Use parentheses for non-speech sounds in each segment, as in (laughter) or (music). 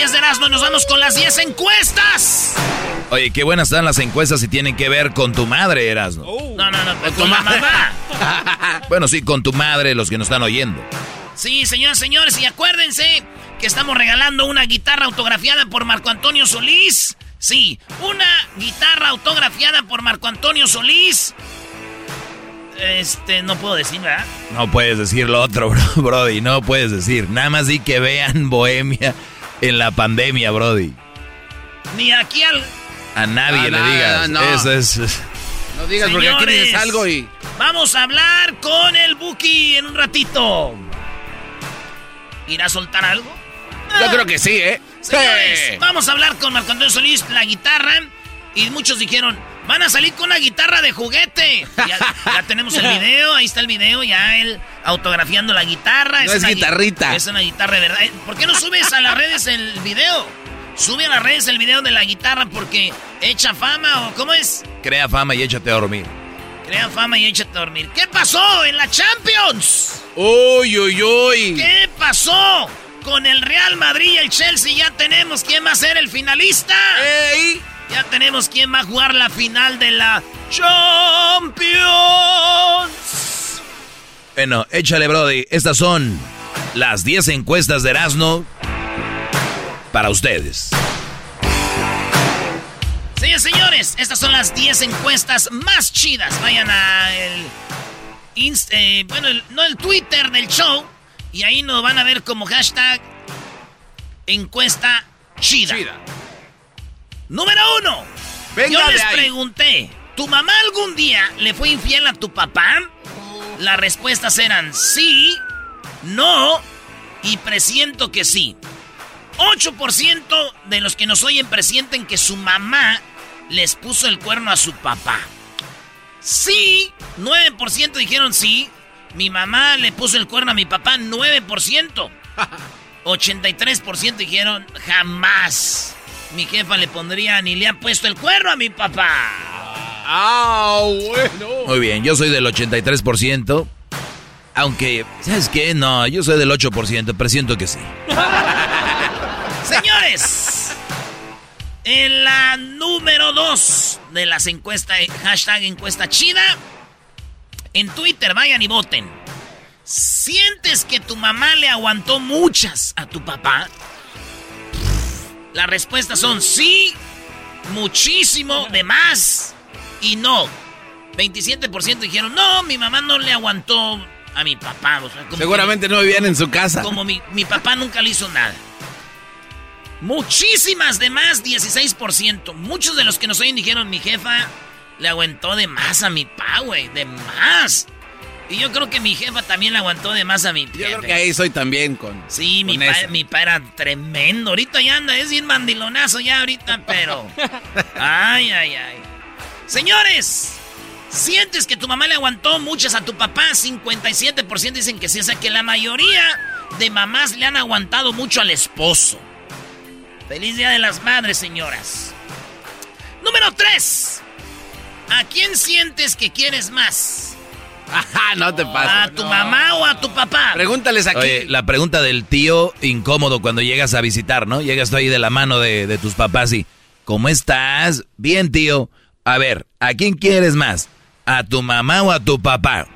10 de Erasmo. Nos vamos con las 10 encuestas. Oye, qué buenas están las encuestas si tienen que ver con tu madre, Erasmo. No, no, no, con la mamá. (laughs) Bueno, sí, con tu madre, los que nos están oyendo. Sí, señoras, señores, y acuérdense que estamos regalando una guitarra autografiada por Marco Antonio Solís. Sí, una guitarra autografiada por Marco Antonio Solís. Este, no puedo decir, ¿verdad? No puedes decir lo otro, (laughs) bro, Brody, no puedes decir. Nada más di que vean Bohemia en la pandemia, Brody. Ni aquí al... A nadie Ah, le no, digas. no, no. Eso es... (laughs) No digas porque aquí dices algo y. Vamos a hablar con el Buki en un ratito. ¿Irá a soltar algo? Yo creo que sí, ¿eh? Señores, Sí. vamos a hablar con Marco Antonio Solís, la guitarra. Y muchos dijeron, van a salir con una guitarra de juguete. (laughs) Ya, ya tenemos el video, ahí está el video, ya él autografiando la guitarra. No es gui- guitarrita. Es una guitarra de verdad. ¿Por qué no subes a las redes el video? Sube a las redes el video de la guitarra porque echa fama o cómo es. Crea fama y échate a dormir. Crea fama y échate a dormir. ¿Qué pasó en la Champions? Uy, uy, uy. ¿Qué pasó? Con el Real Madrid y el Chelsea ya tenemos quién va a ser el finalista. ¡Ey! Ya tenemos quién va a jugar la final de la Champions. Bueno, échale, Brody. Estas son las 10 encuestas de Erasmo para ustedes. Señores, señores, estas son las 10 encuestas más chidas. Vayan a el. Inst- eh, bueno, el- no el Twitter del show. Y ahí nos van a ver como hashtag encuesta chida. Chida. Número uno. Venga Yo les ahí. pregunté, ¿tu mamá algún día le fue infiel a tu papá? Las respuestas eran sí, no y presiento que sí. 8% de los que nos oyen presienten que su mamá les puso el cuerno a su papá. Sí, 9% dijeron sí. Mi mamá le puso el cuerno a mi papá, 9%. 83% (laughs) dijeron jamás. Mi jefa le pondría ni le ha puesto el cuerno a mi papá. Ah, bueno. Muy bien, yo soy del 83%. Aunque, ¿sabes qué? No, yo soy del 8%, presiento que sí. (laughs) Señores, en la número 2 de las encuestas, hashtag encuesta chida, en Twitter vayan y voten. ¿Sientes que tu mamá le aguantó muchas a tu papá? Las respuestas son sí, muchísimo, de más y no. 27% dijeron, no, mi mamá no le aguantó a mi papá. o sea, como que- Seguramente no vivían en su casa. como mi, mi papá nunca le hizo nada. Muchísimas de más, 16%. Muchos de los que nos oyen dijeron, mi jefa le aguantó de más a mi pa, güey, de más. Y yo creo que mi jefa también le aguantó de más a mi Yo creo que ahí soy también con. Sí, mi pa, mi pa era tremendo. Ahorita ya anda, es bien mandilonazo ya ahorita, pero. (laughs) Ay, ay, ay. Señores, ¿sientes que tu mamá le aguantó muchas a tu papá? 57% dicen que sí, o sea que la mayoría de mamás le han aguantado mucho al esposo. Feliz Día de las Madres, señoras. Número 3. ¿A quién sientes que quieres más? Ajá, (laughs) no te pases. ¿A tu mamá o a tu papá? Pregúntales aquí. Oye, la pregunta del tío incómodo cuando llegas a visitar, ¿no? Llegas tú ahí de la mano de, de tus papás y, ¿cómo estás? Bien, tío. A ver, ¿a quién quieres más? ¿A tu mamá o a tu papá?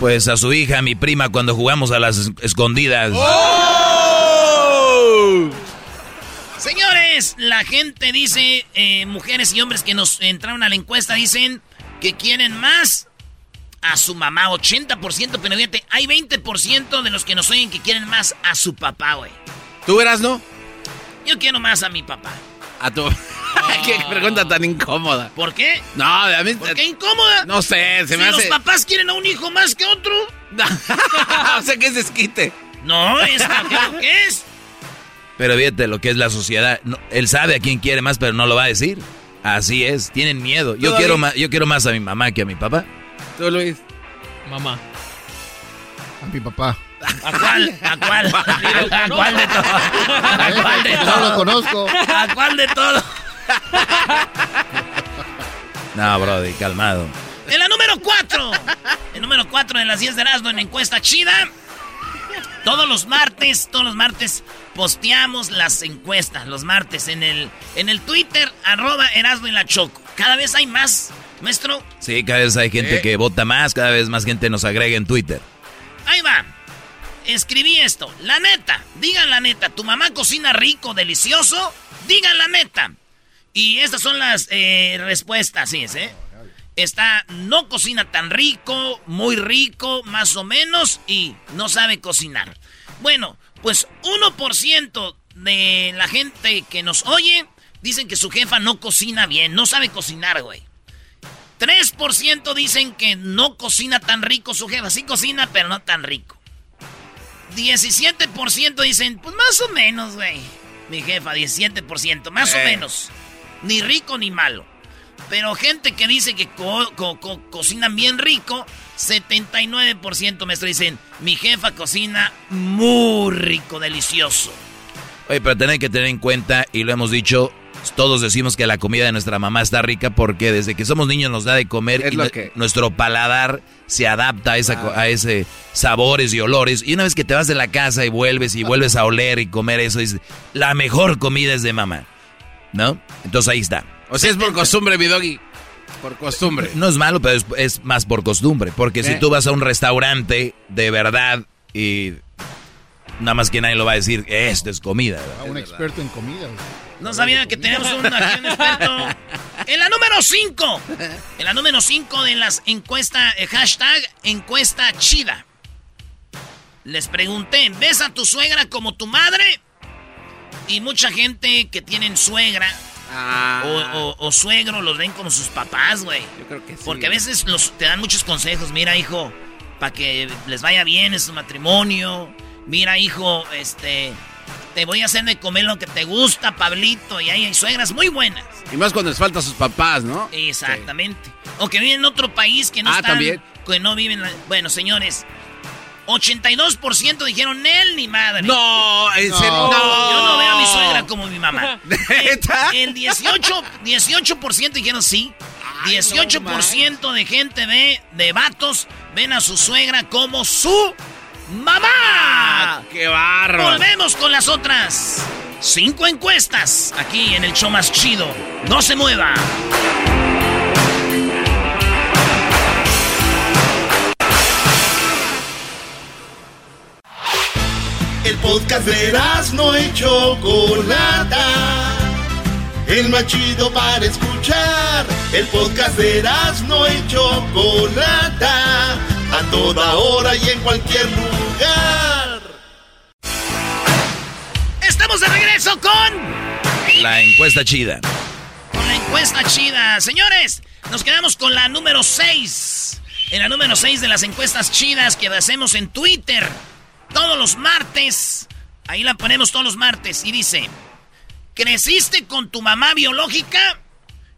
Pues a su hija, mi prima, cuando jugamos a las es- escondidas. ¡Oh! Señores, la gente dice, eh, mujeres y hombres que nos entraron a la encuesta dicen que quieren más a su mamá, 80%, pero fíjate, hay 20% de los que nos oyen que quieren más a su papá, güey. ¿Tú eras, no? Yo quiero más a mi papá. A tu. (laughs) Qué pregunta tan incómoda. ¿Por qué? No, a mí. ¿Por qué incómoda? No sé, se si me los hace. papás quieren a un hijo más que otro. (laughs) o sea, que es desquite. No, es lo que es. Pero fíjate lo que es la sociedad. No, él sabe a quién quiere más, pero no lo va a decir. Así es, tienen miedo. Yo quiero, más, yo quiero más a mi mamá que a mi papá. Tú, Luis. Mamá. A mi papá. ¿A cuál? ¿A cuál? (laughs) ¿A cuál de todo? ¿A cuál de No lo todo? conozco. ¿A cuál de todo? (laughs) No, Brody, calmado. En la número 4. El número 4 de las 10 de Erasmo en encuesta chida. Todos los martes, todos los martes posteamos las encuestas. Los martes en el, en el Twitter, arroba Erasmo y la Choco. Cada vez hay más, maestro. Sí, cada vez hay gente ¿Eh? que vota más, cada vez más gente nos agrega en Twitter. Ahí va. Escribí esto. La neta, digan la neta. ¿Tu mamá cocina rico, delicioso? Digan la neta. Y estas son las eh, respuestas, sí, es, ¿eh? Está, no cocina tan rico, muy rico, más o menos, y no sabe cocinar. Bueno, pues 1% de la gente que nos oye dicen que su jefa no cocina bien, no sabe cocinar, güey. 3% dicen que no cocina tan rico su jefa. Sí cocina, pero no tan rico. 17% dicen, pues más o menos, güey. Mi jefa, 17%, más o Eh. menos. Ni rico ni malo. Pero gente que dice que co- co- co- cocinan bien rico, 79% maestro dicen, mi jefa cocina muy rico, delicioso. Oye, pero tienen que tener en cuenta, y lo hemos dicho, todos decimos que la comida de nuestra mamá está rica porque desde que somos niños nos da de comer Es y lo nue- que- nuestro paladar se adapta a, esa, a ese sabores y olores. Y una vez que te vas de la casa y vuelves y vuelves a oler y comer eso, dices, la mejor comida es de mamá. ¿No? Entonces ahí está. O sea, es por costumbre, mi doggy. Por costumbre. No es malo, pero es, es más por costumbre. Porque si ¿Eh? tú vas a un restaurante de verdad y nada más que nadie lo va a decir, esto es comida. ¿verdad? A un experto en comida. No sabía que teníamos un, aquí un experto. (laughs) En la número 5. En la número 5 de las encuestas, eh, hashtag encuesta chida. Les pregunté, ¿ves a tu suegra como tu madre? Y mucha gente que tienen suegra Ah, o, o- o suegro los ven como sus papás, güey. yo creo que sí. Porque a veces los, te dan muchos consejos. Mira, hijo, para que les vaya bien en su matrimonio. Mira, hijo, este, te voy a hacer de comer lo que te gusta, Pablito. Y ahí hay suegras muy buenas. Y más cuando les falta a sus papás, ¿no? Exactamente. O que viven en otro país que no Ah, están. también. Que no viven. la- Bueno, señores. 82% dijeron él ni madre. No, en serio. No. Yo no veo a mi suegra como mi mamá. (laughs) ¿Neta? El 18, 18% dijeron sí. Ay, 18% de gente ve, de vatos, ven a su suegra como su mamá. ¡Qué bárbaro! Volvemos con las otras cinco encuestas aquí en el show más chido. No se mueva. Podcast de no y Chocolata. El más chido para escuchar. El podcast de no y Chocolata. A toda hora y en cualquier lugar. Estamos de regreso con. La encuesta chida. Con la encuesta chida. Señores, nos quedamos con la número 6. En la número 6 de las encuestas chidas que hacemos en Twitter. Todos los martes. Ahí la ponemos todos los martes. Y dice, ¿creciste con tu mamá biológica?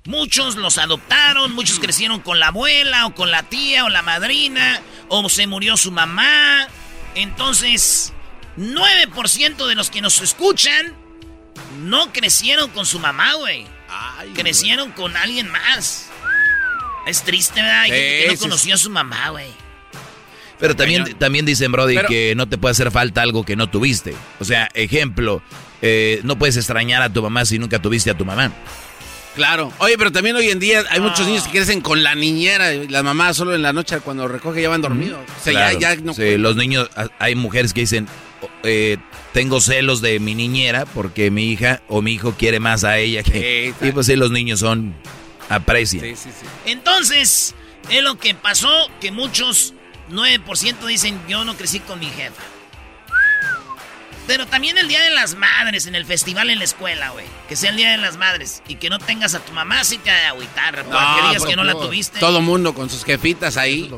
Muchos los adoptaron, muchos crecieron con la abuela o con la tía o la madrina, o se murió su mamá. Entonces, 9% de los que nos escuchan no crecieron con su mamá, güey. Crecieron con alguien más. Es triste, ¿verdad? Hay gente que no conoció a su mamá, güey. Pero también, también dicen, Brody, que no te puede hacer falta algo que no tuviste. O sea, ejemplo, eh, no puedes extrañar a tu mamá si nunca tuviste a tu mamá. Claro. Oye, pero también hoy en día hay muchos niños que crecen con la niñera y la mamá solo en la noche cuando recoge ya van dormidos. O sea, ya, no sí, los niños, hay mujeres que dicen, eh, tengo celos de mi niñera porque mi hija o mi hijo quiere más a ella que... y pues sí, los niños son... aprecian. Sí, sí, sí. Entonces, es lo que pasó que muchos, 9% dicen, yo no crecí con mi jefa. Pero también el Día de las Madres en el festival en la escuela, güey. Que sea el Día de las Madres. Y que no tengas a tu mamá sí te de agüitar. Porque digas que no la tuviste. Todo mundo con sus jefitas ahí.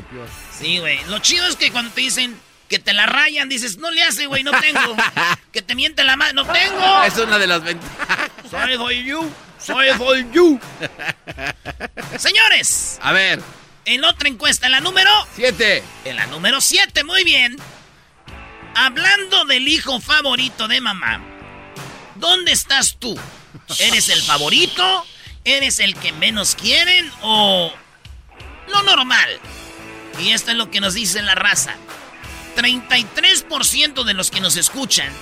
Sí, güey. Lo chido es que cuando te dicen que te la rayan, dices, no le hace, güey, no tengo. (laughs) que te miente la madre, no tengo. Es una de las ventajas. Soy for you. Soy for you. (laughs) Señores. A ver. En otra encuesta, en la número... Siete. En la número siete, muy bien. Hablando del hijo favorito de mamá, ¿dónde estás tú? ¿Eres el favorito? ¿Eres el que menos quieren o lo normal? Y esto es lo que nos dice la raza. 33% de los que nos escuchan,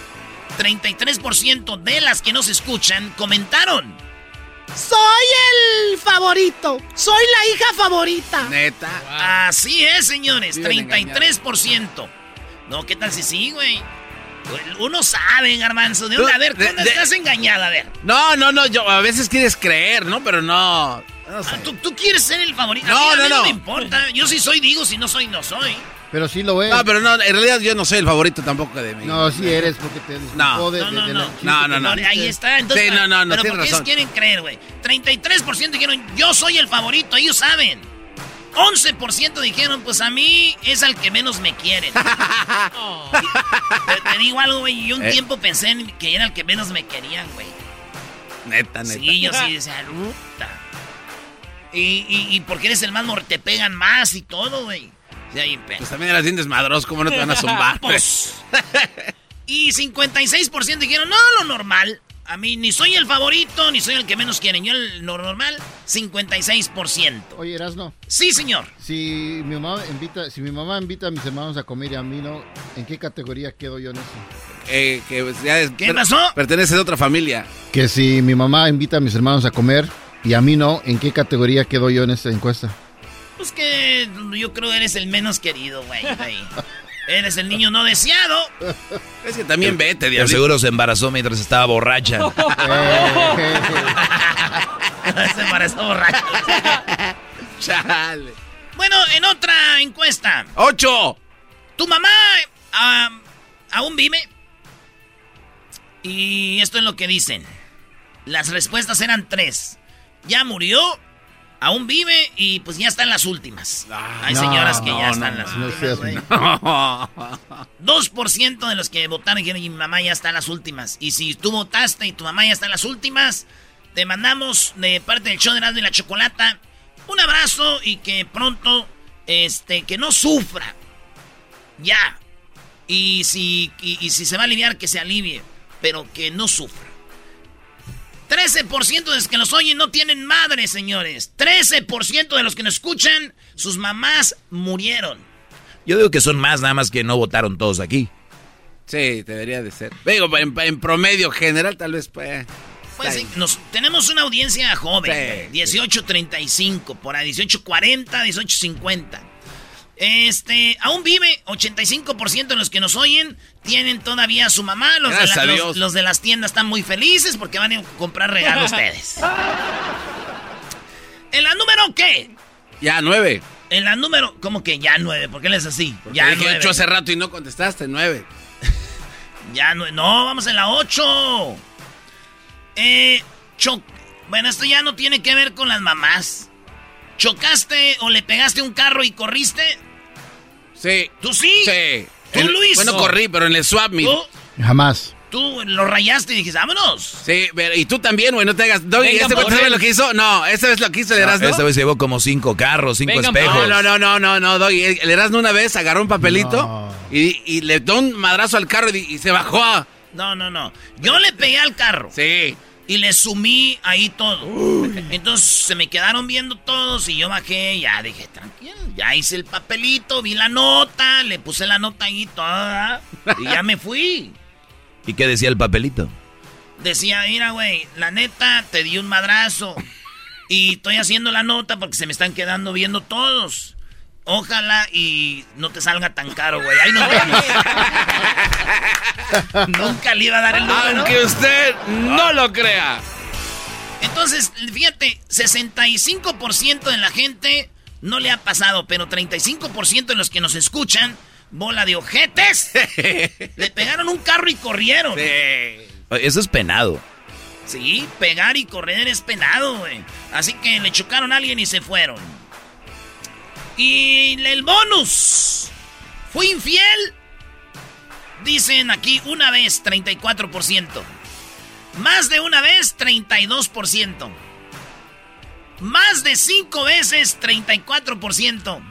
33% de las que nos escuchan comentaron. Soy el favorito. Soy la hija favorita. Neta. Así es, señores. 33%. No, ¿qué tal si sí, güey? Uno sabe, garmanzo. De a ver, ¿dónde estás engañada? A ver. No, no, no. Yo a veces quieres creer, ¿no? Pero no. Ah, ¿tú, quieres ser el favorito. No, no, no. No me importa. Yo sí soy, digo. Si no soy, no soy. Pero sí lo es. No, pero no, en realidad yo no soy el favorito tampoco de mí. No, sí eres porque te no. de, no, no, no, no, no, Ahí está. Entonces, sí, no, no, no. Pero ¿por qué quieren creer, güey? 33% dijeron, yo soy el favorito. Ellos saben. 11% dijeron, pues a mí es al que menos me quieren. (laughs) te, digo algo, güey. Yo un eh. tiempo pensé en que era el que menos me querían, güey. Neta, neta. Sí, yo sí decía, puta. Y, y, y porque eres el más te pegan más y todo, güey. Pues también eras bien desmadroso, ¿cómo no te van a zumbar? (laughs) Pues. (laughs) y 56% dijeron, no, lo normal. A mí ni soy el favorito, ni soy el que menos quieren. Yo el normal, 56%. Oye, Erasno. Sí, señor. Si mi mamá invita, si mi mamá invita a mis hermanos a comer y a mí no, ¿en qué categoría quedo yo en eso? Eh, que ¿Qué pasó? Pertenece a otra familia. Que si mi mamá invita a mis hermanos a comer y a mí no, ¿en qué categoría quedo yo en esta encuesta? Pues que yo creo que eres el menos querido, güey. Eres el niño no deseado. Es que también vete, Dios. Seguro se embarazó mientras estaba borracha. (laughs) se embarazó borracha. Chale. Bueno, en otra encuesta. ¡Ocho! ¿Tu mamá aún vive? Y esto es lo que dicen. Las respuestas eran tres. ¿Ya murió? Aún vive y pues ya está en las últimas. Ah, Hay señoras que ya están en las últimas. 2% de los que votaron dijeron, mi mamá ya está en las últimas. Y si tú votaste y tu mamá ya está en las últimas, te mandamos de parte del show de Erasmo y la Chocolata un abrazo y que pronto, este, que no sufra. Ya. Y si, y si se va a aliviar, que se alivie. Pero que no sufra. 13% de los que nos oyen no tienen madre, señores. 13% de los que nos escuchan, sus mamás murieron. Yo digo que son más, nada más que no votaron todos aquí. Sí, debería de ser. Digo, en, promedio general tal vez pues... Pues sí, nos, tenemos una audiencia joven, 18.35, por ahí, 18.40, 18.50. Este, aún vive, 85% de los que nos oyen tienen todavía a su mamá. Los, de, los, de las tiendas están muy felices porque van a comprar regalos (laughs) ustedes. ¿En la número qué? Ya, nueve. En la número, ¿cómo que ya nueve? ¿Por qué les así? ya dije ocho hace rato y no contestaste, nueve. (laughs) ya nueve. No, vamos en la ocho. Eh, Bueno, esto ya no tiene que ver con las mamás. ¿Chocaste o le pegaste un carro y corriste? Sí. ¿Tú sí? Sí. ¿Tú, El- Luis? Bueno, No. corrí, pero en el swap meet. ¿Tú? Jamás. Tú lo rayaste y dijiste, vámonos. Sí, pero y tú también, güey, no te hagas. Doggy, Vengan ¿este sabes lo que hizo? No, esta vez lo que hizo el No, Erasmo. esta vez llevó como cinco carros, cinco espejos. No, no, no, no, no, no, Doggy. El Erasmo una vez agarró un papelito No. y, y le dio un madrazo al carro y, y se bajó. a- No, no, no. Yo le pegué al carro. Sí. Y le sumí ahí todo. Entonces se me quedaron viendo todos y yo bajé, ya dije, tranquilo, ya hice el papelito, vi la nota, le puse la nota ahí toda y ya me fui. (laughs) ¿Y qué decía el papelito? Decía, mira, güey, la neta, te di un madrazo y estoy haciendo la nota porque se me están quedando viendo todos. Ojalá y no te salga tan caro, güey. Ahí nos vemos. (laughs) Nunca le iba a dar el número. Aunque usted no lo crea. Entonces, fíjate, 65% de la gente no le ha pasado, pero 35% de los que nos escuchan, bola de ojetes, (laughs) le pegaron un carro y corrieron. Sí. Eso es penado. Sí, pegar y correr es penado, güey. Así que le chocaron a alguien y se fueron. Y el bonus. ¿Fui infiel? Dicen aquí una vez, 34%. Más de una vez, 32%. Más de cinco veces, 34%.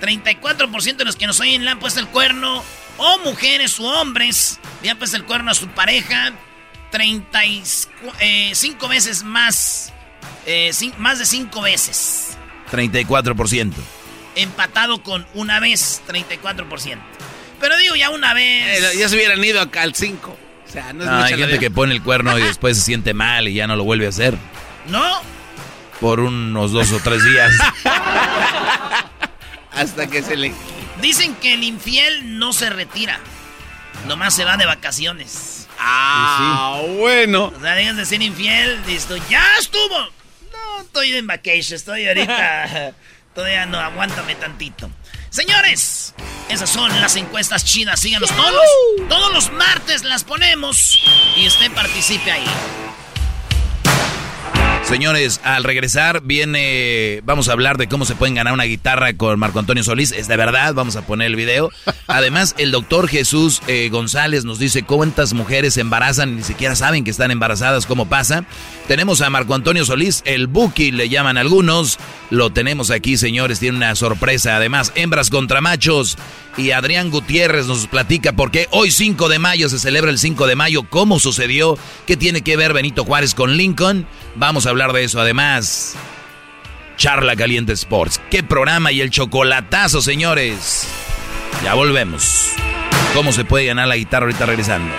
34% de los que nos oyen le han puesto el cuerno. O mujeres u hombres le han puesto el cuerno a su pareja. 35 veces más. eh, más de cinco veces. 34%. Empatado con una vez, 34%. Pero digo, ya una vez. Eh, ya se hubieran ido acá al 5. O sea, no es No, mucha hay la gente que pone el cuerno y (laughs) después se siente mal y ya no lo vuelve a hacer. ¿No? Por unos dos o tres días. (laughs) Hasta que se le. Dicen que el infiel no se retira. Nomás se va de vacaciones. Ah, bueno. O sea, dejas de ser infiel, listo, ya estuvo. Estoy en vacation, estoy ahorita. (laughs) Todavía no, aguántame tantito. Señores, esas son las encuestas chidas. Síganos todos los, todos los martes las ponemos y usted participe ahí. Señores, al regresar viene, vamos a hablar de cómo se pueden ganar una guitarra con Marco Antonio Solís. Es de verdad, vamos a poner el video. Además, el doctor Jesús eh, González nos dice cuántas mujeres se embarazan y ni siquiera saben que están embarazadas, cómo pasa. Tenemos a Marco Antonio Solís, el Buki le llaman algunos. Lo tenemos aquí, señores, tiene una sorpresa. Además, hembras contra machos. Y Adrián Gutiérrez nos platica por qué hoy 5 de mayo se celebra el 5 de mayo, cómo sucedió, qué tiene que ver Benito Juárez con Lincoln. Vamos a hablar de eso. Además, Charla Caliente Sports. ¿Qué programa y el chocolatazo, señores? Ya volvemos. ¿Cómo se puede ganar la guitarra ahorita regresando?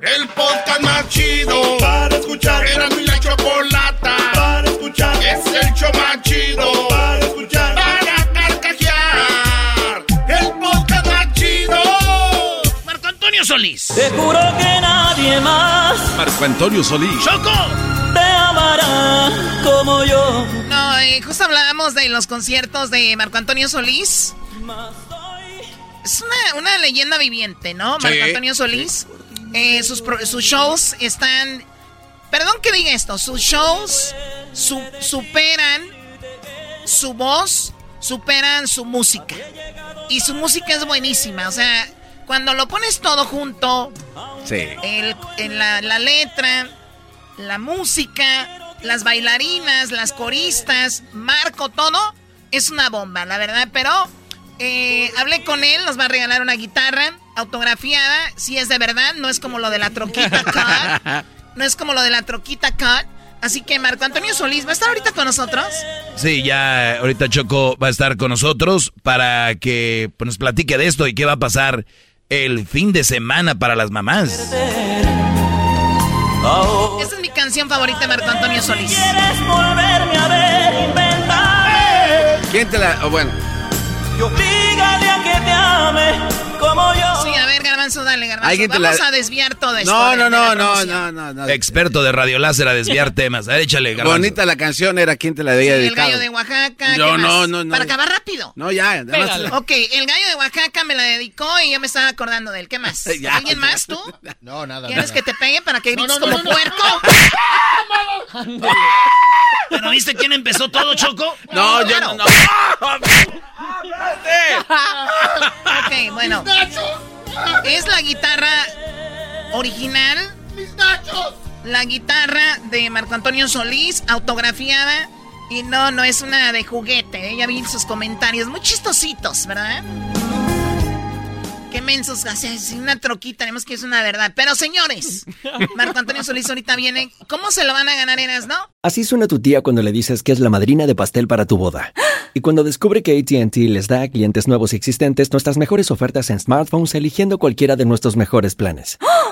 El podcast más chido para escuchar. Era mi la chocolata para escuchar. Es el show más chido Solís. Te juro que nadie más Marco Antonio Solís. ¡Choco! te amará como yo. No, eh, justo hablábamos de los conciertos de Marco Antonio Solís. Es una, una leyenda viviente, ¿no? Marco Sí. Antonio Solís. Eh, sus, shows están... Perdón que diga esto. Sus shows su- superan su voz, superan su música. Y su música es buenísima. O sea, cuando lo pones todo junto, Sí. el, en la, la letra, la música, las bailarinas, las coristas, Marco, todo, es una bomba, la verdad. Pero eh, hablé con él, nos va a regalar una guitarra autografiada, si es de verdad, no es como lo de la troquita (laughs) cut, no es como lo de la troquita cut. Así que Marco Antonio Solís va a estar ahorita con nosotros. Sí, ya ahorita Choco va a estar con nosotros para que pues, nos platique de esto y qué va a pasar el fin de semana para las mamás. Esta es mi canción favorita de Marco Antonio Solís. Quieres volverme a ver, inventar. ¿Quién te la.? oh, bueno. Y obligale a que te ame como yo. Sí, a ver, ver, Garbanzo, dale, Garbanzo. Alguien te Vamos la- a desviar todo esto. No, no, no, no, no, no, no. Experto de radio láser a desviar temas. A ver, échale, garbanzo. Bonita la canción era quien te la Sí, había el dedicado. gallo de Oaxaca. No, ¿qué no, más? no, no. Para acabar rápido. No, ya. Ok, el gallo de Oaxaca me la dedicó y yo me estaba acordando de él. ¿Qué más? (laughs) Ya, ¿Alguien ya. más tú? No, nada. ¿Quieres nada. que te pegue para que No, grites no, no, como no, no. puerco? (laughs) ¿Pero viste quién empezó todo, Choco? No, yo Claro. no. (laughs) Ok, bueno. Es la guitarra original. La guitarra de Marco Antonio Solís, autografiada. Y no, no es una de juguete. ¿eh? Ya vi sus comentarios. Muy chistositos, ¿verdad? Qué mensos. Si una troquita, tenemos que es una verdad. Pero señores, Marco Antonio Solís ahorita viene. ¿Cómo se lo van a ganar, Eras, no? Así suena tu tía cuando le dices que es la madrina de pastel para tu boda. Y cuando descubre que ATT les da a clientes nuevos y existentes nuestras mejores ofertas en smartphones eligiendo cualquiera de nuestros mejores planes.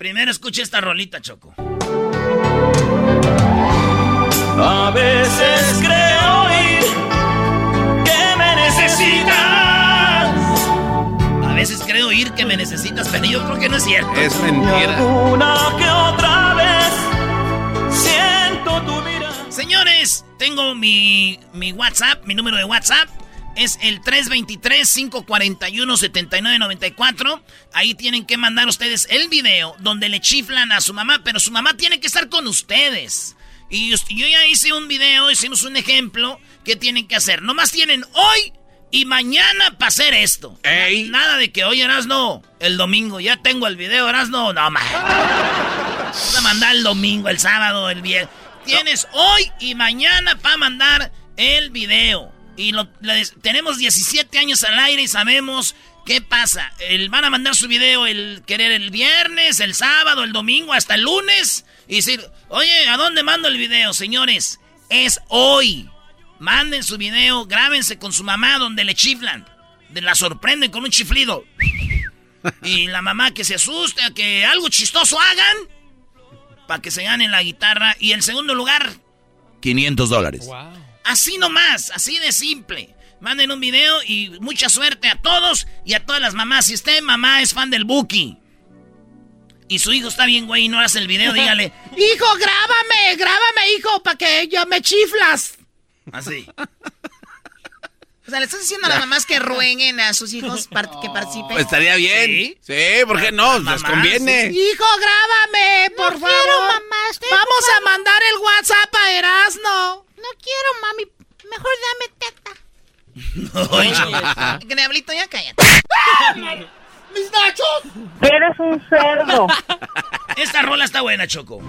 Primero escucha esta rolita, Choco. A veces creo oír que me necesitas. A veces creo oír que me necesitas, pero yo creo que no es cierto. Es mentira. alguna que otra vez siento tu mirada. Señores, tengo mi, mi WhatsApp, mi número de WhatsApp. Es el 323-541-7994. Ahí tienen que mandar ustedes el video donde le chiflan a su mamá, pero su mamá tiene que estar con ustedes. Y yo ya hice un video, hicimos un ejemplo que tienen que hacer. Nomás tienen hoy y mañana para hacer esto. Ey. Nada de que hoy no, el domingo. Ya tengo el video, Erasno. No, más. Vas a mandar el domingo, el sábado, el viernes. Tienes hoy y mañana para mandar el video. Y lo, les- tenemos 17 años al aire y sabemos qué pasa. El, van a mandar su video el querer el viernes, el sábado, el domingo, hasta el lunes. Y decir, oye, ¿a dónde mando el video, señores? Es hoy. Manden su video, grábense con su mamá donde le chiflan. De la sorprenden con un chiflido. Y la mamá que se asuste, a que algo chistoso hagan. Para que se ganen la guitarra. Y el segundo lugar, 500 dólares. Así nomás, así de simple. Manden un video y mucha suerte a todos y a todas las mamás. Si usted, mamá, es fan del Buki y su hijo está bien, güey, y no hace el video, dígale: (laughs) Hijo, grábame, grábame, hijo, para que yo me chiflas. Así. O sea, le estás diciendo a las mamás que rueguen a sus hijos par- que participen. Pues estaría bien. Sí. Sí, ¿por qué no? Les conviene. sí. Hijo, grábame, por favor. Vamos a mandar el WhatsApp a Erasno. No quiero, mami. Mejor dame teta. (laughs) Oye, Diablito, ya cállate. (laughs) ¡Mis nachos! Eres un cerdo. (laughs) Esta rola está buena, Choco.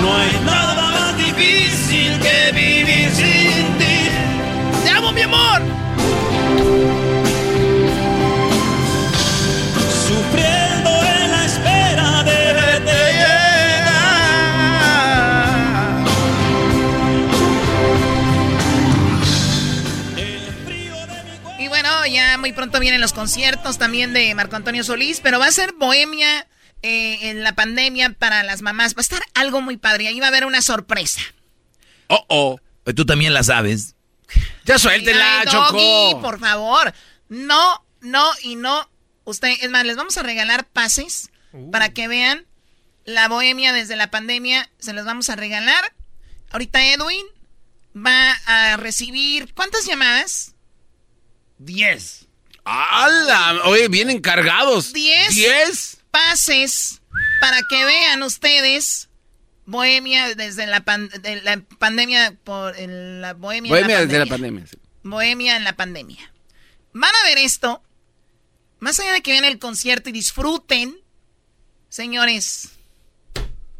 No hay nada más difícil que vivir sin ti. ¡Te amo, mi amor! Muy pronto vienen los conciertos también de Marco Antonio Solís, pero va a ser Bohemia eh, en la pandemia para las mamás. Va a estar algo muy padre. Ahí va a haber una sorpresa. Oh, oh. Tú también la sabes. Ya suéltela, Ay, Doggy, Choco. por favor. No, no y no. Usted, es más, les vamos a regalar pases para que vean la bohemia desde la pandemia. Se los vamos a regalar. Ahorita Edwin va a recibir. ¿Cuántas llamadas? Diez. ¡Hala! Oye, vienen cargados. Diez. ¿Diez? Pases para que vean ustedes Bohemia desde la, de la pandemia por la Bohemia. Bohemia desde la pandemia. Sí. Bohemia en la pandemia. Van a ver esto. Más allá de que vean el concierto y disfruten, señores,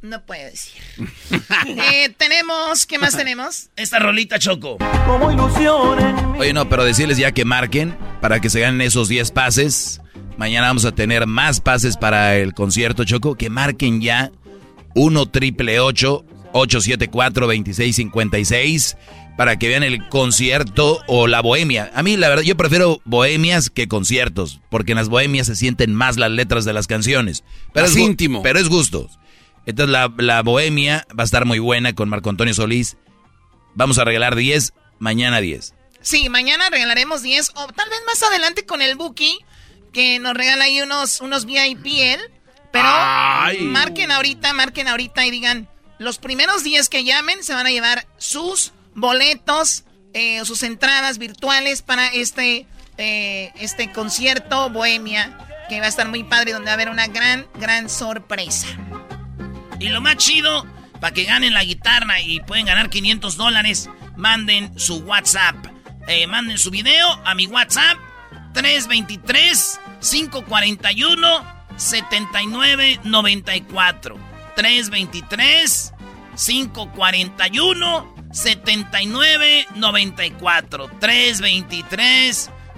no puedo decir. (laughs) eh, tenemos, ¿qué más tenemos? Esta rolita Choco. Como ilusiones. Oye, no, pero decirles ya que marquen para que se ganen esos 10 pases. Mañana vamos a tener más pases para el concierto Choco. Que marquen ya 1 triple 874 2656 para que vean el concierto o la bohemia. A mí, la verdad, yo prefiero bohemias que conciertos, porque en las bohemias se sienten más las letras de las canciones. Pero es íntimo. Pero es gusto. Entonces, la, la, bohemia va a estar muy buena con Marco Antonio Solís. Vamos a regalar 10, mañana 10. Sí, mañana regalaremos 10, o tal vez más adelante con el Buki, que nos regala ahí unos, unos VIP él. Pero marquen ahorita, marquen ahorita y digan, los primeros 10 que llamen se van a llevar sus boletos, eh, sus entradas virtuales para este, eh, este concierto Bohemia, que va a estar muy padre, donde va a haber una gran, gran sorpresa. Y lo más chido, para que ganen la guitarra y pueden ganar 500 dólares, manden su WhatsApp. Eh, manden su video a mi WhatsApp 323 541 7994 323 541 7994 323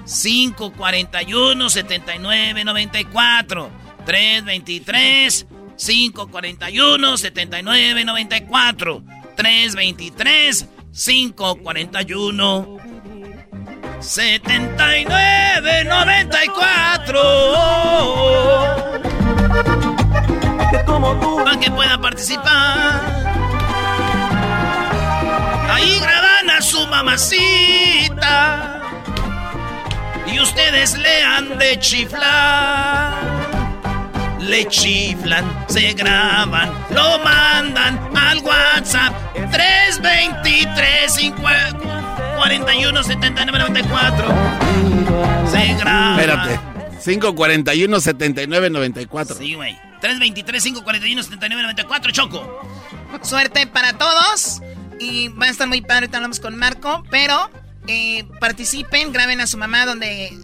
541 7994 323 541 7994 323 541 7994 para que pueda participar. Ahí graban a su mamacita y ustedes le han de chiflar. Le chiflan, se graban, lo mandan al WhatsApp 323 41 79 94. Se graban. Espérate. 541 79 94. Sí, güey. 323-541-7994, Choco. Suerte para todos. Y va a estar muy padre, ahorita hablamos con Marco. Pero eh, participen, graben a su mamá donde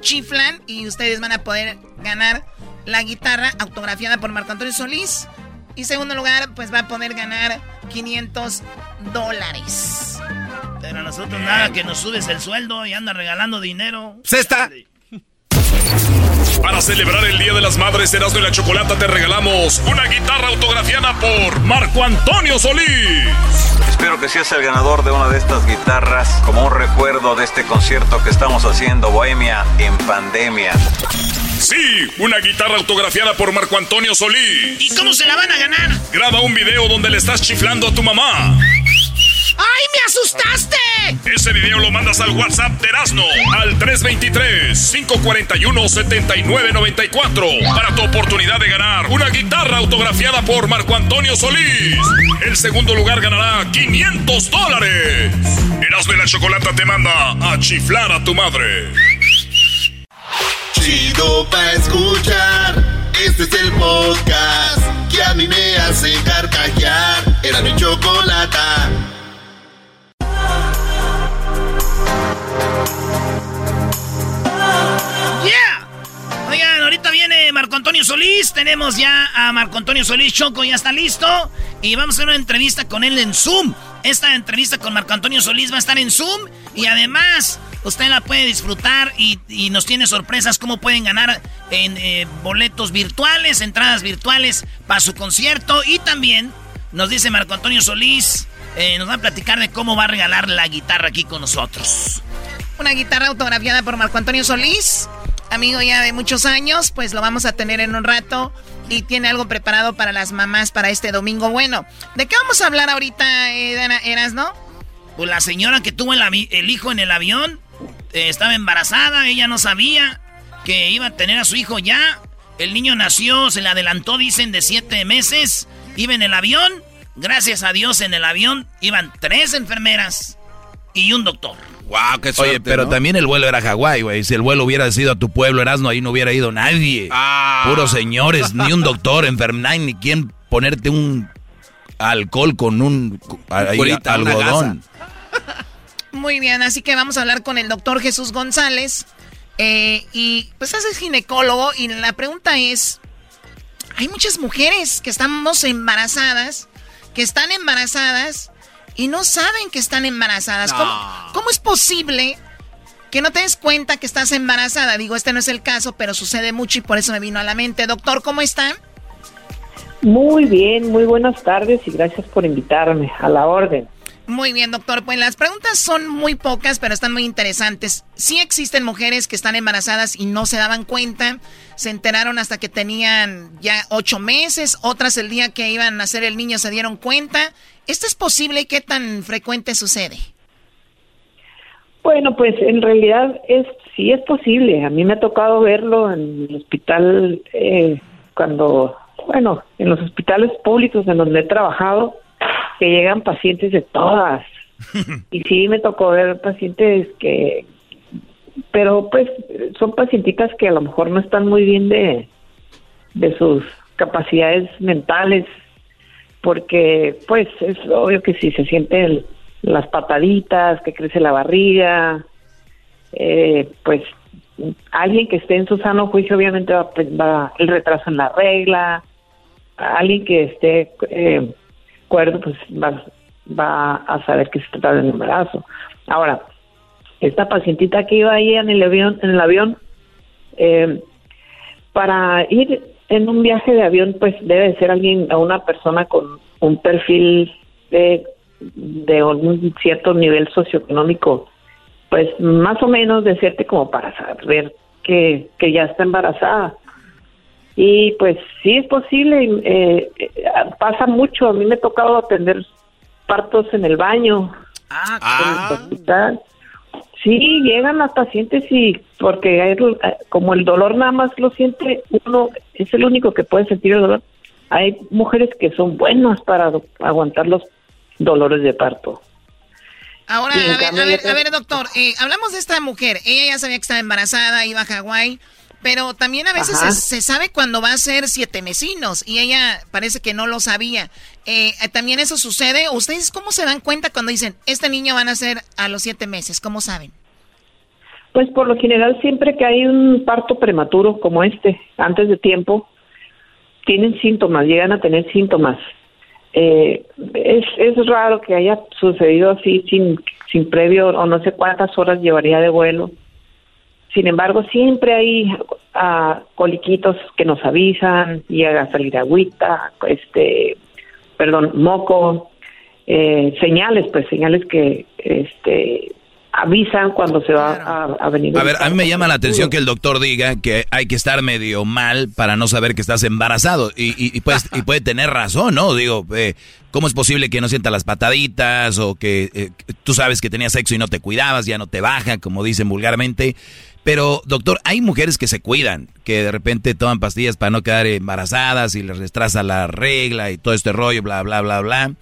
chiflan y ustedes van a poder ganar la guitarra autografiada por Marco Antonio Solís. Y segundo lugar, pues va a poder ganar 500 dólares. Pero a nosotros nada, que nos subes el sueldo y anda regalando dinero. ¡Cesta! Para celebrar el Día de las Madres, Erasmo y la Chocolata te regalamos una guitarra autografiada por Marco Antonio Solís. Espero que seas el ganador de una de estas guitarras como un recuerdo de este concierto que estamos haciendo Bohemia en pandemia. Sí, una guitarra autografiada por Marco Antonio Solís. ¿Y cómo se la van a ganar? Graba un video donde le estás chiflando a tu mamá. ¡Ay, me asustaste! Ese video lo mandas al WhatsApp de Erasmo al 323-541-7994 para tu oportunidad de ganar una guitarra autografiada por Marco Antonio Solís. El segundo lugar ganará 500 dólares. Erasmo y la Chocolata te manda a chiflar a tu madre. Chido pa' escuchar. Este es el podcast que a mí me hace carcajear. Era mi chocolata. Oigan, ahorita viene Marco Antonio Solís. Tenemos ya a Marco Antonio Solís Choco, ya está listo. Y vamos a hacer una entrevista con él en Zoom. Esta entrevista con Marco Antonio Solís va a estar en Zoom. Y además, usted la puede disfrutar y, nos tiene sorpresas cómo pueden ganar en eh, boletos virtuales, entradas virtuales para su concierto. Y también nos dice Marco Antonio Solís, eh, nos va a platicar de cómo va a regalar la guitarra aquí con nosotros. Una guitarra autografiada por Marco Antonio Solís amigo ya de muchos años, pues lo vamos a tener en un rato y tiene algo preparado para las mamás para este domingo bueno. ¿De qué vamos a hablar ahorita, Eras, no? Pues la señora que tuvo el, hijo en el avión eh, estaba embarazada, ella no sabía que iba a tener a su hijo ya. El niño nació, se le adelantó, dicen, de siete meses. Iba en el avión. Gracias a Dios en el avión iban tres enfermeras y un doctor. Wow, qué suerte, Oye, pero también el vuelo era Hawái, güey. Si el vuelo hubiera sido a tu pueblo, Erasmo, ahí no hubiera ido nadie. Ah. Puros señores, ni un doctor, enfermedad, ni quien ponerte un alcohol con un algodón. Muy bien, así que vamos a hablar con el doctor Jesús González. Eh, y pues es ginecólogo y la pregunta es, hay muchas mujeres que estamos embarazadas, que están embarazadas y no saben que están embarazadas. ¿Cómo, es posible que no te des cuenta que estás embarazada? Digo, este no es el caso, pero sucede mucho y por eso me vino a la mente. Doctor, ¿cómo está? Muy bien, muy buenas tardes y gracias por invitarme a la orden. Muy bien, doctor. Pues las preguntas son muy pocas, pero están muy interesantes. Sí existen mujeres que están embarazadas y no se daban cuenta. Se enteraron hasta que tenían ya ocho meses. Otras el día que iban a nacer el niño se dieron cuenta. ¿Esto es posible y qué tan frecuente sucede? Bueno, pues en realidad es sí es posible. A mí me ha tocado verlo en el hospital eh, cuando, bueno, en los hospitales públicos en donde he trabajado que llegan pacientes de todas. (laughs) y sí me tocó ver pacientes que, pero pues son pacientitas que a lo mejor no están muy bien de, de sus capacidades mentales, porque pues es obvio que si se sienten las pataditas, que crece la barriga, eh, pues alguien que esté en su sano juicio obviamente va, va el retraso en la regla, alguien que esté eh, acuerdo, pues va, va a saber que se trata de embarazo. Ahora, esta pacientita que iba ahí en el avión, en el avión, eh, para ir en un viaje de avión, pues debe ser alguien, una persona con un perfil de, de un cierto nivel socioeconómico, pues más o menos decirte como para saber que, que ya está embarazada. Y pues sí es posible, eh, eh, pasa mucho. A mí me ha tocado atender partos en el baño. Ah, Sí, llegan las pacientes y porque como el dolor nada más lo siente uno, es el único que puede sentir el dolor. Hay mujeres que son buenas para aguantar los dolores de parto. Ahora, a ver, doctor, eh, hablamos de esta mujer. Ella ya sabía que estaba embarazada, iba a Hawái. Pero también a veces se, sabe cuando va a ser siete mesinos y ella parece que no lo sabía. Eh, ¿También eso sucede? ¿Ustedes cómo se dan cuenta cuando dicen, este niño van a ser a los siete meses? ¿Cómo saben? Pues por lo general siempre que hay un parto prematuro como este, antes de tiempo, tienen síntomas, llegan a tener síntomas. Eh, es, es raro que haya sucedido así sin, sin previo o no sé cuántas horas llevaría de vuelo sin embargo, siempre hay uh, coliquitos que nos avisan, llega a salir agüita, este, perdón, moco, eh, señales, pues señales que este, avisan cuando se va a, venir. A ver, a mí me llama la atención que el doctor diga que hay que estar medio mal para no saber que estás embarazado. Y, y, pues, y puede tener razón, ¿no? Digo, eh, ¿cómo es posible que no sienta las pataditas o que eh, tú sabes que tenías sexo y no te cuidabas, ya no te baja, como dicen vulgarmente? Pero, doctor, hay mujeres que se cuidan, que de repente toman pastillas para no quedar embarazadas y les retrasa la regla y todo este rollo, bla, bla, bla, bla.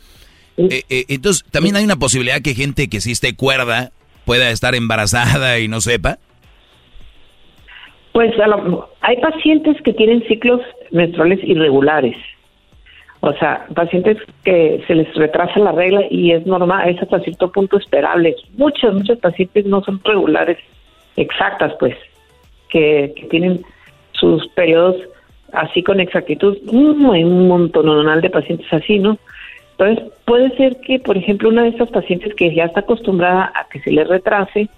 Eh, eh, entonces, también hay una posibilidad que gente que sí esté cuerda pueda estar embarazada y no sepa. Pues hay pacientes que tienen ciclos menstruales irregulares. O sea, pacientes que se les retrasa la regla y es normal, es hasta cierto punto esperable. Muchos, muchos pacientes no son regulares exactas, pues, que, tienen sus periodos así con exactitud, hay un montón de pacientes así, ¿no? Entonces, puede ser que, por ejemplo, una de estas pacientes que ya está acostumbrada a que se le retrase,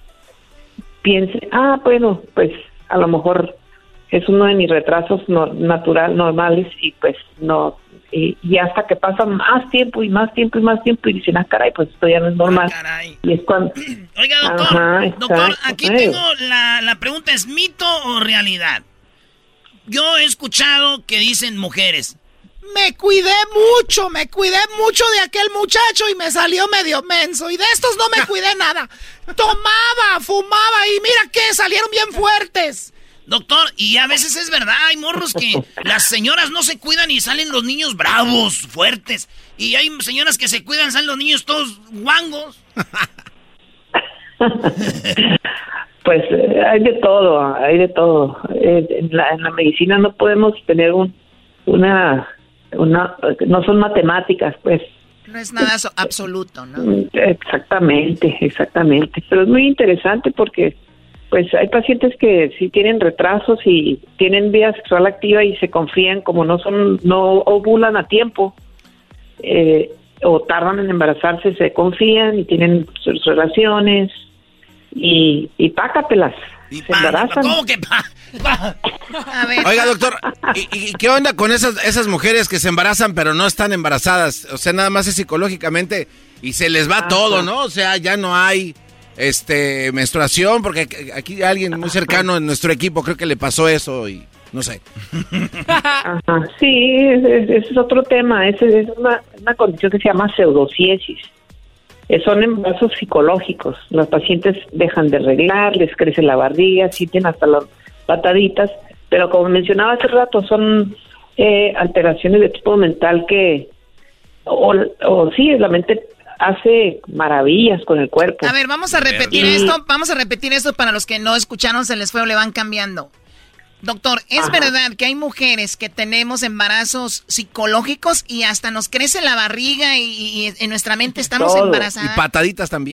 piense, ah, bueno, pues a lo mejor es uno de mis retrasos natural, normales y pues no, y, hasta que pasa más tiempo y más tiempo y más tiempo y dicen, ah, caray, pues esto ya no es normal. Ah, y es cuando... (clears throat) Oiga, doctor, doctor aquí tengo la, la pregunta, ¿es mito o realidad? Yo he escuchado que dicen mujeres, me cuidé mucho, me cuidé mucho de aquel muchacho y me salió medio menso. Y de estos no me cuidé (laughs) nada. Tomaba, fumaba y mira que salieron bien fuertes. Doctor, y a veces es verdad, hay morros que las señoras no se cuidan y salen los niños bravos, fuertes. Y hay señoras que se cuidan, salen los niños todos guangos. (laughs) Pues eh, hay de todo, hay de todo. Eh, en, la, medicina no podemos tener un, una una, no son matemáticas, pues. No es nada absoluto, ¿no? Mm, exactamente, exactamente. Pero es muy interesante porque, pues, hay pacientes que sí tienen retrasos y tienen vida sexual activa y se confían como no son, no ovulan a tiempo eh, o tardan en embarazarse, se confían y tienen sus relaciones y, y pácatelas. Se embarazan. ¿Cómo que Oiga, doctor, ¿y, qué onda con esas, esas mujeres que se embarazan pero no están embarazadas? O sea, nada más es psicológicamente y se les va todo, ¿no? O sea, ya no hay este menstruación porque aquí alguien muy cercano en nuestro equipo creo que le pasó eso y no sé. Sí, ese, es otro tema. Ese es una, una condición que se llama pseudociesis. Eh, son embarazos psicológicos. Los pacientes dejan de arreglar, les crece la barriga, sienten hasta las pataditas, pero como mencionaba hace rato, son eh, alteraciones de tipo mental que, o, o sí, la mente hace maravillas con el cuerpo. A ver, vamos a repetir esto, vamos a repetir esto para los que no escucharon, se les fue o le van cambiando. Doctor, ¿es verdad que hay mujeres que tenemos embarazos psicológicos y hasta nos crece la barriga y, en nuestra mente estamos embarazadas? Y pataditas también.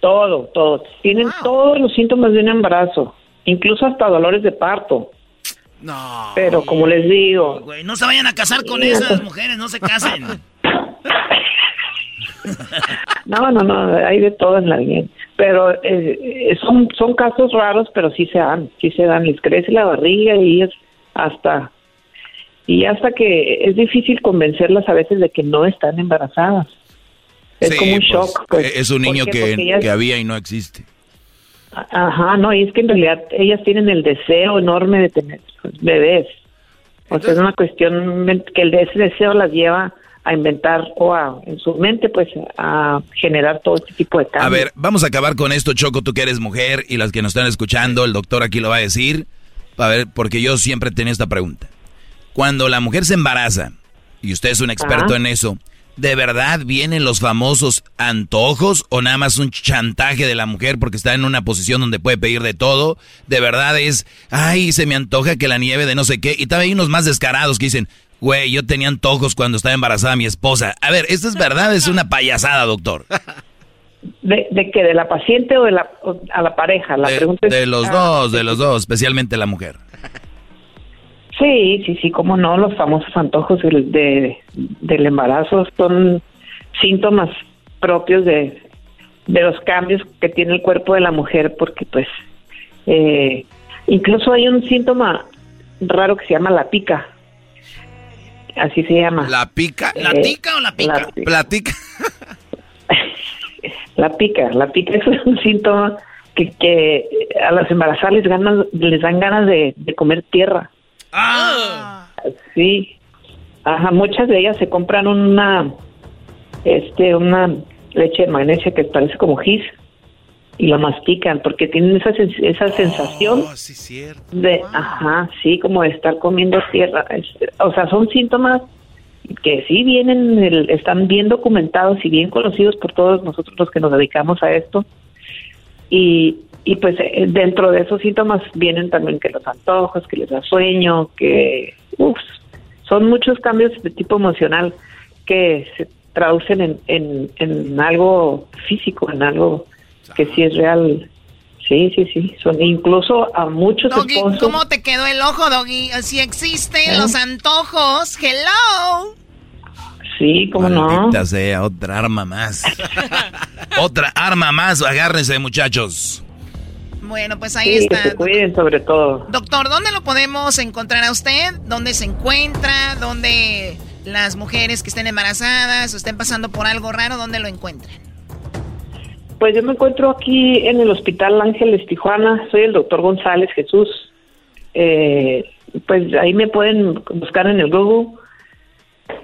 Todo, todo. Tienen todos los síntomas de un embarazo, incluso hasta dolores de parto. No. Pero como les digo. No se vayan a casar con esas mujeres, no se casen. (laughs) no, no, no, hay de todo en la vida pero eh, son son casos raros pero sí se dan sí se dan les crece la barriga y es hasta y hasta que es difícil convencerlas a veces de que no están embarazadas es como un pues, shock pues. es un niño que, que había y no existe ajá no y es que en realidad ellas tienen el deseo enorme de tener bebés o sea es una cuestión que ese deseo las lleva a inventar o a, en su mente, pues, a generar todo este tipo de cambios. A ver, vamos a acabar con esto, Choco, tú que eres mujer y las que nos están escuchando, el doctor aquí lo va a decir, a ver, porque yo siempre tenía esta pregunta. Cuando la mujer se embaraza, y usted es un experto en eso, ¿de verdad vienen los famosos antojos o nada más un chantaje de la mujer porque está en una posición donde puede pedir de todo? ¿De verdad es, ay, se me antoja que la nieve de no sé qué? Y también hay unos más descarados que dicen, Güey, yo tenía antojos cuando estaba embarazada mi esposa. A ver, ¿esto es verdad? Es una payasada, doctor. ¿De, de qué? ¿De la paciente o de la, a la pareja? La de, pregunta de los dos, de los dos, especialmente la mujer. Sí, sí, sí, cómo no, los famosos antojos de, del embarazo son síntomas propios de, de los cambios que tiene el cuerpo de la mujer, porque pues eh, incluso hay un síntoma raro que se llama la pica, así se llama. ¿La pica? ¿La pica o la pica? La, (laughs) pica. (laughs) la pica, la pica es un síntoma que, que a las embarazadas les, ganan, les dan ganas de, comer tierra. Ah. Sí. Ajá, muchas de ellas se compran una, este, una leche de magnesia que parece como gis y lo mastican porque tienen esa, esa sensación oh, de, ajá, sí, como de estar comiendo tierra. o sea, son síntomas que sí vienen, están bien documentados y bien conocidos por todos nosotros los que nos dedicamos a esto. Y, y pues eh, dentro de esos síntomas vienen también que los antojos, que les da sueño, que uf, son muchos cambios de tipo emocional que se traducen en, en, en algo físico, en algo que sí es real, Sí, sí, sí. Son incluso a muchos Doggy, esposos. ¿cómo te quedó el ojo, Doggy? Si existen ¿Eh? los antojos, hello. Sí, cómo no. Maldita sea, otra arma más. (laughs) otra arma más, agárrense muchachos. Bueno, pues ahí Sí, que está. se cuiden sobre todo. Doctor, ¿dónde lo podemos encontrar a usted? ¿Dónde se encuentra? ¿Dónde las mujeres que estén embarazadas o estén pasando por algo raro, dónde lo encuentran? Pues yo me encuentro aquí en el Hospital Ángeles Tijuana. Soy el doctor González Jesús. Eh, pues ahí me pueden buscar en el Google.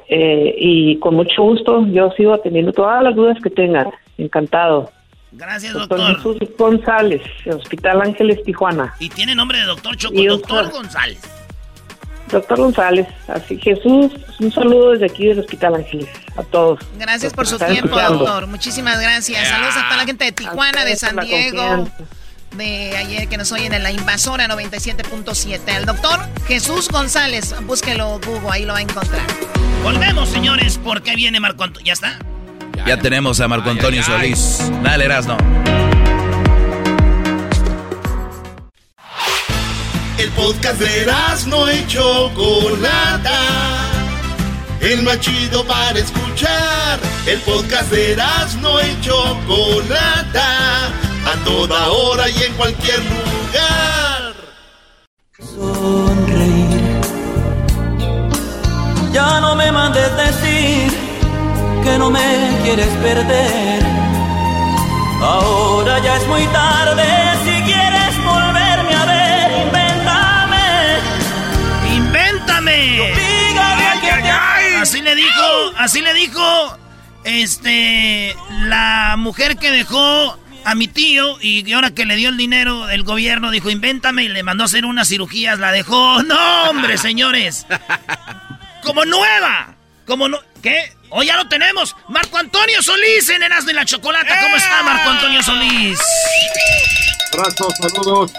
Eh, y con mucho gusto yo sigo atendiendo todas las dudas que tengan. Encantado. Gracias, Doctor doctor. Jesús González, Hospital Ángeles Tijuana. Y tiene nombre de doctor Choco, Y doctor. González. Doctor González, así Jesús, un saludo desde aquí del Hospital Ángeles a todos. Gracias por su tiempo, escuchando. doctor. Muchísimas gracias. Saludos a toda la gente de Tijuana, de San Diego, confianza. de ayer que nos oyen en la invasora 97.7. Al doctor Jesús González, búsquelo, Google, ahí lo va a encontrar. Volvemos, señores, porque viene Marco Antonio. ¿Ya está? Ya, tenemos a Marco Antonio Solís. Dale, Erasno. El podcast de no y Chocolata. El más chido para escuchar. El podcast de no y Chocolata. A toda hora y en cualquier lugar. sonreír. Ya no me mandes decir que no me quieres perder. Ahora ya es muy tarde si quieres volverme a ver, invéntame. ¡Invéntame! Dígame que te Así le dijo, así le dijo, este, la mujer que dejó a mi tío y ahora que le dio el dinero el gobierno dijo, invéntame y le mandó a hacer unas cirugías, la dejó. No, hombre, señores. (laughs) Como nueva. Como no, ¿qué? Hoy ya lo tenemos. Marco Antonio Solís en Erasmo y la Chocolata. ¿Cómo está Marco Antonio Solís? Abrazos, saludos.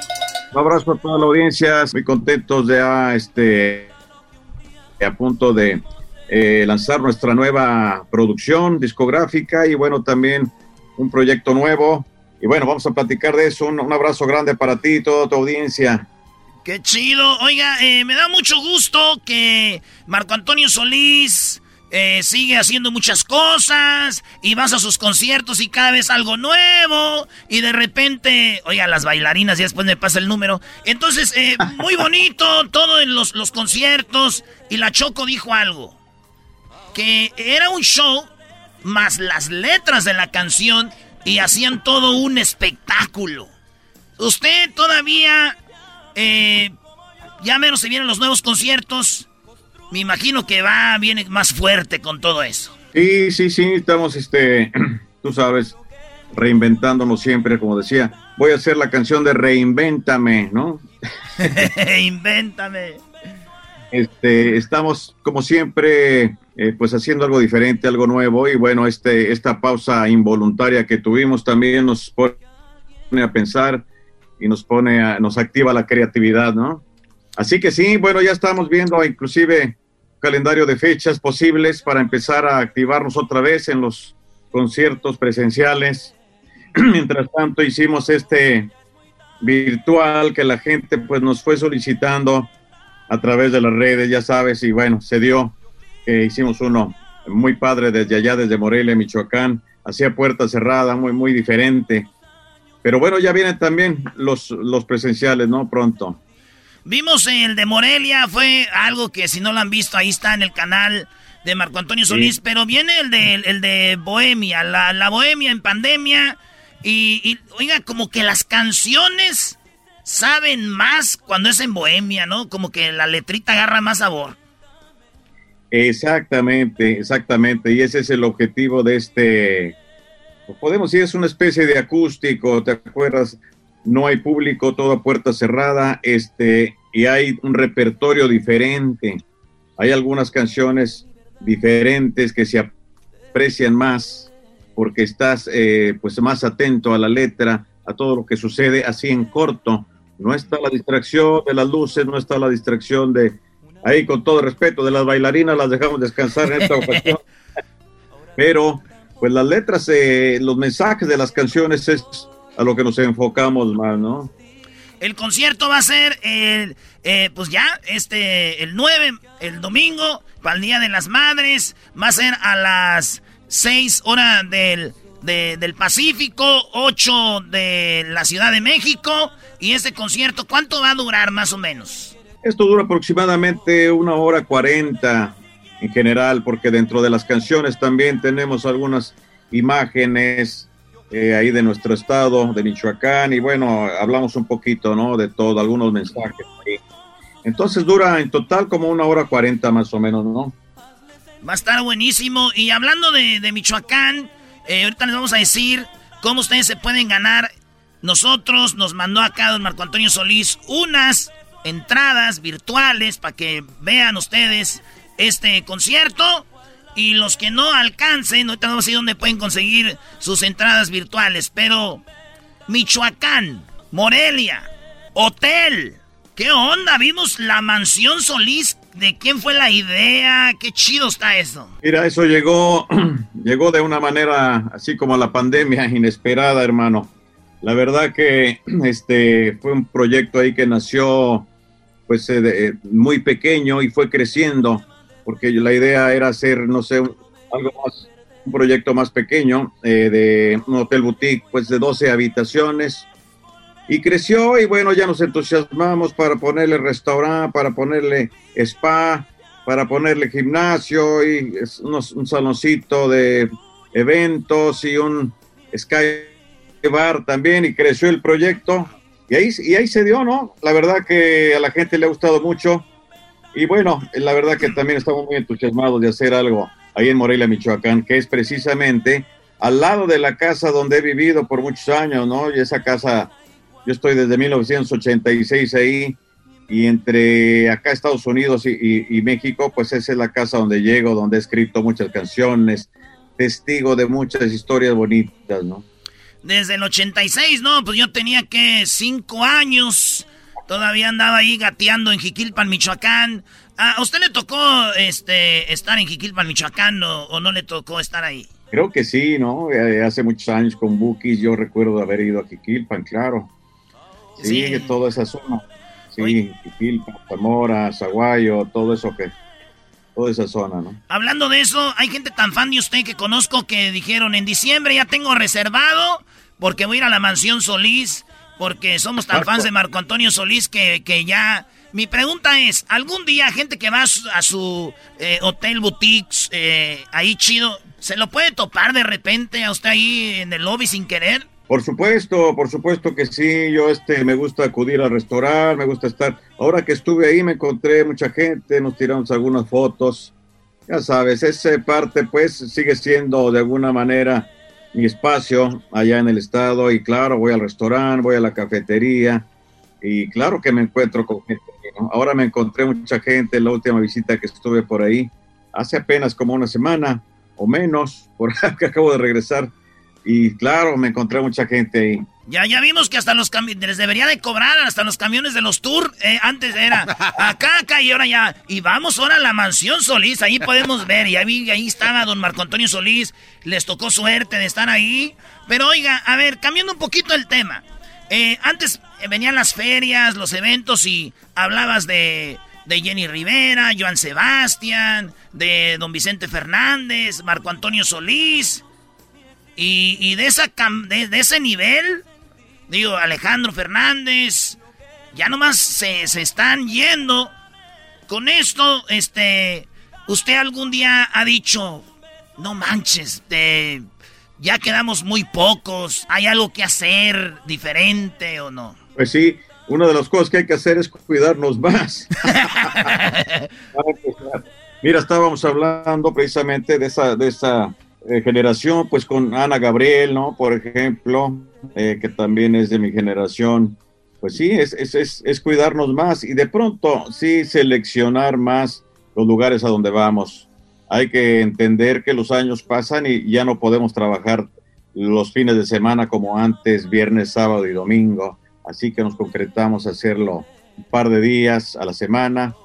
Un abrazo a toda la audiencia. Muy contentos de ah, este a punto de eh, lanzar nuestra nueva producción discográfica y bueno, también un proyecto nuevo. Y bueno, vamos a platicar de eso. Un, un abrazo grande para ti y toda tu audiencia. Qué chido. Oiga, eh, me da mucho gusto que Marco Antonio Solís eh, sigue haciendo muchas cosas y vas a sus conciertos y cada vez algo nuevo y de repente, oiga, las bailarinas y después me pasa el número. Entonces, eh, (laughs) muy bonito todo en los, los conciertos y la Choco dijo algo, que era un show más las letras de la canción y hacían todo un espectáculo. Usted todavía eh, ya menos se vienen los nuevos conciertos. Me imagino que va, viene más fuerte con todo eso. Sí, sí, sí, estamos, este, (clears throat) tú sabes, reinventándonos siempre, como decía. Voy a hacer la canción de Reinvéntame, ¿no? (laughs) Invéntame. Este, estamos, como siempre, eh, pues haciendo algo diferente, algo nuevo. Y bueno, este, esta pausa involuntaria que tuvimos también nos pone a pensar y nos pone a, nos activa la creatividad, ¿no? Así que sí, bueno, ya estamos viendo inclusive calendario de fechas posibles para empezar a activarnos otra vez en los conciertos presenciales. (clears throat) Mientras tanto, hicimos este virtual que la gente pues nos fue solicitando a través de las redes, ya sabes, y bueno, se dio que hicimos uno muy padre desde allá, desde Morelia, Michoacán, hacía puerta cerrada, muy, muy diferente. Pero bueno, ya vienen también los, los presenciales, ¿no? Pronto. Vimos el de Morelia, fue algo que si no lo han visto, ahí está en el canal de Marco Antonio Solís, Sí. pero viene el de, el de Bohemia, la, la Bohemia en pandemia, y, y, oiga, como que las canciones saben más cuando es en Bohemia, ¿no? Como que la letrita agarra más sabor. Exactamente, exactamente. Y ese es el objetivo de este, podemos decir, es una especie de acústico, ¿te acuerdas? No hay público, todo a puerta cerrada, este, y hay un repertorio diferente. Hay algunas canciones diferentes que se aprecian más porque estás eh, pues más atento a la letra, a todo lo que sucede así en corto. No está la distracción de las luces, no está la distracción de, ahí con todo respeto, de las bailarinas las dejamos descansar en esta ocasión. (laughs) Pero pues las letras, eh, los mensajes de las canciones es a lo que nos enfocamos más, ¿no? El concierto va a ser el, eh, pues ya, este, el 9, el domingo, para el Día de las Madres. Va a ser a las 6 horas del, del Pacífico, 8 de la Ciudad de México. Y este concierto, ¿cuánto va a durar más o menos? Esto dura aproximadamente una hora cuarenta en general, porque dentro de las canciones también tenemos algunas imágenes eh, ahí de nuestro estado, de Michoacán, y bueno, hablamos un poquito, ¿no? De todo, algunos mensajes. Entonces dura en total como una hora cuarenta más o menos, ¿no? Va a estar buenísimo. Y hablando de, Michoacán, eh, ahorita les vamos a decir cómo ustedes se pueden ganar. Nosotros nos mandó acá don Marco Antonio Solís unas entradas virtuales para que vean ustedes este concierto. Y los que no alcancen, no tenemos ahí dónde pueden conseguir sus entradas virtuales. Pero Michoacán, Morelia, Hotel. ¿Qué onda? Vimos la mansión Solís. ¿De quién fue la idea? Qué chido está eso. Mira, eso llegó, (clears throat) llegó de una manera así como la pandemia inesperada, hermano. La verdad que (clears throat) este fue un proyecto ahí que nació pues eh, eh, muy pequeño y fue creciendo porque la idea era hacer, no sé, algo más, un proyecto más pequeño eh, de un hotel boutique, pues de 12 habitaciones. Y creció y bueno, ya nos entusiasmamos para ponerle restaurante, para ponerle spa, para ponerle gimnasio y un saloncito de eventos y un sky bar también y creció el proyecto. Y ahí, y ahí se dio, ¿no? La verdad que a la gente le ha gustado mucho. Y bueno, la verdad que también estamos muy entusiasmados de hacer algo ahí en Morelia, Michoacán, que es precisamente al lado de la casa donde he vivido por muchos años, ¿no? Y esa casa, yo estoy desde 1986 ahí, y entre acá Estados Unidos y, México, pues esa es la casa donde llego, donde he escrito muchas canciones, testigo de muchas historias bonitas, ¿no? Desde el 86, ¿no? Pues yo tenía que cinco años Todavía andaba ahí gateando en Jiquilpan, Michoacán. Ah, ¿A usted le tocó este, estar en Jiquilpan, Michoacán o, no le tocó estar ahí? Creo que sí, ¿no? Eh, hace muchos años con Bukis yo recuerdo haber ido a Jiquilpan, claro. Sí, toda esa zona. Sí, Jiquilpan, Zamora, Zaguayo, todo eso que... Toda esa zona, ¿no? Hablando de eso, hay gente tan fan de usted que conozco que dijeron en diciembre ya tengo reservado porque voy a ir a la mansión Solís porque somos tan fans de Marco Antonio Solís que, que, ya... Mi pregunta es, ¿algún día gente que va a su, eh, hotel boutiques, eh, ahí chido, se lo puede topar de repente a usted ahí en el lobby sin querer? Por supuesto, por supuesto que sí. Yo este me gusta acudir al restaurante, me gusta estar. Ahora que estuve ahí me encontré mucha gente, nos tiramos algunas fotos. Ya sabes, esa parte pues sigue siendo de alguna manera mi espacio allá en el estado y claro, voy al restaurante, voy a la cafetería y claro que me encuentro con gente. Ahora me encontré mucha gente en la última visita que estuve por ahí, hace apenas como una semana o menos, (laughs) por que acabo de regresar y claro, me encontré mucha gente ahí. Ya, ya vimos que hasta los camiones, les debería de cobrar hasta los camiones de los tours. Eh, antes era (laughs) acá, acá y ahora ya. Y vamos ahora a la mansión Solís, ahí podemos ver. Y ahí, ahí estaba don Marco Antonio Solís, les tocó suerte de estar ahí. Pero oiga, a ver, cambiando un poquito el tema. Eh, antes venían las ferias, los eventos y hablabas de, de Jenny Rivera, Joan Sebastián, de don Vicente Fernández, Marco Antonio Solís. Y, de, esa de, ese nivel, digo, Alejandro Fernández, ya nomás se, se están yendo. Con esto, este, usted algún día ha dicho, no manches, ya quedamos muy pocos, hay algo que hacer diferente o no. Pues sí, una de las cosas que hay que hacer es cuidarnos más. (laughs) Mira, estábamos hablando precisamente de esa, de esa eh, generación, pues con Ana Gabriel, ¿no? Por ejemplo, eh, que también es de mi generación. Pues sí, es, es, es, cuidarnos más y de pronto sí seleccionar más los lugares a donde vamos. Hay que entender que los años pasan y ya no podemos trabajar los fines de semana como antes, viernes, sábado y domingo. Así que nos concretamos a hacerlo un par de días a la semana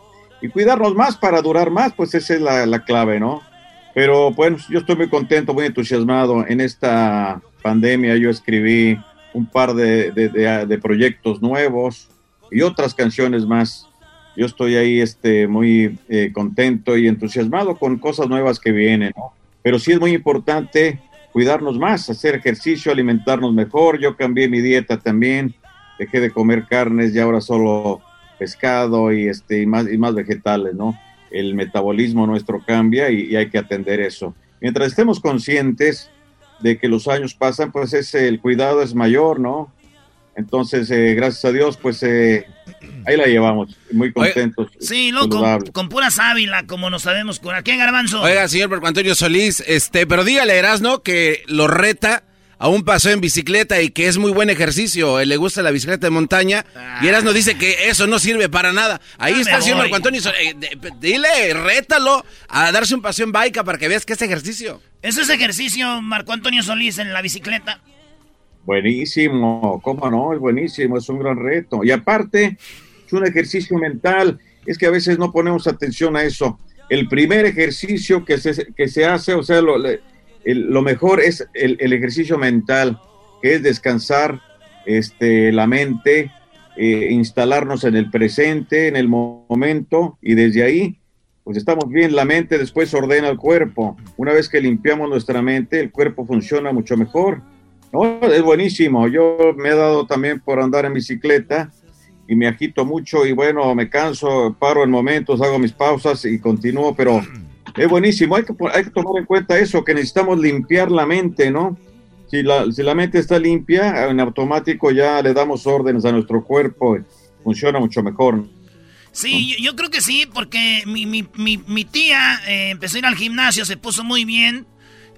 y cuidarnos más para durar más, pues esa es la, la clave, ¿no? Pero bueno, yo estoy muy contento, muy entusiasmado. En esta pandemia yo escribí un par de, de, de, proyectos nuevos y otras canciones más. Yo estoy ahí este, muy eh, contento y entusiasmado con cosas nuevas que vienen, ¿no? Pero sí es muy importante cuidarnos más, hacer ejercicio, alimentarnos mejor. Yo cambié mi dieta también, dejé de comer carnes y ahora solo pescado y, este, y, más, y más vegetales, ¿no? El metabolismo nuestro cambia y, y hay que atender eso. Mientras estemos conscientes, de que los años pasan, pues es, el cuidado es mayor, ¿no? Entonces, eh, gracias a Dios, pues eh, ahí la llevamos, muy contentos. sí, loco, con, pura sábila, como nos sabemos curar. ¿Qué, Garbanzo? Oiga, señor Marco Antonio Solís, este, pero dígale, Erasno, que lo reta a un paseo en bicicleta y que es muy buen ejercicio. Él le gusta la bicicleta de montaña. Y Erasno dice que eso no sirve para nada. Ahí está el señor Marco Antonio Solís. Eh, dile, rétalo a darse un paseo en bike para que veas que es ejercicio. ¿Eso es ejercicio, Marco Antonio Solís, en la bicicleta? Buenísimo, cómo no, es buenísimo, es un gran reto. Y aparte, es un ejercicio mental, es que a veces no ponemos atención a eso. El primer ejercicio que se, que se hace, o sea, lo, lo mejor es el, el, ejercicio mental, que es descansar este, la mente, eh, instalarnos en el presente, en el momento, y desde ahí pues estamos bien, la mente después ordena el cuerpo. Una vez que limpiamos nuestra mente, el cuerpo funciona mucho mejor. No, es buenísimo. Yo me he dado también por andar en bicicleta y me agito mucho y bueno, me canso, paro en momentos, hago mis pausas y continúo, pero es buenísimo. Hay que, hay que tomar en cuenta eso, que necesitamos limpiar la mente, ¿no? Si la, si la mente está limpia, en automático ya le damos órdenes a nuestro cuerpo, funciona mucho mejor. Sí, yo, creo que sí, porque mi, mi, mi, tía eh, empezó a ir al gimnasio, se puso muy bien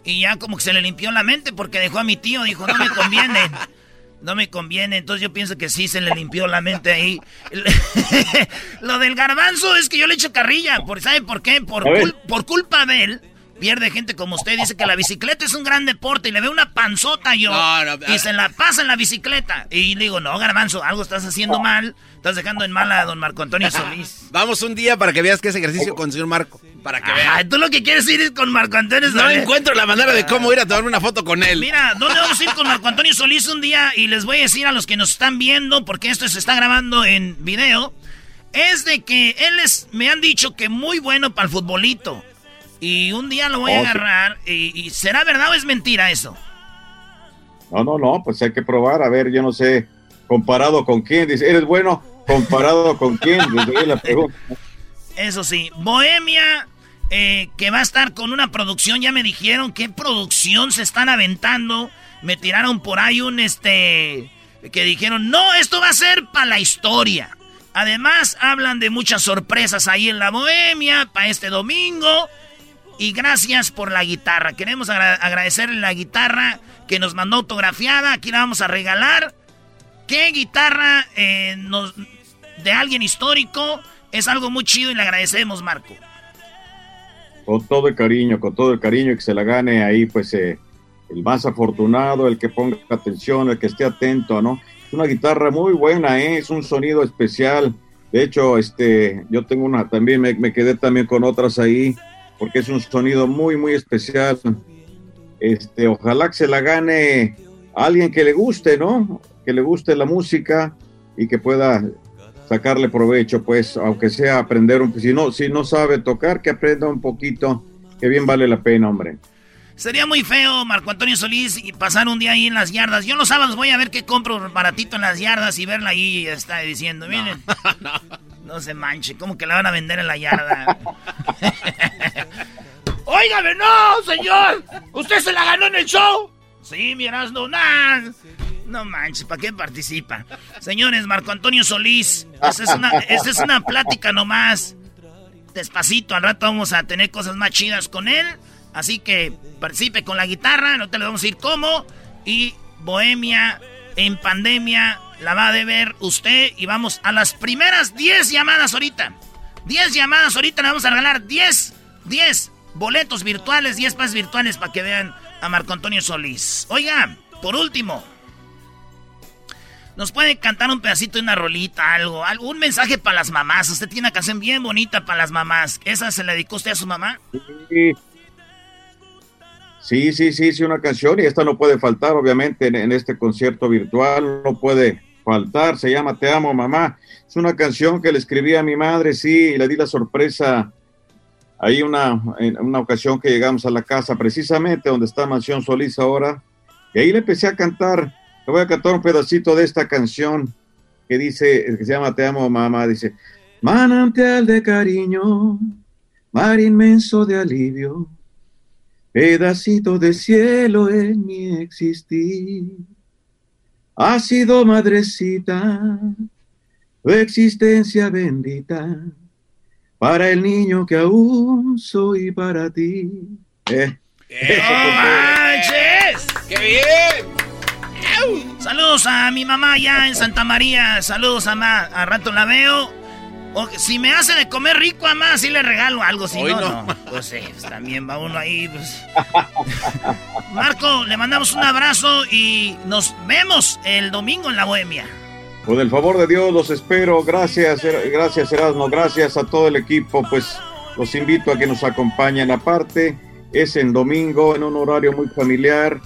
y ya como que se le limpió la mente porque dejó a mi tío, dijo, no me conviene. (laughs) No me conviene, entonces yo pienso que sí se le limpió la mente ahí. (laughs) Lo del garbanzo es que yo le echo carrilla, por, ¿sabe por qué? Por, por culpa de él pierde gente como usted. Dice que la bicicleta es un gran deporte y le veo una panzota yo. y se la pasa en la bicicleta. Y le digo, no, Garbanzo, algo estás haciendo mal. Estás dejando en mal a don Marco Antonio (laughs) Solís. Vamos un día para que veas que es ejercicio con el señor Marco. Para que veas. Tú lo que quieres ir es con Marco Antonio Solís. No encuentro la manera de cómo ir a tomarme una foto con él. Mira, ¿dónde vamos a ir con Marco Antonio Solís un día? Y les voy a decir a los que nos están viendo, porque esto se está grabando en video. Es de que él es, me han dicho que muy bueno para el futbolito. Y un día lo voy a oh, agarrar. Y, será verdad o es mentira eso? No, no, no, pues hay que probar. A ver, yo no sé, comparado con quién. Dice, ¿eres bueno? ¿Comparado con quién? (laughs) Eso sí, Bohemia, eh, que va a estar con una producción, ya me dijeron qué producción se están aventando. Me tiraron por ahí un este. Que dijeron, no, esto va a ser para la historia. Además, hablan de muchas sorpresas ahí en la Bohemia para este domingo. Y gracias por la guitarra. Queremos agradecerle la guitarra que nos mandó autografiada. Aquí la vamos a regalar. ¿Qué guitarra eh, nos, de alguien histórico? Es algo muy chido y le agradecemos, Marco. Con todo el cariño, con todo el cariño que se la gane ahí, pues eh, el más afortunado, el que ponga atención, el que esté atento, ¿no? Es una guitarra muy buena, ¿eh? es un sonido especial. De hecho, este, yo tengo una también, me, me quedé también con otras ahí porque es un sonido muy, muy especial. Este, ojalá que se la gane a alguien que le guste, ¿no? Que le guste la música y que pueda sacarle provecho, pues, aunque sea aprender un si no, si no sabe tocar, que aprenda un poquito, que bien vale la pena, hombre. Sería muy feo, Marco Antonio Solís, y pasar un día ahí en las yardas. Yo los sábados voy a ver qué compro baratito en las yardas y verla ahí y está diciendo, miren. No (laughs) se manche, ¿cómo que la van a vender en la yarda? (laughs) Óigame, no, señor. ¿Usted se la ganó en el show? Sí, miras, no, nada. No manches, ¿para qué participa? Señores, Marco Antonio Solís, esta es, una, es una plática nomás. Despacito, al rato vamos a tener cosas más chidas con él. Así que participe con la guitarra, no te lo vamos a ir cómo. Y Bohemia en pandemia la va a ver usted y vamos a las primeras 10 llamadas ahorita. 10 llamadas ahorita, le vamos a regalar 10, 10 boletos virtuales, 10 pases virtuales para que vean a Marco Antonio Solís. Oiga, por último, nos puede cantar un pedacito de una rolita, algo, algún mensaje para las mamás. Usted tiene una canción bien bonita para las mamás. ¿Esa se la dedicó usted a su mamá? Sí. Sí, sí, sí, sí, una canción y esta no puede faltar, obviamente, en, este concierto virtual, no puede faltar, se llama Te amo, mamá. Es una canción que le escribí a mi madre, sí, y le di la sorpresa ahí una, una ocasión que llegamos a la casa, precisamente donde está Mansión Solís ahora, y ahí le empecé a cantar, le voy a cantar un pedacito de esta canción que dice, que se llama Te amo, mamá, dice, manantial de cariño, mar inmenso de alivio pedacito de cielo en mi existir. Ha sido madrecita, tu existencia bendita, para el niño que aún soy para ti. Eh. manches! ¡Qué bien! Saludos a mi mamá allá en Santa María. Saludos a mamá. A rato la veo. O, si me hace de comer rico, mamá, sí le regalo algo. Si no, no, Pues, sí, pues, también va uno ahí. Pues. (laughs) Marco, le mandamos un abrazo y nos vemos el domingo en la Bohemia. Con el favor de Dios los espero. Gracias, gracias Erasmo, gracias a todo el equipo. Pues los invito a que nos acompañen. Aparte, es en domingo, en un horario muy familiar.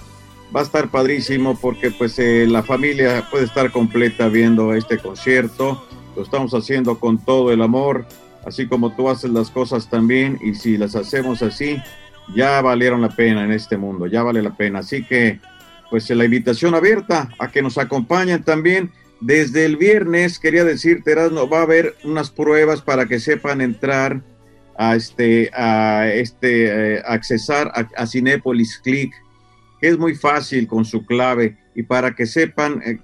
Va a estar padrísimo porque pues eh, la familia puede estar completa viendo este concierto lo estamos haciendo con todo el amor, así como tú haces las cosas también, y si las hacemos así, ya valieron la pena en este mundo, ya vale la pena. Así que, pues la invitación abierta a que nos acompañen también. Desde el viernes, quería decirte, Erasmo, va a haber unas pruebas para que sepan entrar a este, a este, eh, accesar a, a Cinepolis Click, que es muy fácil con su clave y para que sepan, eh,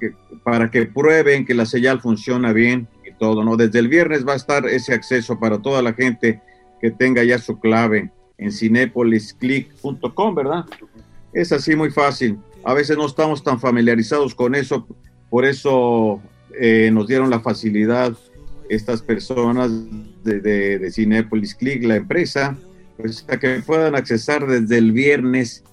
para que prueben que la señal funciona bien todo, ¿no? Desde el viernes va a estar ese acceso para toda la gente que tenga ya su clave en cinepolisclick.com, ¿verdad? Es así muy fácil. A veces no estamos tan familiarizados con eso, por eso eh, nos dieron la facilidad estas personas de, de, Cinepolis Click, la empresa, pues a que puedan accesar desde el viernes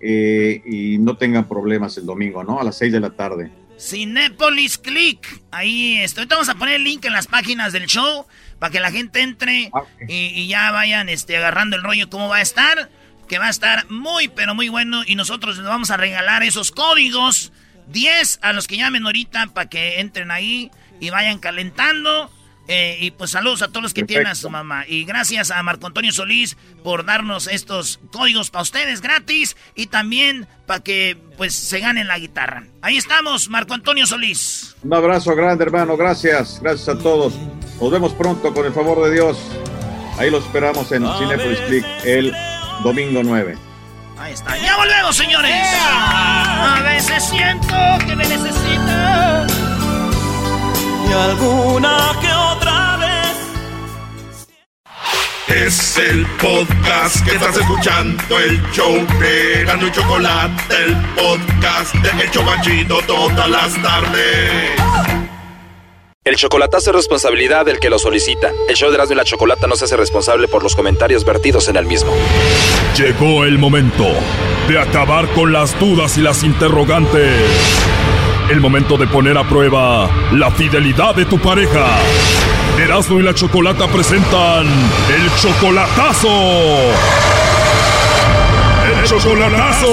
eh, y no tengan problemas el domingo, ¿no? A las 6 de la tarde. Cinepolis Click. Ahí estoy. Vamos a poner el link en las páginas del show para que la gente entre ah, y, ya vayan este, agarrando el rollo cómo va a estar. Que va a estar muy, pero muy bueno. Y nosotros les vamos a regalar esos códigos. 10 a los que llamen ahorita para que entren ahí y vayan calentando. Eh, y pues saludos a todos los que tienen a su mamá. Y gracias a Marco Antonio Solís por darnos estos códigos para ustedes gratis y también para que pues se ganen la guitarra. Ahí estamos, Marco Antonio Solís. Un abrazo grande, hermano. Gracias. Gracias a todos. Nos vemos pronto con el favor de Dios. Ahí lo esperamos en Cinepolis Click el domingo 9. Ahí está. Ya volvemos, señores. A veces siento que me necesito y alguna que otra vez. Es el podcast que estás escuchando, el show de Gano y Chocolate, el podcast de Hecho todas las tardes. El chocolatazo es responsabilidad del que lo solicita. El show de Erasmo y la Chocolata no se hace responsable por los comentarios vertidos en el mismo. Llegó el momento de acabar con las dudas y las interrogantes el momento de poner a prueba la fidelidad de tu pareja. Erasmo y la Chocolata presentan el chocolatazo. ¡El chocolatazo!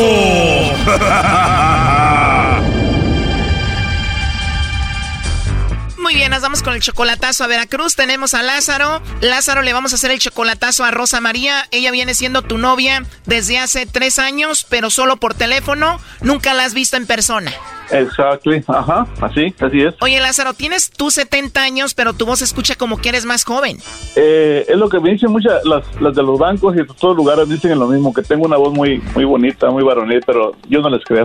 Muy bien, nos vamos con el chocolatazo a Veracruz. Tenemos a Lázaro. Lázaro, le vamos a hacer el chocolatazo a Rosa María. Ella viene siendo tu novia desde hace tres años, pero solo por teléfono. Nunca la has visto en persona. Exacto, ajá, así, así es. Oye, Lázaro, tienes tú 70 años, pero tu voz escucha como que eres más joven. Eh, es lo que me dicen muchas, las, las de los bancos y de todos lugares dicen lo mismo, que tengo una voz muy, muy bonita, muy varonil, pero yo no les creo.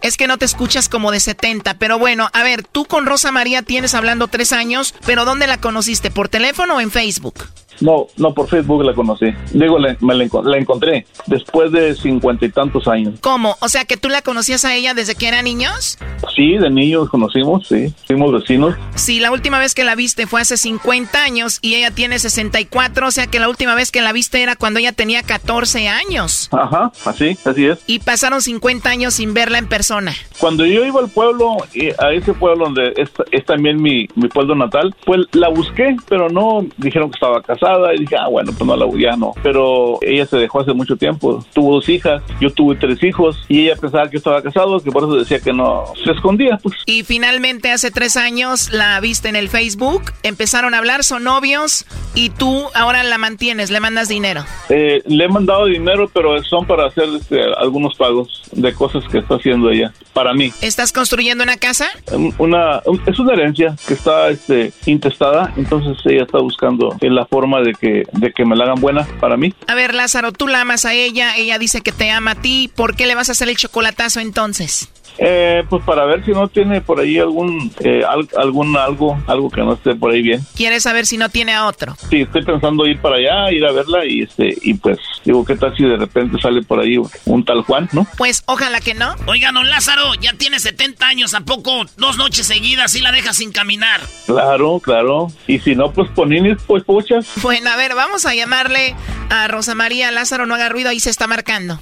Es que no te escuchas como de 70, pero bueno, a ver, tú con Rosa María tienes hablando tres años, pero ¿dónde la conociste? ¿Por teléfono o en Facebook? No, no, por Facebook la conocí. Digo, me la, encontré después de cincuenta y tantos años. ¿Cómo? O sea, que tú la conocías a ella desde que eran niños? Sí, de niños conocimos, sí. Fuimos vecinos. Sí, la última vez que la viste fue hace 50 años y ella tiene 64, o sea que la última vez que la viste era cuando ella tenía 14 años. Ajá, así, así es. Y pasaron 50 años sin verla en persona. Cuando yo iba al pueblo, a ese pueblo donde es, también mi, mi pueblo natal, pues la busqué, pero no dijeron que estaba casada y dije, ah, bueno, pues no la ya no. Pero ella se dejó hace mucho tiempo. Tuvo dos hijas, yo tuve tres hijos y ella pensaba que estaba casado, que por eso decía que no se escondía, pues. Y finalmente hace tres años la viste en el Facebook, empezaron a hablar, son novios y tú ahora la mantienes, le mandas dinero. Eh, le he mandado dinero, pero son para hacer este, algunos pagos de cosas que está haciendo ella, para mí. ¿Estás construyendo una casa? Una, es una herencia que está este, intestada, entonces ella está buscando la forma de que, de que me la hagan buena para mí. A ver, Lázaro, tú la amas a ella, ella dice que te ama a ti, ¿por qué le vas a hacer el chocolatazo entonces? Eh, pues para ver si no tiene por ahí algún, eh, algún algo, algo que no esté por ahí bien. ¿Quieres saber si no tiene a otro? Sí, estoy pensando ir para allá, ir a verla y este, y pues digo, ¿qué tal si de repente sale por ahí un tal Juan, no? Pues ojalá que no. Oiga, don Lázaro, ya tiene 70 años, ¿a poco dos noches seguidas y la deja sin caminar? Claro, claro. Y si no, pues ponines, pues pochas. Bueno, a ver, vamos a llamarle a Rosa María. Lázaro, no haga ruido, ahí se está marcando.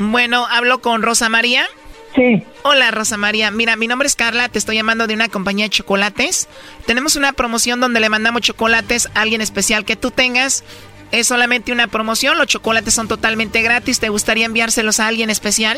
Bueno, hablo con Rosa María. Sí. Hola Rosa María, mira, mi nombre es Carla, te estoy llamando de una compañía de chocolates. Tenemos una promoción donde le mandamos chocolates a alguien especial que tú tengas. Es solamente una promoción, los chocolates son totalmente gratis. ¿Te gustaría enviárselos a alguien especial?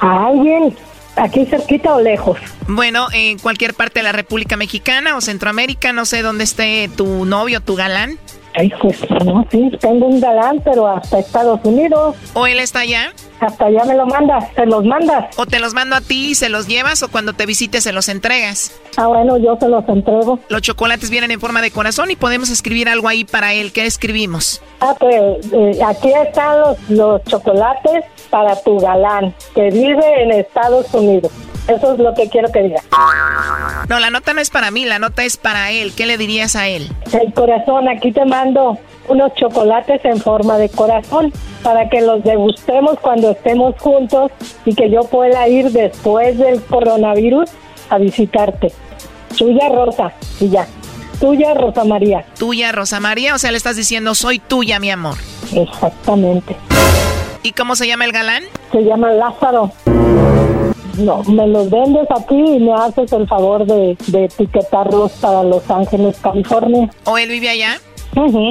A alguien, aquí cerquita o lejos. Bueno, en cualquier parte de la República Mexicana o Centroamérica, no sé dónde esté tu novio, tu galán. Ay, pues no, sí, tengo un galán, pero hasta Estados Unidos. ¿O él está allá? Hasta allá me lo mandas, se los mandas. ¿O te los mando a ti y se los llevas o cuando te visites se los entregas? Ah, bueno, yo se los entrego. Los chocolates vienen en forma de corazón y podemos escribir algo ahí para él. ¿Qué escribimos? Ah, pues eh, aquí están los, los chocolates para tu galán, que vive en Estados Unidos. Eso es lo que quiero que diga. No, la nota no es para mí, la nota es para él. ¿Qué le dirías a él? El corazón, aquí te mando unos chocolates en forma de corazón para que los degustemos cuando estemos juntos y que yo pueda ir después del coronavirus a visitarte. Tuya Rosa y ya. Tuya Rosa María. Tuya Rosa María, o sea, le estás diciendo soy tuya, mi amor. Exactamente. ¿Y cómo se llama el galán? Se llama Lázaro. No, me los vendes aquí y me haces el favor de, de etiquetarlos para Los Ángeles, California. ¿O él vive allá?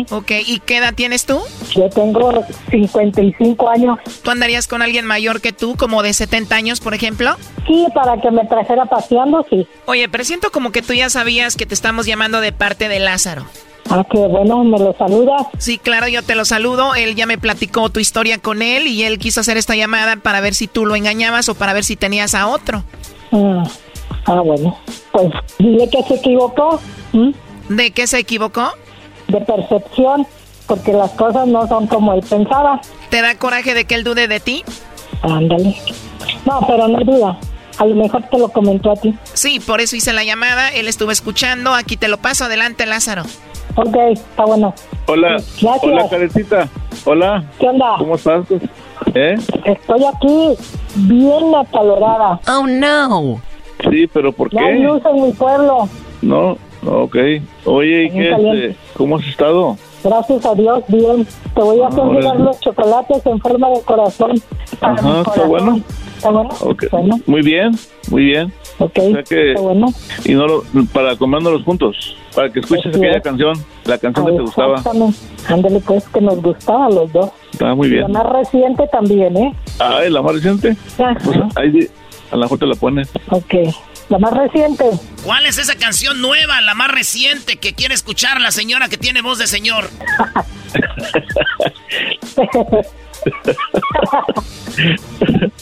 Ok, ¿y qué edad tienes tú? Yo tengo 55 años. ¿Tú andarías con alguien mayor que tú, como de 70 años, por ejemplo? Sí, para que me trajera paseando, sí. Oye, pero siento como que tú ya sabías que te estamos llamando de parte de Lázaro. Ah, qué bueno, me lo saludas. Sí, claro, yo te lo saludo. Él ya me platicó tu historia con él y él quiso hacer esta llamada para ver si tú lo engañabas o para ver si tenías a otro. Ah, ah bueno, pues dile que se equivocó. ¿De qué se equivocó? De percepción, porque las cosas no son como él pensaba. ¿Te da coraje de que él dude de ti? Ándale. No, pero no duda. A lo mejor te lo comentó a ti. Sí, por eso hice la llamada. Él estuvo escuchando. Aquí te lo paso. Adelante, Lázaro. Ok, está bueno. Hola. Gracias. Hola, Carecita. Hola. ¿Qué onda? ¿Cómo estás? ¿Eh? Estoy aquí bien acalorada. Oh, no. Sí, pero ¿por No hay qué? luz en mi pueblo. No, ok. Oye, ¿y qué, este, ¿cómo has estado? Gracias a Dios, bien. Te voy a hacer Órale. llegar los chocolates en forma de corazón. para Ajá, mi está corazón. bueno. ¿Está bueno? Ok. Bueno, Muy bien, muy bien. ok. O sea que, Está bueno. y no lo, para comiéndolos juntos, para que escuches aquella es. canción, la canción que te gustaba. Ándale, pues, que nos gustaba a los dos. Está muy La bien. más reciente también, ¿eh? Ah, ¿la más reciente? Ajá. Pues ahí a la mejor te la pones. Ok. La más reciente. ¿Cuál es esa canción nueva, la más reciente que quiere escuchar la señora que tiene voz de señor? (laughs) (laughs)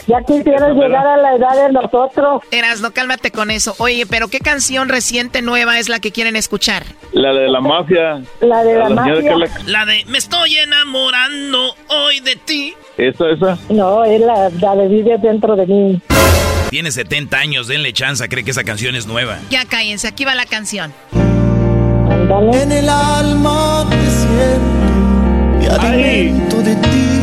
ya quisieras llegar a la edad de nosotros. Eras, no cálmate con eso. Oye, pero ¿qué canción reciente nueva es la que quieren escuchar? La de la mafia. La de la mafia. La de Me estoy enamorando hoy de ti. Esa, esa. No, es la, la de vive dentro de mí. Tiene 70 años, denle chance, cree que esa canción es nueva. Ya cállense, aquí va la canción. Ándale. En el alma te siento y de ti.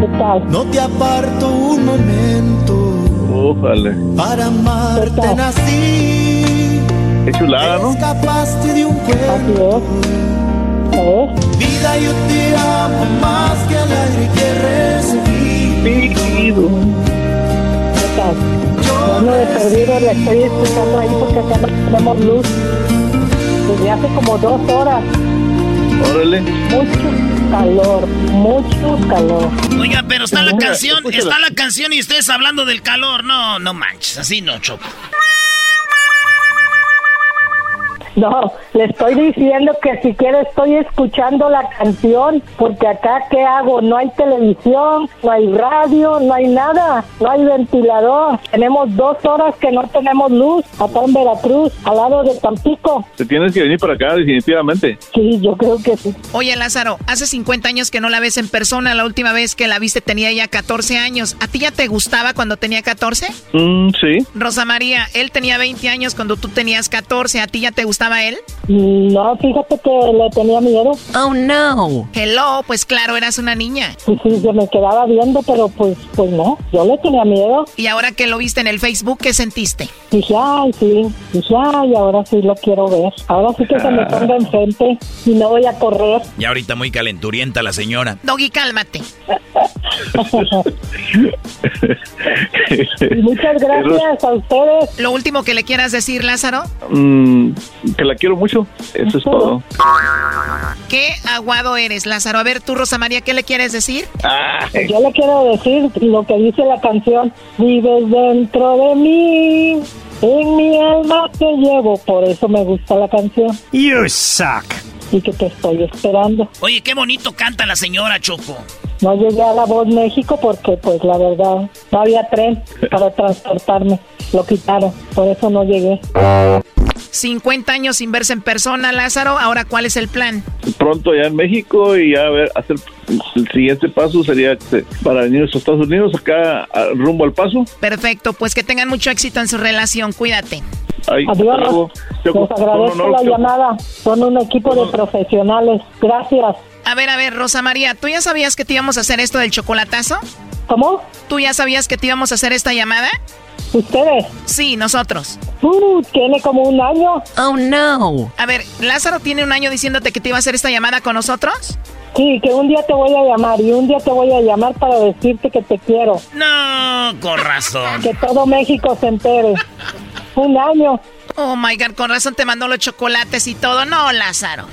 ¿Qué tal? No te aparto un momento. Ójale. Para amarte nací. Qué chulada, ¿no? Escapaste de un cuento. Vida, yo te amo más que al aire que recibí. ¿Qué tal? Bueno, de perdido le estoy escuchando ahí porque acá no tenemos luz. desde hace como dos horas. Órale. Mucho calor, mucho calor. Oiga, pero está la canción, está la canción y ustedes hablando del calor. No, no manches, así no, Choco. No, le estoy diciendo que si quiere estoy escuchando la canción, porque acá, ¿qué hago? No hay televisión, no hay radio, no hay nada, no hay ventilador. Tenemos dos horas que no tenemos luz acá en Veracruz, al lado de Tampico. Te tienes que venir para acá, definitivamente. Sí, yo creo que sí. Oye, Lázaro, hace 50 años que no la ves en persona. La última vez que la viste tenía ya 14 años. ¿A ti ya te gustaba cuando tenía 14? Mm, sí. Rosa María, él tenía 20 años cuando tú tenías 14. ¿A ti ya te gustaba él? No, fíjate que le tenía miedo. Oh, no. Hello, pues claro, eras una niña. Sí, sí, se me quedaba viendo, pero pues, pues no, yo le tenía miedo. Y ahora que lo viste en el Facebook, ¿qué sentiste? Dije, ay, sí, dije, ay, ahora sí lo quiero ver. Ahora sí que se me ponga enfrente y no voy a correr. Y ahorita muy calenturienta la señora. Doggy, cálmate. (laughs) Y Muchas gracias a ustedes. Lo último que le quieras decir, Lázaro. Mm, que la quiero mucho. Eso es todo. Qué aguado eres, Lázaro. A ver, tú, Rosa María, ¿qué le quieres decir? Yo le quiero decir lo que dice la canción. Vives dentro de mí, en mi alma te llevo. Por eso me gusta la canción. You suck. Y que te estoy esperando. Oye, qué bonito canta la señora, Choco. No llegué a La Voz México porque, pues, la verdad, no había tren para transportarme. Lo quitaron, por eso no llegué. 50 años sin verse en persona, Lázaro. Ahora, ¿cuál es el plan? Pronto ya en México y ya a ver, hacer el siguiente paso sería este, para venir a los Estados Unidos, acá rumbo al paso. Perfecto, pues que tengan mucho éxito en su relación. Cuídate. Adiós. Les agradezco la llamada. Son un equipo de profesionales. Gracias. A ver, a ver, Rosa María, ¿tú ya sabías que te íbamos a hacer esto del chocolatazo? ¿Cómo? ¿Tú ya sabías que te íbamos a hacer esta llamada? ¿Ustedes? Sí, nosotros. Uh, tiene como un año. Oh, no. A ver, ¿Lázaro tiene un año diciéndote que te iba a hacer esta llamada con nosotros? Sí, que un día te voy a llamar y un día te voy a llamar para decirte que te quiero. No, con razón. Que todo México se entere. Un año. Oh, my God, con razón te mandó los chocolates y todo. No, Lázaro.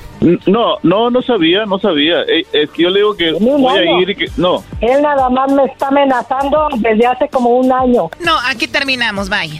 No, no, no sabía, no sabía. Eh, Es que yo le digo que voy a ir y que... No, Él nada más me está amenazando desde hace como un año. No, aquí terminamos, bye.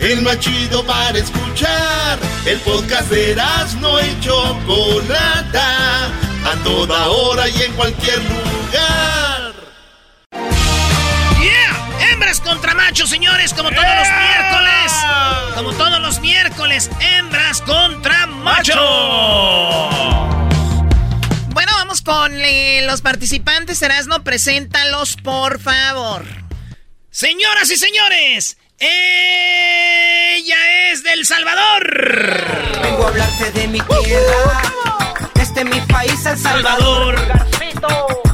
El más chido para escuchar. El podcast de no y Chocolata. A toda hora y en cualquier lugar. ¡Yeah! Hembras contra machos, señores, como todos los miércoles. Como todos los miércoles, hembras contra machos. Bueno, vamos con eh, los participantes. Erasno, preséntalos, por favor. Señoras y señores, ella es del Salvador. Vengo a hablarte de mi tierra, este mi país, El Salvador,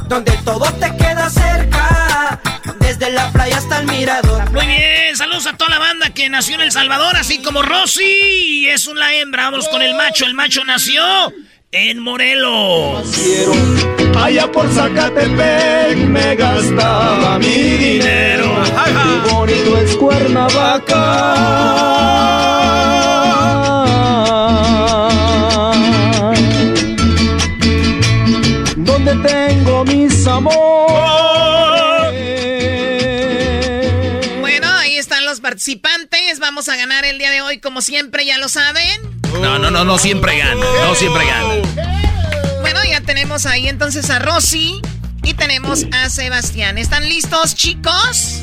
donde todo te queda cerca, desde la playa hasta el mirador. Muy bien, saludos a toda la banda que nació en El Salvador, así como Rosy. Es una hembra, vamos con el macho. El macho nació en Morelos. Allá por Zacatepec me gastaba mi dinero. Qué bonito es Cuernavaca. Donde tengo mis amores. Bueno, ahí están los participantes. Vamos a ganar el día de hoy, como siempre, ya lo saben. No, no, no, no siempre gana. No siempre gana. Bueno, ya tenemos ahí entonces a Rosy y tenemos a Sebastián. ¿Están listos, chicos?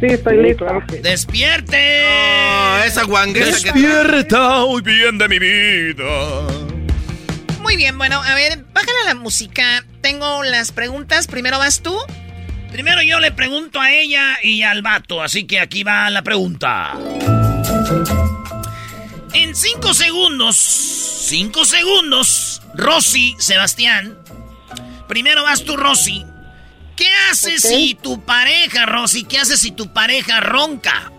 Sí, estoy listo. ¡Despierte! esa guanguesa que... Despierta hoy bien de mi vida. Muy bien, bueno, a ver, bájale la música. Tengo las preguntas. Primero vas tú. Primero yo le pregunto a ella y al vato, así que aquí va la pregunta. En cinco segundos, cinco segundos, Rosy, Sebastián. Primero vas tú, Rosy. ¿Qué haces si tu pareja, Rosy, qué haces si tu pareja ronca?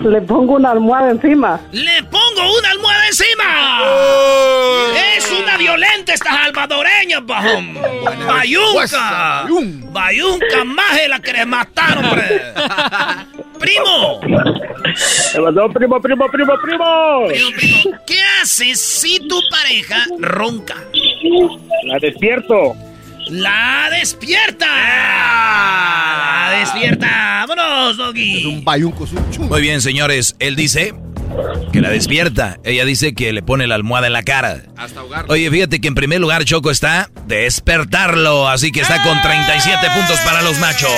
Le pongo una almohada encima. ¡Le pongo una almohada encima! ¡Es una violenta esta salvadoreña, bajón! ¡Bayunca! ¡Bayunca, maje la que le mataron, hombre! (laughs) ¡Primo! primo, primo, primo, primo. ¿Qué haces si tu pareja ronca? La despierto. ¡La despierta! ¡La despierta! ¡Vámonos, Doggy! Un bayunco, Muy bien, señores. Él dice que la despierta. Ella dice que le pone la almohada en la cara. Hasta ahogarlo. Oye, fíjate que en primer lugar Choco está despertarlo, así que está con 37 puntos para los machos.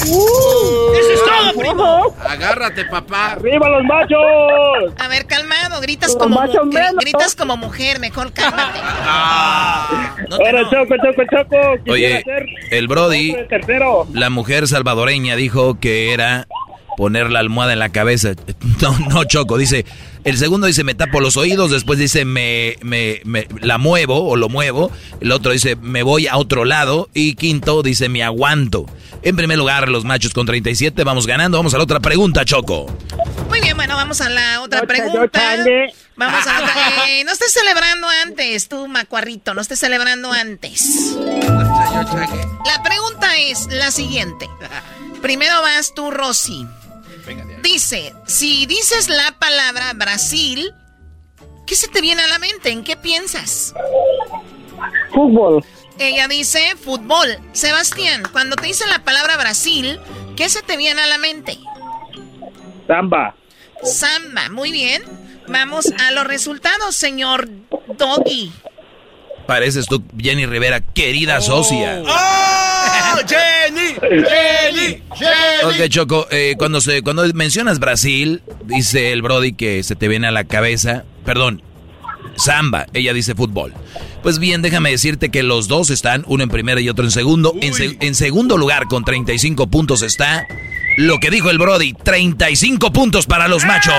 ¡Eso es todo, primo! Agárrate, papá. ¡Arriba los machos! A ver, calmado, gritas Los como, menos. gritas como mujer, mejor cálmate. Ahora, Choco, Choco, Choco. Quisiera Oye, el Brody, la mujer salvadoreña dijo que era poner la almohada en la cabeza. (laughs) No, no, Choco, dice, el segundo dice me tapo los oídos, después dice me, me, me- la muevo o lo muevo, el otro dice me voy a otro lado y quinto dice me aguanto. En primer lugar, los machos con 37 vamos ganando. Vamos a la otra pregunta, Choco. Muy bien, bueno, vamos a la otra pregunta. Vamos a la otra. Eh, no estés celebrando antes, tú, macuarrito, no estés celebrando antes. La pregunta es la siguiente. Primero vas tú, Rosy. Dice, si dices la palabra Brasil, ¿qué se te viene a la mente? ¿En qué piensas? Fútbol. Ella dice fútbol. Sebastián, cuando te dice la palabra Brasil, ¿qué se te viene a la mente? Samba. Samba, muy bien. Vamos a los resultados, señor Doggy. Pareces tú, Jenny Rivera, querida socia. ¡Oh, (laughs) Jenny! ¡Jenny! ¡Jenny! Ok, Choco, eh, cuando, se, cuando mencionas Brasil, dice el Brody que se te viene a la cabeza, perdón, samba, ella dice fútbol. Pues bien, déjame decirte que los dos están, uno en primero y otro en segundo. En, se- en segundo lugar, con 35 puntos está lo que dijo el Brody, 35 puntos para los machos.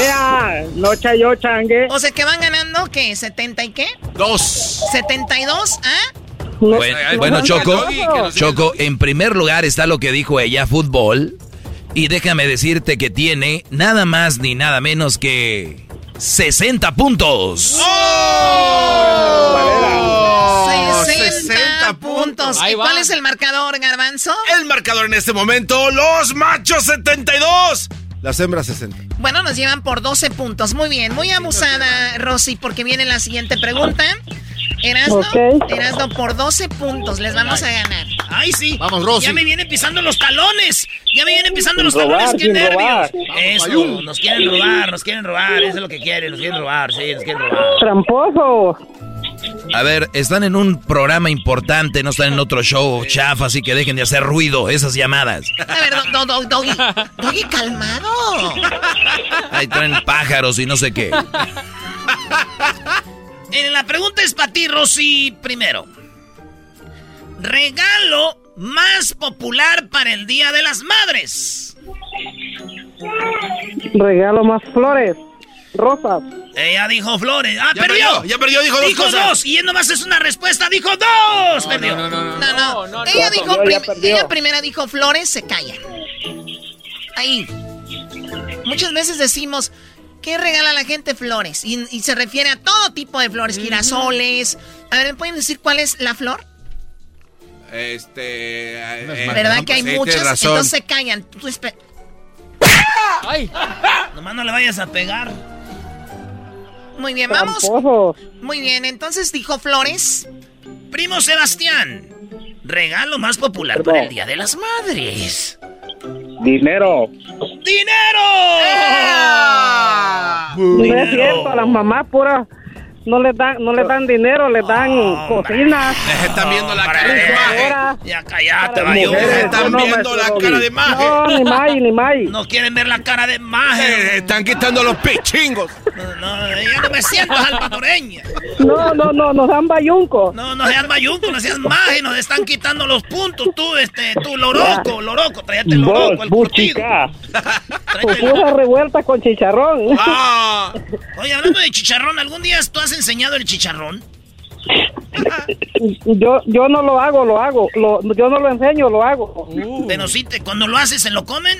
¡Ea! Nocha yo, changue. O sea, que van ganando, ¿qué? ¿70 y qué? Dos. ¿72? ¿Ah? Bueno, bueno, Choco, Choco, en primer lugar está lo que dijo ella, fútbol. Y déjame decirte que tiene nada más ni nada menos que 60 puntos. ¡Oh! 60, puntos. Ahí ¿Y va. cuál es el marcador, Garbanzo? El marcador en este momento, los machos 72. Las hembras 60. Bueno, nos llevan por 12 puntos. Muy bien, muy abusada, Rosy, porque viene la siguiente pregunta. Erasno, Ok. Erasno, por 12 puntos les vamos a ganar. ¡Ay, sí! Vamos, Rosy. Ya me vienen pisando los talones. Ya me vienen pisando los robar, talones. ¡Qué nervios! robar. Eso, nos quieren robar, nos quieren robar. Eso es lo que quieren, nos quieren robar, sí, nos quieren robar. Tramposo. A ver, están en un programa importante, no están en otro show chafa, así que dejen de hacer ruido esas llamadas. A ver, do, do- do- Doggy, Doggy, calmado. Ahí traen pájaros y no sé qué. Eh, la pregunta es para ti, Rosy, primero. Regalo más popular para el Día de las Madres. Regalo más flores. Rosas. Ella dijo flores. ¡Ah, Ya perdió! perdió, ya perdió, dijo dos Dijo cosas. dos, y él nomás es una respuesta, dijo dos. perdió. No, no, no, no. No, no, ella, dijo prim- ella primera dijo flores, se callan. Ahí. Muchas veces decimos, ¿qué regala la gente flores? Y, y se refiere a todo tipo de flores, girasoles. A ver, ¿me pueden decir cuál es la flor? Este. eh, ¿Verdad que hay sí, muchas? razón. Entonces se callan. Tú espe- Nomás no le vayas a pegar. Muy bien, vamos. Muy bien, entonces dijo flores. Primo Sebastián, regalo más popular para el Día de las Madres. Dinero. ¡Dinero! No es cierto, las mamás puras no les dan, no les dan dinero, les dan cocinas. (laughs) están viendo la cara de maje. Ya Mayo. mujeres, Están no, viendo la cara de maje. No, ni May, ni May. No quieren ver la cara de maje. Eh, están quitando los pichingos. No, no, ya no me siento salvadoreña. No, no, no, nos dan bayunco. No, no seas mayunco, no seas maje, nos están quitando los puntos. Tú, este, tú, loroco, loroco, tráete el loroco, el curtido. (laughs) Pupusas revueltas con chicharrón. Ah. (laughs) Oye, hablando de chicharrón, ¿algún día tú has enseñado el chicharrón? Yo, yo no lo hago, lo hago. Lo- yo no lo enseño, lo hago. Pero sí, te, cuando lo haces, ¿se lo comen?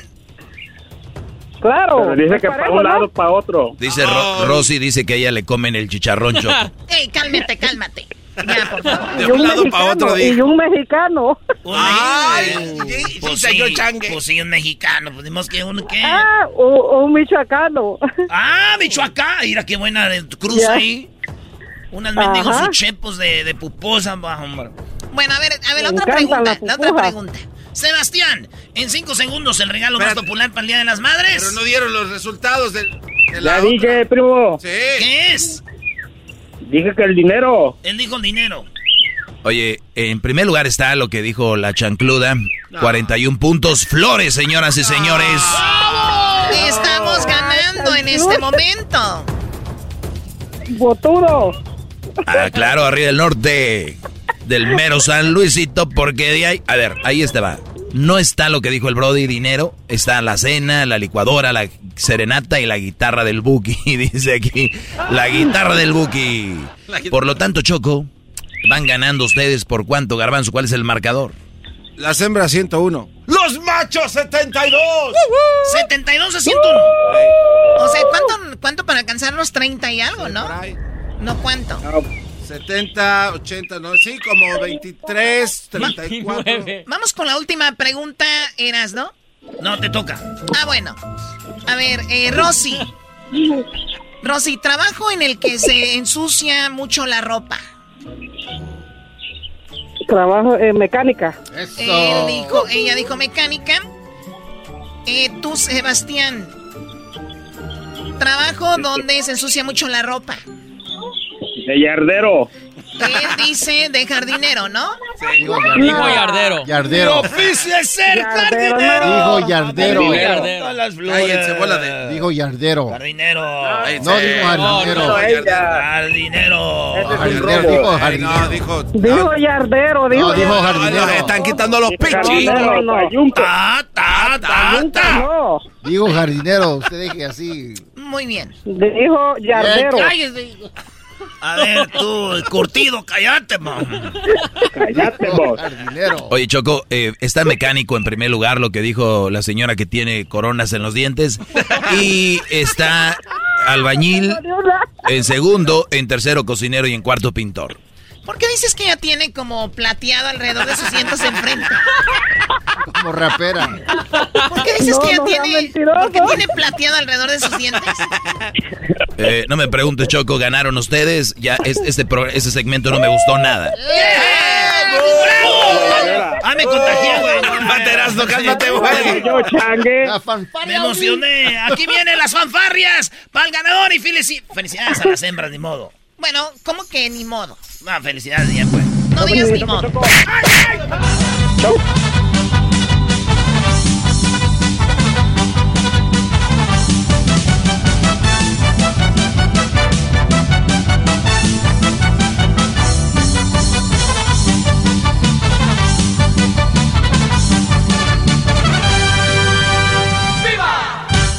Claro. Pero dice es que para un lado, ¿no? para otro. Dice Ro- Rosy, dice que a ella le comen el chicharrón choco. (laughs) Ey, cálmate, cálmate. Ya, por favor. Y un mexicano, Y un mexicano. Ay, pues sí, pues sí, un mexicano, pues dimos que un qué. Ah, un, un michoacano. Ah, Michoacán, mira qué buena de cruz Ya. ahí. Unas mendigos uchepos de, de puposa, bajo, hombre. Bueno, a ver, a ver, Me otra pregunta. La otra pregunta. Sebastián, en cinco segundos el regalo más popular para el Día de las Madres. Pero no dieron los resultados del. de Ya la dije, primo. Sí. ¿Qué es? Dije que el dinero. Él dijo el dinero. Oye, en primer lugar está lo que dijo la chancluda. 41 puntos. Flores, señoras y señores. Estamos ganando en este momento. Botudo. Ah, claro, arriba del norte del mero San Luisito, porque de ahí... A ver, ahí está va. No está lo que dijo el Brody, dinero. Está la cena, la licuadora, la serenata y la guitarra del Buki. (laughs) Dice aquí, la guitarra del Buki. Por lo tanto, Choco, van ganando ustedes por cuánto, Garbanzo. ¿Cuál es el marcador? Las hembras 101. ¡Los machos 72! 72 a 101. O sea, ¿cuánto, cuánto para alcanzar los 30 y algo, no? No, ¿cuánto? 70, 80, no, sí, como 23, 34. Vamos con la última pregunta, Eras, ¿no? No, te toca. Ah, bueno. A ver, eh, Rosy. Rosy, trabajo en el que se ensucia mucho la ropa. Trabajo en mecánica. Él dijo, ella dijo mecánica. Eh, tú, Sebastián. Trabajo donde se ensucia mucho la ropa. De yardero. Él dice de jardinero, ¿no? Dijo yardero. Yardero. Mi oficio es ser Yardero, jardinero. Dijo yardero. Dijo yardero. Cállense, bola de- Dijo yardero. Jardinero. No dijo jardinero. Jardinero. Jardinero, dijo jardinero. No, dijo. Dijo yardero, dijo. No, dijo No, jardinero. están quitando los no. Ta, ta, ta, ta. Dijo jardinero. Usted dije así. Muy bien. Dijo yardero. Cállese. A ver, tú, el curtido, cállate, man. Cállate vos. Oye, Choco, eh, está mecánico en primer lugar, lo que dijo la señora que tiene coronas en los dientes. Y está albañil en segundo, en tercero cocinero y en cuarto pintor. ¿Por qué dices que ella tiene como plateado alrededor de sus dientes enfrente? Como rapera. ¿Por qué dices No, que ella no tiene, mentiroso. ¿por qué tiene plateado alrededor de sus dientes? Eh, no me preguntes, Choco, ganaron ustedes. Ya es- este, pro- este segmento no me gustó nada. Ah, me contagié, güey. Cálmate, Erasmo, cálmate, güey. Yo changue. La Me fanfarria. emocioné. Aquí vienen las fanfarrias para el ganador y felici- felicidades a las hembras, ni modo. Bueno, ¿cómo que ni modo? Ah, felicidades, ya pues. No digas ni modo.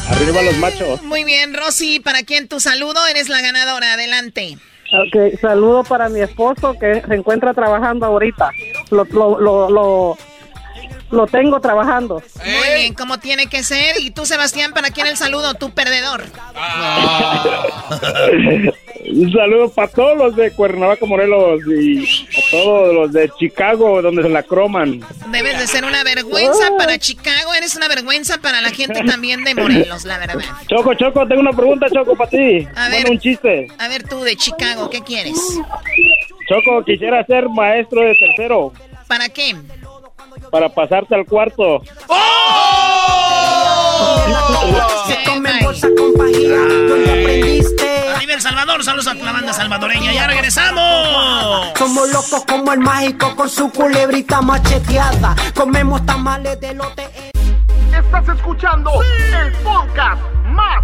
Arriba los machos. Muy bien, Rosy, ¿para quién tu saludo? Eres la ganadora, adelante. Ok, saludo para mi esposo que se encuentra trabajando ahorita. Lo, lo, lo, lo, lo tengo trabajando. Muy bien, como tiene que ser. Y tú, Sebastián, ¿para quién el saludo? Tu perdedor. (laughs) Un saludo para todos los de Cuernavaca, Morelos y a todos los de Chicago, donde se la croman. Debes de ser una vergüenza para Chicago, eres una vergüenza para la gente también de Morelos, la verdad. Choco, Choco, tengo una pregunta, Choco, para ti. A ver. Bueno, un chiste. A ver tú, de Chicago, ¿qué quieres? Choco, quisiera ser maestro de tercero ¿Para qué? Para pasarte al cuarto. Se come bolsa con pajilla, ¿dónde aprendiste? Arriba El Salvador. Saludos a la banda salvadoreña. ¡Ya regresamos! Somos locos como el mágico con su culebrita macheteada. Comemos tamales de lote. Estás escuchando el podcast más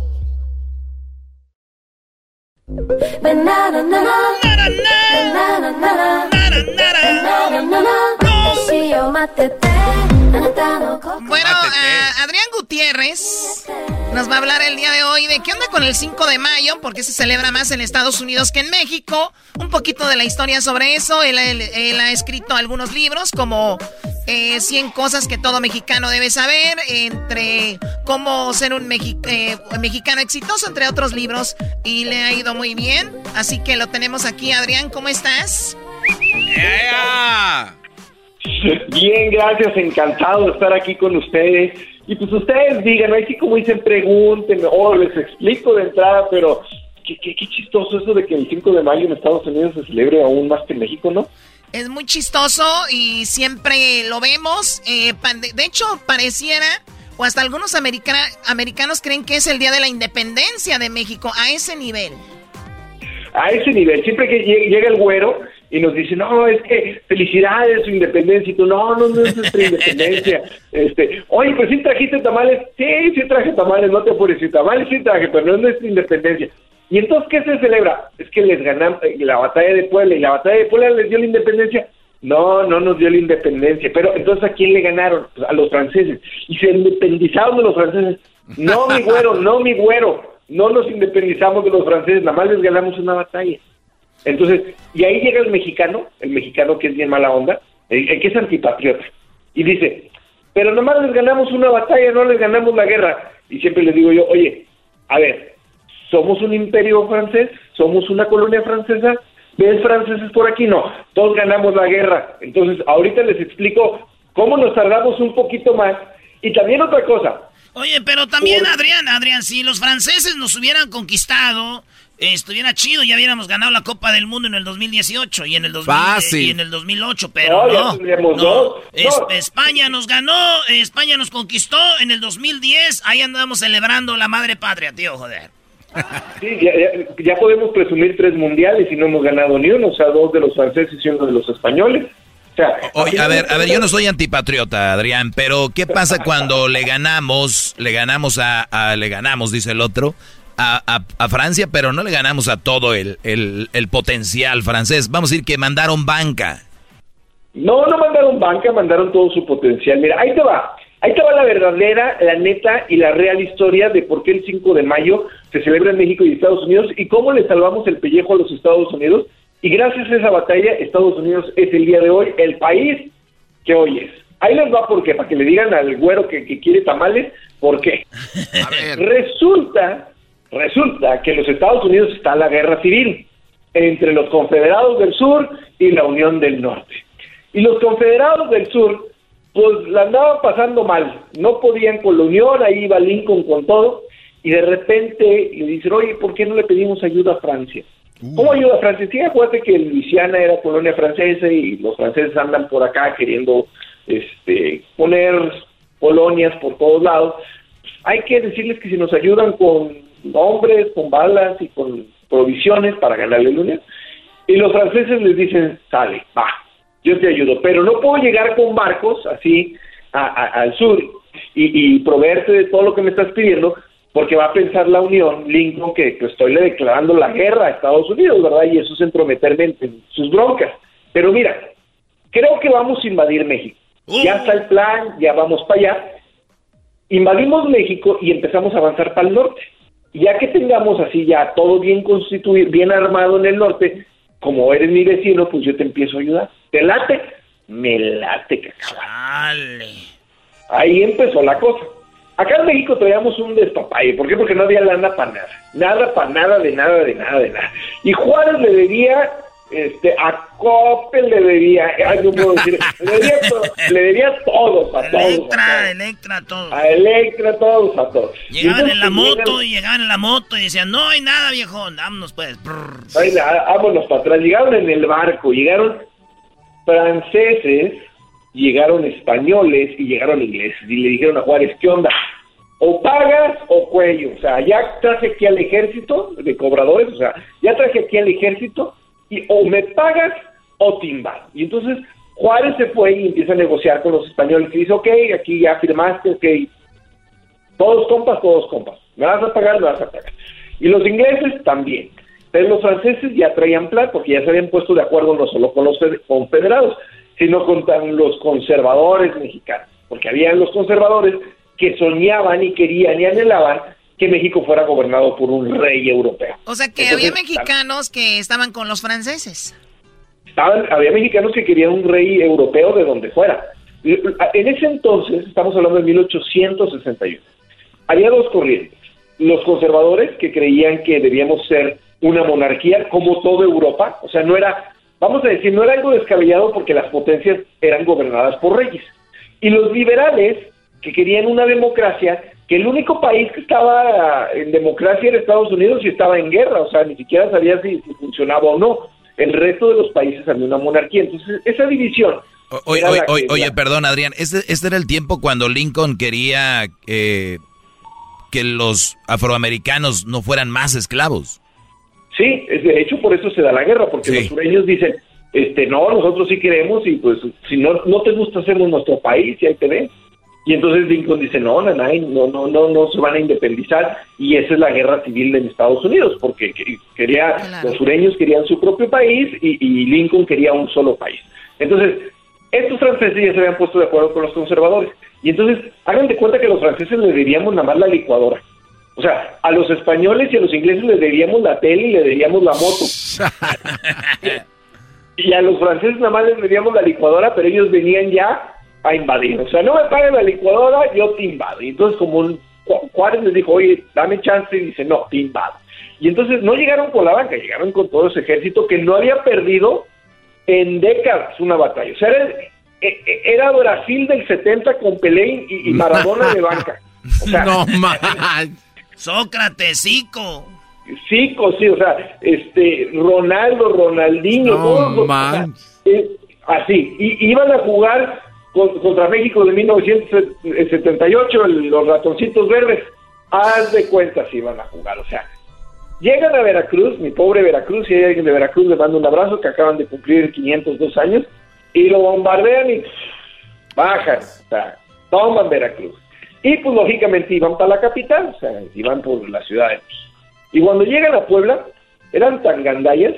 Banana, banana, banana, banana, banana, banana, banana. Bueno, ah, Adrián Gutiérrez nos va a hablar el día de hoy de qué onda con el 5 de mayo, porque se celebra más en Estados Unidos que en México. Un poquito de la historia sobre eso. Él, él- él ha escrito algunos libros como eh, 100 cosas que todo mexicano debe saber, entre cómo ser un mexi- eh, mexicano exitoso, entre otros libros, y le ha ido muy bien. Así que lo tenemos aquí. Adrián, ¿cómo estás? (laughs) Bien, gracias, encantado de estar aquí con ustedes. Y pues ustedes digan, así como dicen, pregunten, o les explico de entrada, pero qué, qué, qué chistoso eso de que el 5 de mayo en Estados Unidos se celebre aún más que en México, ¿no? Es muy chistoso y siempre lo vemos. eh, de hecho, pareciera, o hasta algunos americanos creen que es el Día de la Independencia de México, a ese nivel. A ese nivel, siempre que lle- llega el güero y nos dice, no, es que felicidades, su independencia, y tú, no, no, no es nuestra independencia. (laughs) Este, oye, pues sí trajiste tamales, sí, sí traje tamales, no te apures, sí tamales sí traje, pero no es nuestra independencia. Y entonces, ¿qué se celebra? Es que les ganamos eh, la batalla de Puebla, y la batalla de Puebla les dio la independencia. No, no nos dio la independencia, pero entonces ¿a quién le ganaron? Pues a los franceses. Y se independizaron de los franceses. No, mi güero, no, mi güero. No nos independizamos de los franceses, nada más les ganamos una batalla. Entonces, y ahí llega el mexicano, el mexicano que es bien mala onda, el, el que es antipatriota, y dice, pero nomás les ganamos una batalla, no les ganamos la guerra. Y siempre les digo yo, oye, a ver, ¿somos un imperio francés? ¿Somos una colonia francesa? ¿Ves franceses por aquí? No, todos ganamos la guerra. Entonces, ahorita les explico cómo nos tardamos un poquito más. Y también otra cosa, Oye, pero también, Adrián, Adrián, si los franceses nos hubieran conquistado, eh, estuviera chido, ya hubiéramos ganado la Copa del Mundo en el 2018 y en el, 2000, Fácil. y en el 2008, pero No, ya no. no. dos. Es-. España nos ganó, España nos conquistó en el 2010, ahí andamos celebrando la madre patria, tío, joder. Sí, ya, ya- ya podemos presumir tres mundiales y no hemos ganado ni uno, o sea, dos de los franceses y uno de los españoles. O sea, Oye, a ver, a ver, yo no soy antipatriota, Adrián, pero ¿qué pasa cuando le ganamos, le ganamos a, a- le ganamos, dice el otro, a, a- a Francia, pero no le ganamos a todo el, el- el potencial francés? Vamos a decir que mandaron banca. No, no mandaron banca, mandaron todo su potencial. Mira, ahí te va. Ahí te va la verdadera, la neta y la real historia de por qué el 5 de mayo se celebra en México y Estados Unidos y cómo le salvamos el pellejo a los Estados Unidos. Y gracias a esa batalla, Estados Unidos es el día de hoy el país que hoy es. Ahí les va por qué, para que le digan al güero que, que quiere tamales, ¿por qué? (laughs) Resulta, resulta que en los Estados Unidos está la guerra civil entre los confederados del sur y la Unión del Norte. Y los confederados del sur, pues la andaban pasando mal, no podían con la Unión, ahí iba Lincoln con todo, y de repente le dicen, oye, ¿por qué no le pedimos ayuda a Francia? ¿Cómo ayuda a Francia? Sí, acuérdate que Luisiana era colonia francesa y los franceses andan por acá queriendo este, poner colonias por todos lados. Hay que decirles que si nos ayudan con hombres, con balas y con provisiones para ganarle la Unión. Y los franceses les dicen, sale, va, yo te ayudo, pero no puedo llegar con barcos así a- a- al sur y, y proveerte de todo lo que me estás pidiendo, porque va a pensar la Unión, Lincoln, que, que estoy le declarando la guerra a Estados Unidos, ¿verdad? Y eso es entrometerme en, en sus broncas. Pero mira, creo que vamos a invadir México. Ya está el plan, ya vamos para allá. Invadimos México y empezamos a avanzar para el norte. Ya que tengamos así ya todo bien constituido, bien armado en el norte, como eres mi vecino, pues yo te empiezo a ayudar. ¿Te late? me late, cacao. Dale. Ahí empezó la cosa. Acá en México traíamos un despapalle. ¿Por qué? Porque no había lana para nada. Nada para nada, de nada, de nada, de nada. Y Juárez le debía, este, a Coppel le debía, ay, no puedo decir, le debía, to- le debía a todos, a todos. Electra, Electra. A Electra, a todos, a todos. Y Llegaban en la moto llegan- y llegaban en la moto y decían, no hay nada, viejo, vámonos pues. Ay, vámonos para atrás. Llegaron en el barco, llegaron franceses, llegaron españoles y llegaron ingleses. Y le dijeron a Juárez, ¿qué onda? O pagas o cuello. O sea, ya traje aquí al ejército de cobradores, o sea, ya traje aquí al ejército y o me pagas o te. Y entonces Juárez se fue y empieza a negociar con los españoles y dice, ok, aquí ya firmaste, ok, todos compas, todos compas. Me vas a pagar, me vas a pagar. Y los ingleses también. Pero los franceses ya traían plan porque ya se habían puesto de acuerdo no solo con los fed- confederados, sino con los conservadores mexicanos. Porque habían los conservadores que soñaban y querían y anhelaban que México fuera gobernado por un rey europeo. O sea que Entonces, había mexicanos que estaban con los franceses. Estaban- había mexicanos que querían un rey europeo de donde fuera. En ese entonces, estamos hablando de 1861, había dos corrientes. Los conservadores que creían que debíamos ser una monarquía como toda Europa, o sea, no era, vamos a decir, no era algo descabellado porque las potencias eran gobernadas por reyes. Y los liberales que querían una democracia, que el único país que estaba en democracia era Estados Unidos y estaba en guerra, o sea, ni siquiera sabía si, si funcionaba o no. El resto de los países había una monarquía. Entonces, esa división. Oye, era oye, la que- oye, la- perdón, Adrián. Este, este era el tiempo cuando Lincoln quería eh, que los afroamericanos no fueran más esclavos. Sí, de hecho por eso se da la guerra, porque los sureños dicen, este, no, nosotros sí queremos y pues si no, no te gusta hacemos nuestro país y ahí te ves. Y entonces Lincoln dice, no, no, no, no, no se van a independizar y esa es la guerra civil en Estados Unidos, porque que- quería, los sureños querían su propio país y, y Lincoln quería un solo país. Entonces, estos franceses ya se habían puesto de acuerdo con los conservadores. Y entonces, hagan de cuenta que los franceses le debíamos nada más la licuadora. O sea, a los españoles y a los ingleses les debíamos la tele y le debíamos la moto. (laughs) y a los franceses nada más les debíamos la licuadora, pero ellos venían ya a invadir. O sea, no me paguen la licuadora, yo te invado. Y entonces, como un- Ju- Juárez les dijo, oye, dame chance, y dice, no, te invado. Y entonces no llegaron con la banca, llegaron con todo ese ejército que no había perdido en décadas una batalla. O sea, era, e- e- era Brasil del 70 con Pelé y, y Maradona de banca. O sea, (laughs) no más. Sócrates, Zico. Zico, sí, o sea, este, Ronaldo, Ronaldinho, No todos o sea, eh, así, y iban a jugar contra México de 1978, el- los ratoncitos verdes, haz de cuenta si iban a jugar, o sea, llegan a Veracruz, mi pobre Veracruz, si hay alguien de Veracruz, les mando un abrazo, que acaban de cumplir 502 años, y lo bombardean y bajan, o sea, toman Veracruz. Y pues lógicamente iban para la capital, o sea, iban por la ciudad de. Y cuando llegan a Puebla, eran tan gandallas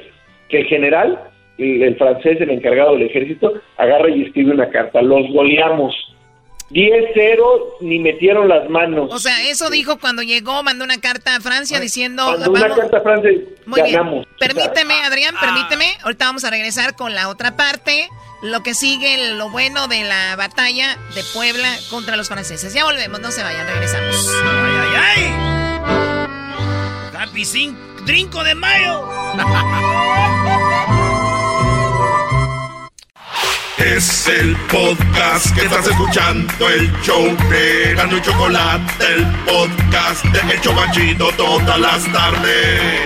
que el general, el, el francés, el encargado del ejército, agarra y escribe una carta. Los goleamos. 10-0, ni metieron las manos. O sea, eso dijo cuando llegó, mandó una carta a Francia diciendo... Cuando una vamos- carta a Francia, Muy bien. ganamos. Permíteme, Adrián, permíteme. Ahorita vamos a regresar con la otra parte. Lo que sigue, lo bueno de la batalla de Puebla contra los franceses. Ya volvemos, no se vayan, regresamos. ¡Ay, ay, ay! ¡Happy Cin- Trinco de Mayo! (laughs) Es el podcast que estás escuchando, el show de Gano y Chocolate, el podcast de El Chocachito todas las tardes.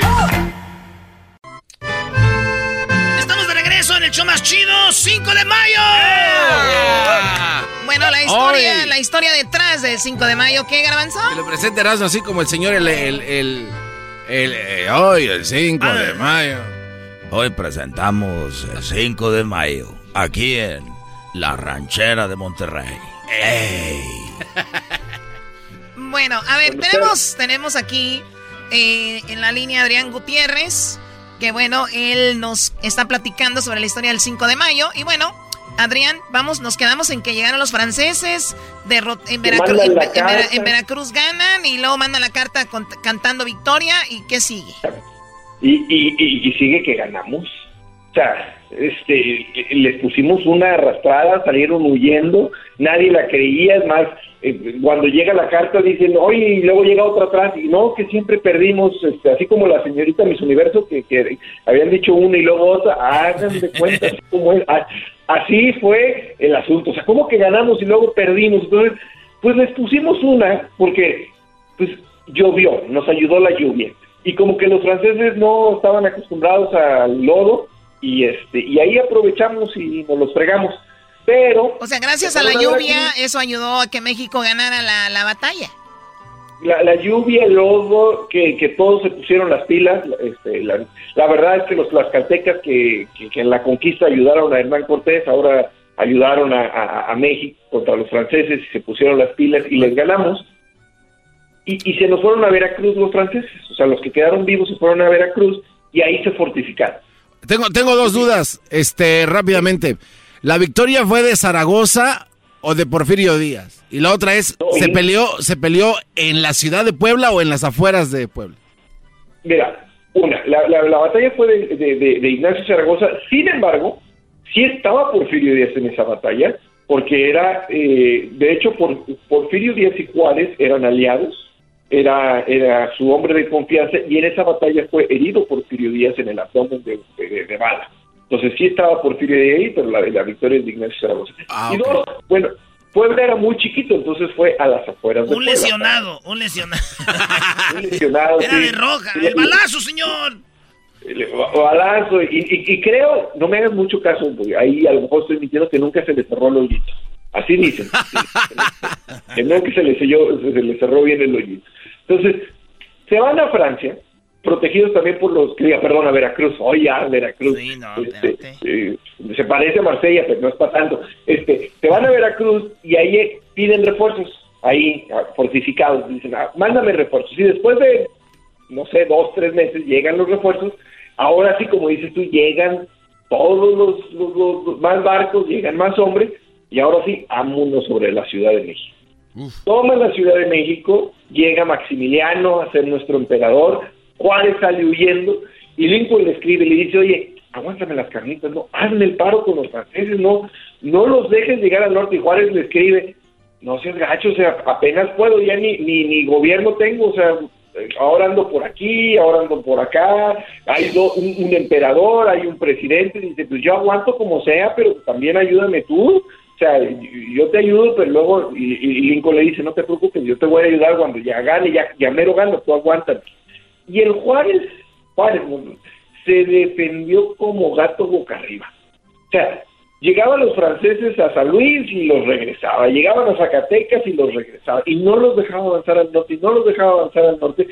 Estamos de regreso en el show más chido, 5 de mayo. Bueno, la historia, la historia detrás del 5 de mayo, ¿qué, Garbanzo? Que lo presente Erasmo así como el señor, el. el, el, el- eh, hoy, el 5 de mayo. Hoy presentamos el 5 de mayo, aquí en La Ranchera de Monterrey. ¡Ey! (laughs) Bueno, a ver, tenemos, tenemos aquí eh, en la línea Adrián Gutiérrez, que bueno, él nos está platicando sobre la historia del 5 de mayo. Y bueno, Adrián, vamos, nos quedamos en que llegaron los franceses, derrot- en, Veracruz, en, la en Vera- carta. en Veracruz ganan y luego mandan la carta con- cantando victoria. ¿Y qué sigue? Y, y, y, y sigue que ganamos. O sea, este, les pusimos una arrastrada, salieron huyendo, nadie la creía, es más, eh, cuando llega la carta dicen, oye, y luego llega otra atrás, y no, que siempre perdimos, este, así como la señorita Miss Universo, que, que habían dicho una y luego otra, hagan de cuenta, así, como es, así fue el asunto, o sea, ¿cómo que ganamos y luego perdimos? Entonces, pues les pusimos una, porque, pues, llovió, nos ayudó la lluvia, y como que los franceses no estaban acostumbrados al lodo, y este, y ahí aprovechamos y nos los fregamos. Pero O sea, gracias a la lluvia, eso ayudó a que México ganara la, la batalla. la, la lluvia, el lodo, que, que todos se pusieron las pilas. Este, la, la verdad es que los tlaxcaltecas que, que, que en la conquista ayudaron a Hernán Cortés, ahora ayudaron a, a- a México contra los franceses y se pusieron las pilas y les ganamos. Y, y se nos fueron a Veracruz los franceses, o sea, los que quedaron vivos se fueron a Veracruz y ahí se fortificaron. Tengo, tengo dos dudas, este, rápidamente. ¿La victoria fue de Zaragoza o de Porfirio Díaz? Y la otra es, ¿se peleó, ¿se peleó en la ciudad de Puebla o en las afueras de Puebla? Mira, una, la, la- la batalla fue de, de- de- de Ignacio Zaragoza, sin embargo, sí estaba Porfirio Díaz en esa batalla, porque era, eh, de hecho, por, Porfirio Díaz y Juárez eran aliados, era, era su hombre de confianza, y en esa batalla fue herido Porfirio Díaz en el abdomen de, de- de bala. Entonces sí estaba Porfirio Díaz ahí, pero la, la victoria es de Ignacio Zaragoza. y dos, bueno, Puebla era muy chiquito, entonces fue a las afueras de Un Puebla. lesionado, un lesionado. (laughs) Un lesionado, Era sí. de roja. Sí, El balazo, señor. El balazo, y, y- y creo, no me hagas mucho caso, porque ahí a lo mejor estoy mintiendo que nunca se le cerró el hoyito. Así dicen. sí, (laughs) que nunca se le, selló, se le cerró bien el hoyito. Entonces, se van a Francia, protegidos también por los, que perdón, a Veracruz, oye, ya, Veracruz. Este, eh, se parece a Marsella, pero no es para tanto. Este, se van a Veracruz y ahí eh, piden refuerzos, ahí ah, fortificados. Dicen, ah, mándame refuerzos. Y después de no sé, dos, tres meses, llegan los refuerzos. Ahora sí, como dices tú, llegan todos los, los- los- los más barcos, llegan más hombres, y ahora sí, vámonos sobre la Ciudad de México. Toman la Ciudad de México, llega Maximiliano a ser nuestro emperador, Juárez sale huyendo, y Lincoln le escribe y le dice, oye, aguántame las carnitas, no, hazme el paro con los franceses, no, no los dejes llegar al norte, y Juárez le escribe, no seas gacho, o sea, apenas puedo, ya ni, ni, gobierno tengo, o sea, ahora ando por aquí, ahora ando por acá, hay do- un, un emperador, hay un presidente, dice, pues yo aguanto como sea, pero también ayúdame tú, o sea, yo te ayudo, pero luego, y, Lincoln le dice, no te preocupes, yo te voy a ayudar cuando ya gane, ya, ya mero gano, tú aguántame. Y el Juárez, Juárez, se defendió como gato boca arriba. O sea, llegaban los franceses a San Luis y los regresaba, llegaban a Zacatecas y los regresaba, y no los dejaba avanzar al norte, y no los dejaba avanzar al norte.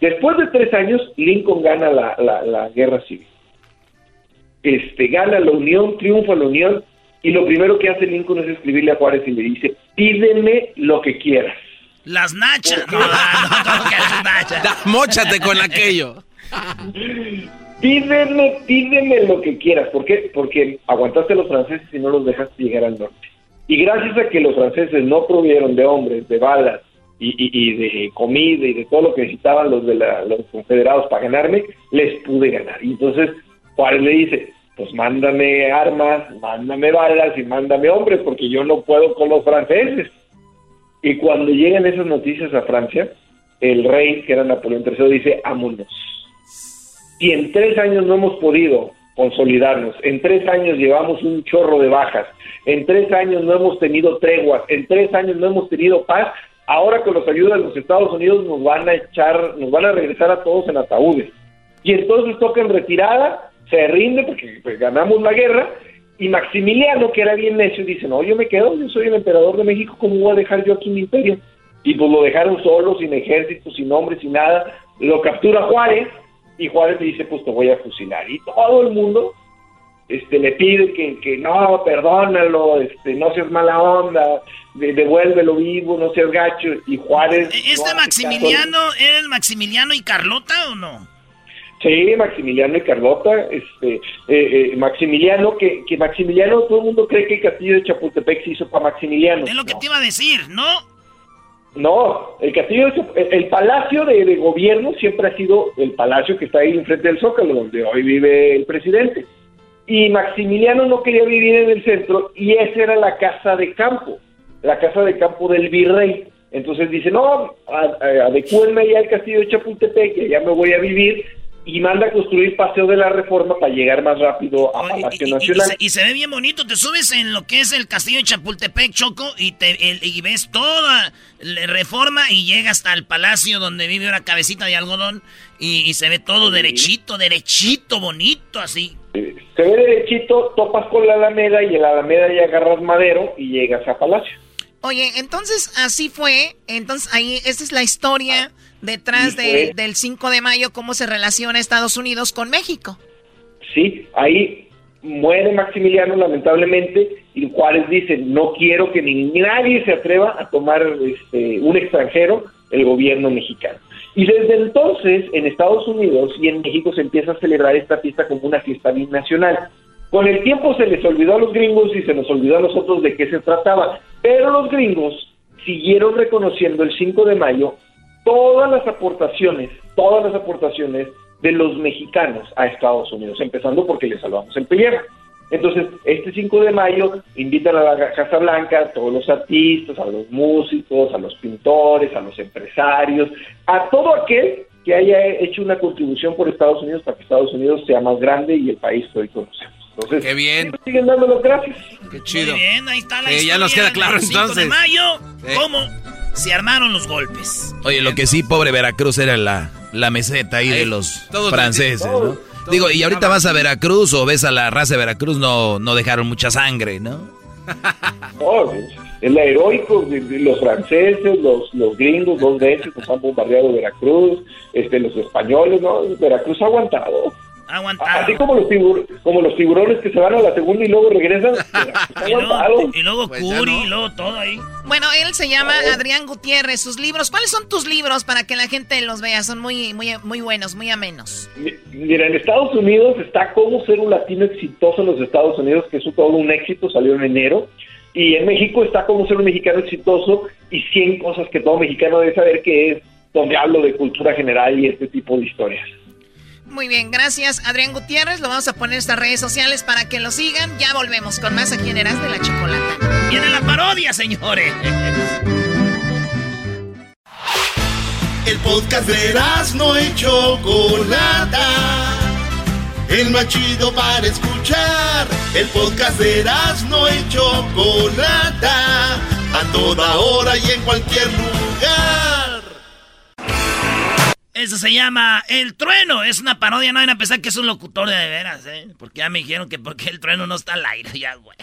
Después de tres años, Lincoln gana la, la, la guerra civil. Este, gana la Unión, triunfa la Unión, y lo primero que hace Lincoln es escribirle a Juárez y le dice, pídeme lo que quieras. Las nachas. No, no, no, que las nachas. Móchate con aquello. Pídeme, pídeme lo que quieras. ¿Por qué? Porque aguantaste a los franceses y no los dejaste llegar al norte. Y gracias a que los franceses no provieron de hombres, de balas y, y- y de comida y de todo lo que necesitaban los de la- los confederados para ganarme, les pude ganar. Y entonces Juárez le dice, pues mándame armas, mándame balas y mándame hombres, porque yo no puedo con los franceses. Y cuando llegan esas noticias a Francia, el rey, que era Napoleón III, dice, vámonos. Si en tres años no hemos podido consolidarnos, en tres años llevamos un chorro de bajas, en tres años no hemos tenido treguas, en tres años no hemos tenido paz, ahora con los ayudas de los Estados Unidos nos van a echar, nos van a regresar a todos en ataúdes. Y entonces tocan retirada, se rinde porque pues, ganamos la guerra, y Maximiliano, que era bien necio, dice, no, yo me quedo, yo soy el emperador de México, ¿cómo voy a dejar yo aquí mi imperio? Y pues lo dejaron solo, sin ejército, sin hombres, sin nada, lo captura Juárez, y Juárez le dice, pues te voy a fusilar. Y todo el mundo este, le pide que, que no, perdónalo, este, no seas mala onda, de- devuélvelo vivo, no seas gacho. Y Juárez... no ¿Este Maximiliano era el Maximiliano y Carlota o no? Sí, Maximiliano y Carlota, este, eh, eh, Maximiliano, que, que Maximiliano, todo el mundo cree que el castillo de Chapultepec se hizo para Maximiliano. Es lo que te iba a decir, ¿no? No, el castillo, de el, palacio de, de gobierno siempre ha sido el palacio que está ahí enfrente del Zócalo, donde hoy vive el presidente. Y Maximiliano no quería vivir en el centro y esa era la casa de campo, la casa de campo del virrey. Entonces dice, no, adecúenme ya al castillo de Chapultepec, que ya me voy a vivir, y manda a construir Paseo de la Reforma para llegar más rápido a Palacio Y, y Nacional. se, y se ve bien bonito. Te subes en lo que es el castillo de Chapultepec, Choco, y, te, el- y ves toda la reforma y llegas hasta el palacio donde vive una cabecita de algodón y, y se ve todo derechito, derechito, bonito, así. Se ve derechito, topas con la Alameda y en la Alameda ya agarras Madero y llegas a Palacio. Oye, entonces así fue. Entonces ahí, esta es la historia detrás de- fue. del 5 de mayo, cómo se relaciona Estados Unidos con México. Sí, ahí muere Maximiliano lamentablemente y Juárez dice, no quiero que ni nadie se atreva a tomar este, un extranjero el gobierno mexicano. Y desde entonces en Estados Unidos y en México se empieza a celebrar esta fiesta como una fiesta binacional. Con el tiempo se les olvidó a los gringos y se nos olvidó a nosotros de qué se trataba, pero los gringos siguieron reconociendo el 5 de mayo todas las aportaciones, todas las aportaciones de los mexicanos a Estados Unidos, empezando porque les salvamos el pellejo. Entonces, este 5 de mayo invitan a la Casa Blanca a todos los artistas, a los músicos, a los pintores, a los empresarios, a todo aquel que haya hecho una contribución por Estados Unidos para que Estados Unidos sea más grande y el país que hoy conocemos. Entonces, Qué bien. siguen dando las gracias. Qué chido. Muy bien, ahí está la Sí, ya historia nos queda claro del 5 entonces. de mayo, Sí. cómo se armaron los golpes. Oye, lo que sí, pobre Veracruz era la, la meseta ahí de los todos franceses, ¿no? Digo, y ahorita vas a Veracruz o ves a la raza de Veracruz, no, no dejaron mucha sangre, ¿no? (laughs) No, la heroico, los franceses, los, los gringos dos veces nos han bombardeado Veracruz, este, los españoles, ¿no? Veracruz ha aguantado. Aguantado. Así como los, tibur- como los tiburones que se van a la segunda y luego regresan, (laughs) Y luego, y luego Pues Curi, no. y luego todo ahí. Bueno, él se llama Adrián Gutiérrez. Sus libros, ¿cuáles son tus libros para que la gente los vea? Son muy, muy, muy buenos, muy amenos. Mi- Mira, en Estados Unidos está Cómo ser un latino exitoso en los Estados Unidos, que es un- todo un éxito, salió en enero. Y en México está Cómo ser un mexicano exitoso y 100 cosas que todo mexicano debe saber, que es donde hablo de cultura general y este tipo de historias. Muy bien, gracias Adrián Gutiérrez. Lo vamos a poner en estas redes sociales para que lo sigan. Ya volvemos con más aquí en Eras de la Chocolata. Viene la parodia, señores. El podcast de no y Chocolata. El más chido para escuchar. El podcast de no y Chocolata. A toda hora y en cualquier lugar. Eso se llama El Trueno. Es una parodia, no vayan a pensar que es un locutor de, de veras, ¿eh? Porque ya me dijeron que porque el trueno no está al aire, ya, güey.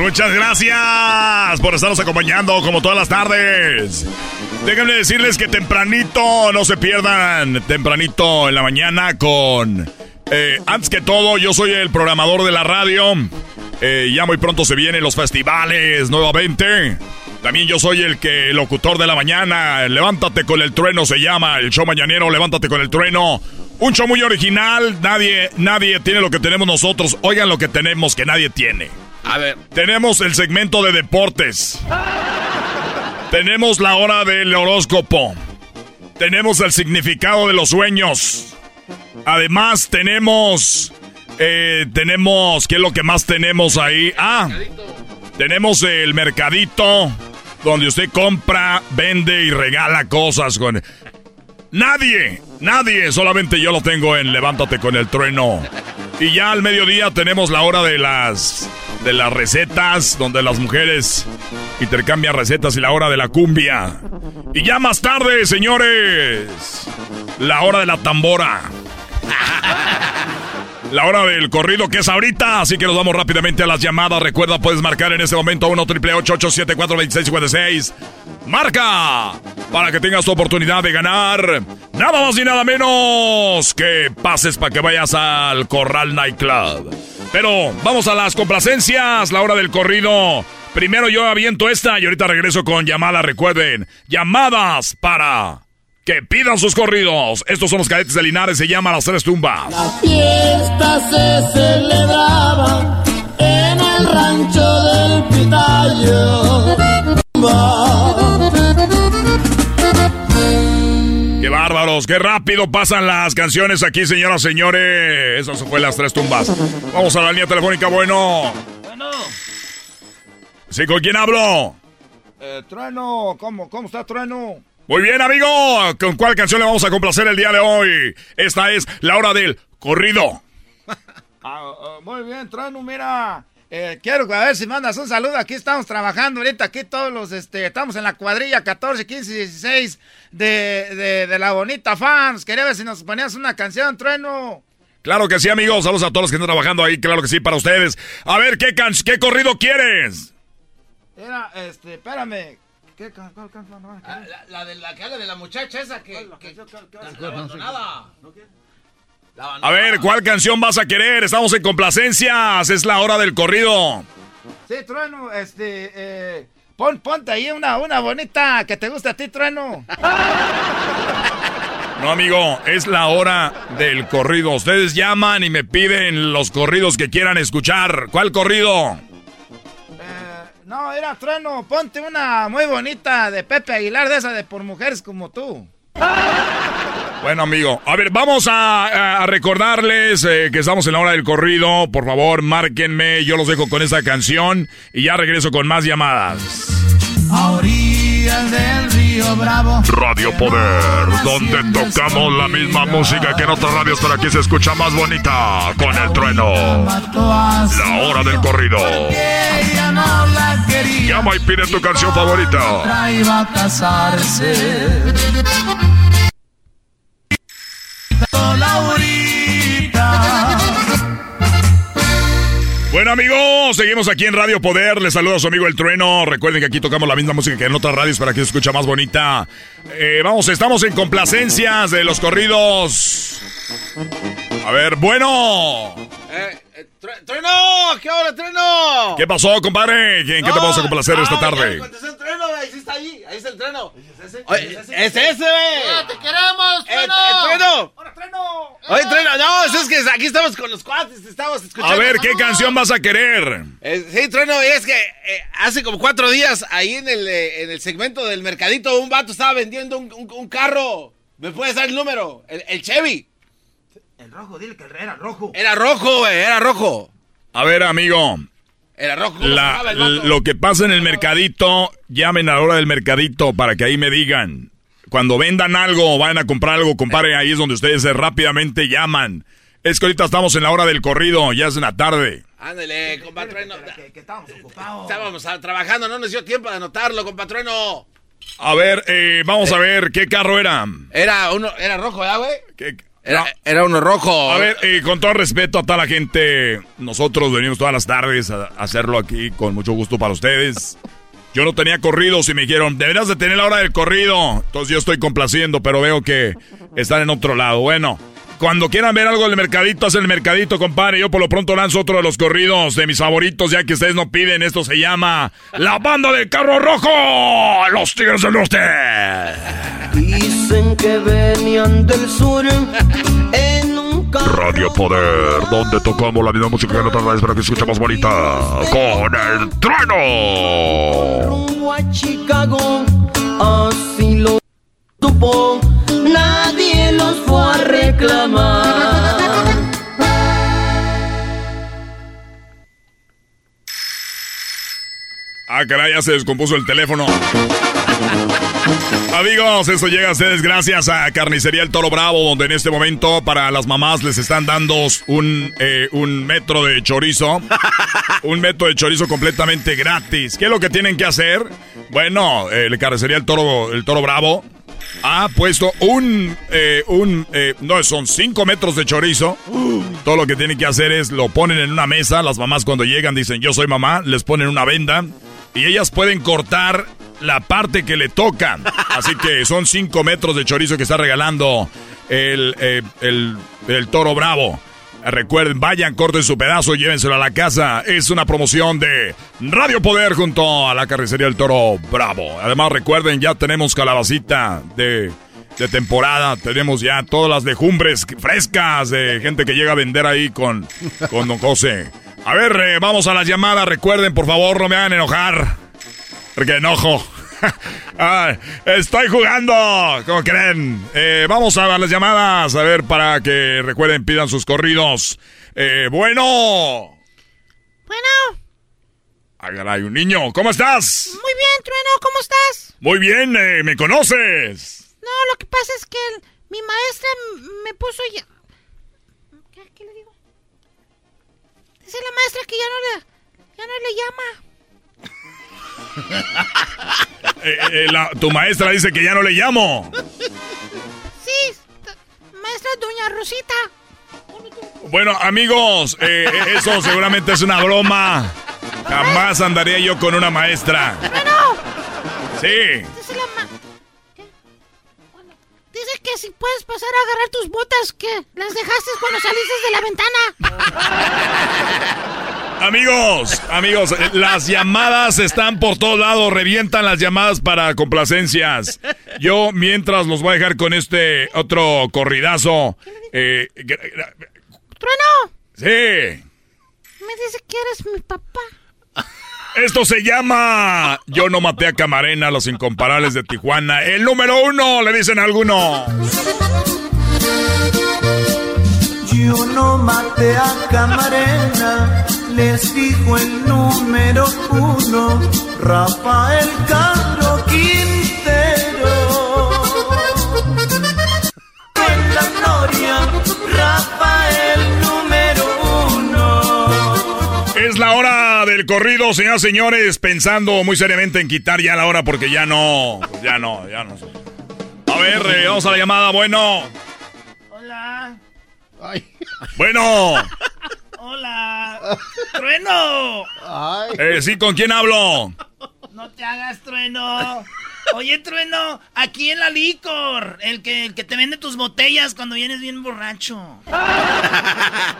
Muchas gracias por estarnos acompañando como todas las tardes. Déjenme decirles que tempranito, no se pierdan, tempranito en la mañana con... eh, antes que todo, yo soy el programador de la radio. Eh, ya muy pronto se vienen los festivales nuevamente. También yo soy el que el locutor de la mañana. Levántate con el trueno se llama el show mañanero. Levántate con el trueno. Un show muy original. Nadie, nadie tiene lo que tenemos nosotros. Oigan lo que tenemos que nadie tiene. A ver. Tenemos el segmento de deportes. Tenemos la hora del horóscopo. Tenemos el significado de los sueños. Además tenemos, eh, tenemos, ¿qué es lo que más tenemos ahí? Ah, tenemos el mercadito donde usted compra, vende y regala cosas con... Nadie, nadie, solamente yo lo tengo en Levántate con el trueno. Y ya al mediodía tenemos la hora de las de las recetas donde las mujeres intercambian recetas y la hora de la cumbia. Y ya más tarde, señores, la hora de la tambora. (laughs) La hora del corrido que es ahorita, así que nos vamos rápidamente a las llamadas. Recuerda, puedes marcar en este momento 1 triple 874 2656 Marca para que tengas tu oportunidad de ganar nada más y nada menos que pases para que vayas al Corral Nightclub. Pero vamos a las complacencias, la hora del corrido. Primero yo aviento esta y ahorita regreso con llamadas. Recuerden, llamadas para que pidan sus corridos. Estos son los cadetes de Linares, se llama Las Tres Tumbas. La fiesta se celebraba en el rancho del Pitayo. ¡Qué bárbaros! ¡Qué rápido pasan las canciones aquí, señoras y señores! Esas fue Las Tres Tumbas. Vamos a la línea telefónica, bueno. Bueno. Sí, ¿con quién hablo? Eh, trueno, ¿cómo, cómo está Trueno? Muy bien, amigo. ¿Con cuál canción le vamos a complacer el día de hoy? Esta es la hora del corrido. (laughs) Ah, ah, muy bien, Trueno, mira. Eh, quiero a ver si mandas un saludo. Aquí estamos trabajando ahorita. Aquí todos los, este, estamos en la cuadrilla 14, 15 y 16 de, de, de la bonita fans. Quería ver si nos ponías una canción, Trueno. Claro que sí, amigos. Saludos a todos los que están trabajando ahí. Claro que sí, para ustedes. A ver, ¿qué, can qué corrido quieres? Era, este, espérame. ¿Qué can- cuál canción? Ah, la, la de la que habla de la muchacha esa que. que-. A ver, ¿cuál canción vas a querer? Estamos en complacencias. Es la hora del corrido. Sí, Trueno, este, eh, pon, ponte ahí una, una bonita que te guste a ti, Trueno. (laughs) No, amigo, es la hora del corrido. Ustedes llaman y me piden los corridos que quieran escuchar. ¿Cuál corrido? No, era Trueno, ponte una muy bonita de Pepe Aguilar, de esa de por mujeres como tú. Bueno, amigo, a ver, vamos a, recordarles eh, que estamos en la hora del corrido. Por favor, márquenme. Yo los dejo con esta canción y ya regreso con más llamadas. A orillas del río Bravo. Radio Poder, donde tocamos la misma música que en otras radios, pero aquí se escucha más bonita con el trueno. La hora del corrido. Llama y pide tu canción favorita. A casarse. Laurita. Bueno amigos, seguimos aquí en Radio Poder. Les saluda a su amigo El Trueno. Recuerden que aquí tocamos la misma música que en otras radios para que se escucha más bonita. Eh, vamos, estamos en complacencias de los corridos. A ver, bueno. Eh, eh, ¡Trueno! ¿Qué hora, Trueno? ¿Qué pasó, compadre? ¿En qué te vamos a complacer esta Ah, tarde? me contestó el Trueno, ahí sí está ahí. Ahí está el Trueno. Oye, es ese, güey. ¡Te queremos, Eh, eh, Trueno! Oye, Trueno, no, es que aquí estamos con los cuates, estamos escuchando. A ver, ¿qué canción vas a querer? Eh, sí, Trueno, y es que eh, hace como cuatro días ahí en el, eh, en el segmento del mercadito un vato estaba vendiendo un, un- un carro. ¿Me puedes dar el número? El, el Chevy. El rojo, dile que era rojo. Era rojo, güey, era rojo. A ver, amigo. Era rojo. lo que pasa en el mercadito, llamen a la hora del mercadito para que ahí me digan. Cuando vendan algo o vayan a comprar algo, compadre, ahí es donde ustedes eh, rápidamente llaman. Es que ahorita estamos en la hora del corrido, ya es en la tarde. Ándale, compatrueno. Que, estábamos ocupados. Estábamos ah, trabajando, no nos dio tiempo de anotarlo, compatrueno. A ver, eh, vamos a ver, ¿qué carro era? Era uno, era rojo, ¿verdad, güey? ¿Qué- Era, era uno rojo. A ver, eh, con todo respeto a toda la gente, nosotros venimos todas las tardes a, hacerlo aquí con mucho gusto para ustedes. Yo no tenía corridos y me dijeron, deberías de tener la hora del corrido. Entonces yo estoy complaciendo, pero veo que están en otro lado. Bueno, cuando quieran ver algo del mercadito, hacen el mercadito, compadre. Yo por lo pronto lanzo otro de los corridos de mis favoritos, ya que ustedes no piden. Esto se llama La Banda del Carro Rojo, Los Tigres del Norte. Dicen que venían del sur en un Radio Poder, donde tocamos la misma música que en otras radios para que se escuche más bonita. Con el trueno. rumbo a Chicago. Así lo nadie los fue a reclamar. Ah, caray, ya se descompuso el teléfono. (laughs) Amigos, eso llega a ustedes gracias a Carnicería El Toro Bravo, donde en este momento para las mamás les están dando un, eh, un metro de chorizo. (laughs) un metro de chorizo completamente gratis. ¿Qué es lo que tienen que hacer? Bueno, eh, Carnicería El Toro, el Toro Bravo ha puesto un, eh, un, eh, no, son cinco metros de chorizo. Todo lo que tienen que hacer es lo ponen en una mesa. Las mamás cuando llegan dicen, yo soy mamá, les ponen una venda y ellas pueden cortar la parte que le toca. Así que son cinco metros de chorizo que está regalando el, eh, el, el toro bravo. Recuerden, vayan, corten su pedazo, llévenselo a la casa. Es una promoción de Radio Poder junto a la carnicería del Toro Bravo. Además, recuerden, ya tenemos calabacita de, de temporada. Tenemos ya todas las legumbres frescas de gente que llega a vender ahí con, con Don José. A ver, eh, vamos a las llamadas. Recuerden, por favor, no me hagan enojar. Porque enojo. (laughs) Ah, estoy jugando, ¿cómo creen? Eh, vamos a las llamadas, a ver, para que recuerden, pidan sus corridos. Eh, bueno. Bueno. Hay un niño, ¿cómo estás? Muy bien, Trueno, ¿cómo estás? Muy bien, eh, ¿me conoces? No, lo que pasa es que el- mi maestra me puso ya... ¿Qué, qué le digo? Dice la maestra que ya no le, ya no le llama. (laughs) Eh, eh, la- tu maestra dice que ya no le llamo. Sí, maestra Doña Rosita. Bueno, amigos, eh, eh, eso seguramente es una broma. Jamás andaría yo con una maestra. Bueno, Sí. dice la ma... ¿Qué? Bueno, Dice que si puedes pasar a agarrar tus botas que las dejaste cuando saliste de la ventana. (laughs) Amigos, amigos, las llamadas están por todos lados, revientan las llamadas para complacencias. Yo mientras los voy a dejar con este otro corridazo. Eh, Trueno, sí, me dice que eres mi papá. esto se llama Yo no maté a Camarena, los incomparables de Tijuana. El número uno, le dicen algunos. Yo no maté a Camarena, les dijo el número uno, Rafael Castro Quintero. En la gloria, Rafael número uno. Es la hora del corrido, señoras y señores, pensando muy seriamente en quitar ya la hora porque ya no, ya no, ya no. A ver, eh, vamos a la llamada, bueno. Hola. Bueno, Hola. Trueno. eh, sí, ¿con quién hablo? No te hagas trueno. Oye, trueno, aquí en la licor, el que, el que te vende tus botellas cuando vienes bien borracho. (laughs)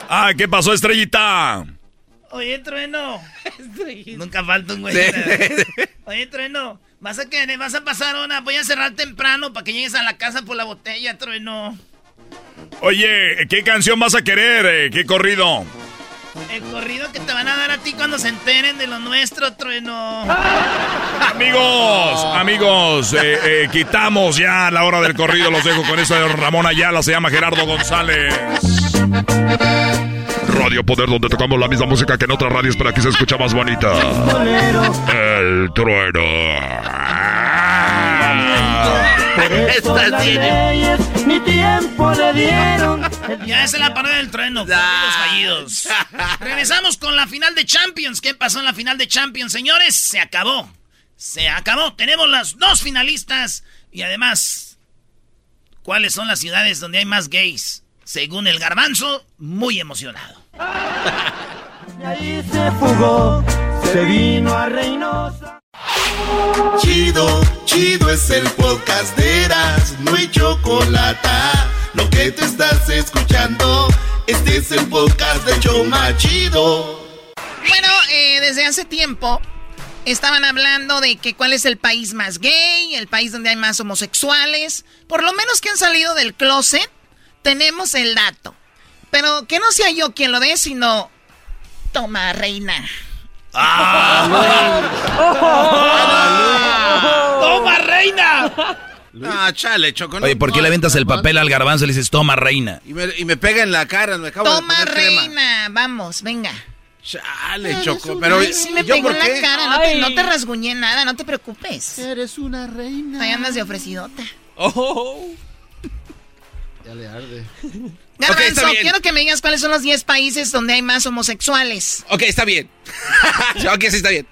Ah, ¿qué pasó, estrellita? Oye, trueno. Nunca falta un güey. (laughs) Oye, trueno, vas a que vas a pasar una, voy a cerrar temprano para que llegues a la casa por la botella, trueno. Oye, ¿qué canción vas a querer? eh? ¿Qué corrido? El corrido que te van a dar a ti cuando se enteren de lo nuestro, trueno. (laughs) Amigos, amigos, eh, eh, quitamos ya la hora del corrido. Los dejo con eso de Ramón Ayala. Se llama Gerardo González. Radio Poder, donde tocamos la misma música que en otras radios para que se escucha más bonita. El Estas ni tiempo le dieron. (laughs) Ya esa es la parodia del trueno. corridos fallidos. (laughs) Regresamos con la final de Champions. ¿Qué pasó en la final de Champions, señores? Se acabó. Se acabó. Tenemos las dos finalistas. Y además, ¿cuáles son las ciudades donde hay más gays? Según el garbanzo, muy emocionado. (laughs) De ahí se fugó, se vino a Reynosa. Chido, chido es el podcast de Eras, no hay chocolate. Lo que te estás escuchando, este es el podcast de Choma Chido. Bueno, eh, desde hace tiempo estaban hablando de que cuál es el país más gay, el país donde hay más homosexuales. Por lo menos que han salido del closet, tenemos el dato. Pero que no sea yo quien lo dé, sino... Toma, reina. (laughs) ¡Toma, reina! Ah, chale, Choco. no- Oye, ¿por qué le aventas el papel al garbanzo y le dices, toma, reina? Y me, y me pega en la cara, me acabo Toma, de crema. reina. Vamos, venga. Chale, Choco, pero... Ay, sí me ¿yo pegó en la cara. No te, no te rasguñé nada, no te preocupes. Eres una reina. Ahí andas de ofrecidota. Oh. Ya le arde. Garbanzo, quiero que me digas cuáles son los 10 países donde hay más homosexuales. Ok, está bien. (laughs) ok, sí, está bien.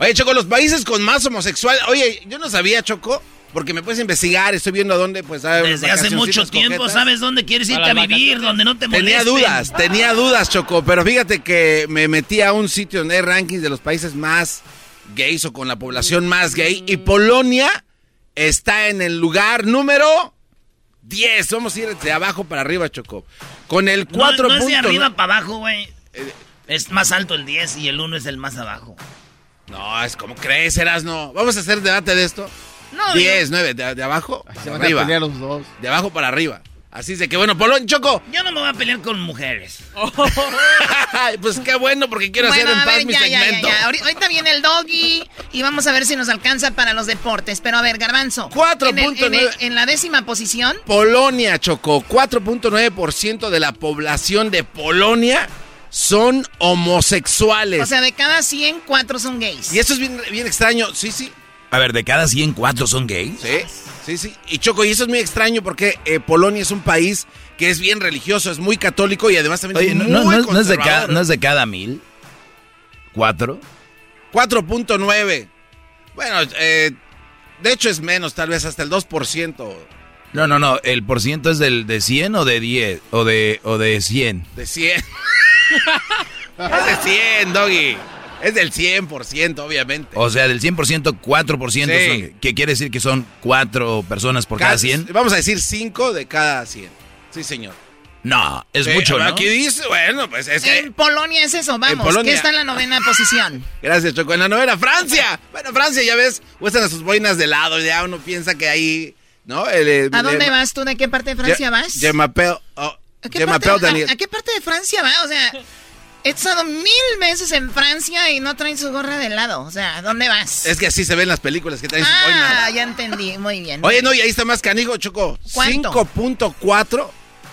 Oye, Choco, los países con más homosexual... Oye, yo no sabía, Choco, porque me puedes investigar, estoy viendo a dónde, pues... hay Desde hace mucho tiempo coquetas. sabes dónde quieres irte a vivir, donde no te molesten. Tenía dudas, tenía dudas, Choco, pero fíjate que me metí a un sitio donde hay rankings de los países más gays o con la población más gay y Polonia está en el lugar número 10. Vamos a ir de abajo para arriba, Choco. Con el 4 No, no es de arriba para abajo, güey. Es más alto el 10 y el 1 es el más abajo. No, es como crees, no. Vamos a hacer debate de esto. No, 10, 9, de, de abajo Se para van a arriba. pelear los dos. De abajo para arriba. Así es de que, bueno, Polonia, Choco. Yo no me voy a pelear con mujeres. (laughs) pues qué bueno, porque quiero Bueno, hacer en a paz ver, mi ya, ya, ya, segmento. ya. Ahorita viene el doggy y vamos a ver si nos alcanza para los deportes. Pero a ver, Garbanzo. 4.9. En, en en la décima posición. Polonia, Choco, 4.9% de la población de Polonia son homosexuales. O sea, de cada 100, 4 son gays. y eso es bien, bien extraño, sí, sí. A ver, de cada 100, ¿cuatro son gays? Sí, sí, sí. Y Choco, y eso es muy extraño porque eh, Polonia es un país que es bien religioso, es muy católico y además también Oye, es no, muy no- no es- de cada. ¿no es de cada mil? ¿Cuatro? 4.9. Bueno, eh, de hecho es menos, tal vez hasta el 2%. No, no, no. ¿El por ciento es del, de 100 o de 10? ¿O de, o de 100? De 100. (laughs) es de 100, Doggy. Es del 100%, obviamente. O sea, del 100%, 4% Sí. son... ¿Qué quiere decir que son cuatro personas por cada Casi- 100? Vamos a decir 5 de cada 100. Sí, señor. No, es Sí, mucho, ¿no? Aquí dice, bueno, pues es que... En Polonia es eso, vamos. Polonia. que está en la novena posición. (laughs) Gracias, Choco. En la novela, Francia. Bueno, Francia, ya ves, muestran a sus boinas de lado. Ya uno piensa que ahí, ¿no? El, el- ¿A dónde el- vas tú? ¿De qué parte de Francia Je- vas? Je m'appelle- oh, ¿A qué, Je parte, a- Daniel. a qué parte de Francia va? O sea, (laughs) he estado mil veces en Francia y no traen su gorra de lado. O sea, ¿a dónde vas? Es que así se ven las películas que traen ah, boinas. ya entendí. Muy bien. Oye, no, y ahí está más canijo, Choco. ¿Cuánto? 5.4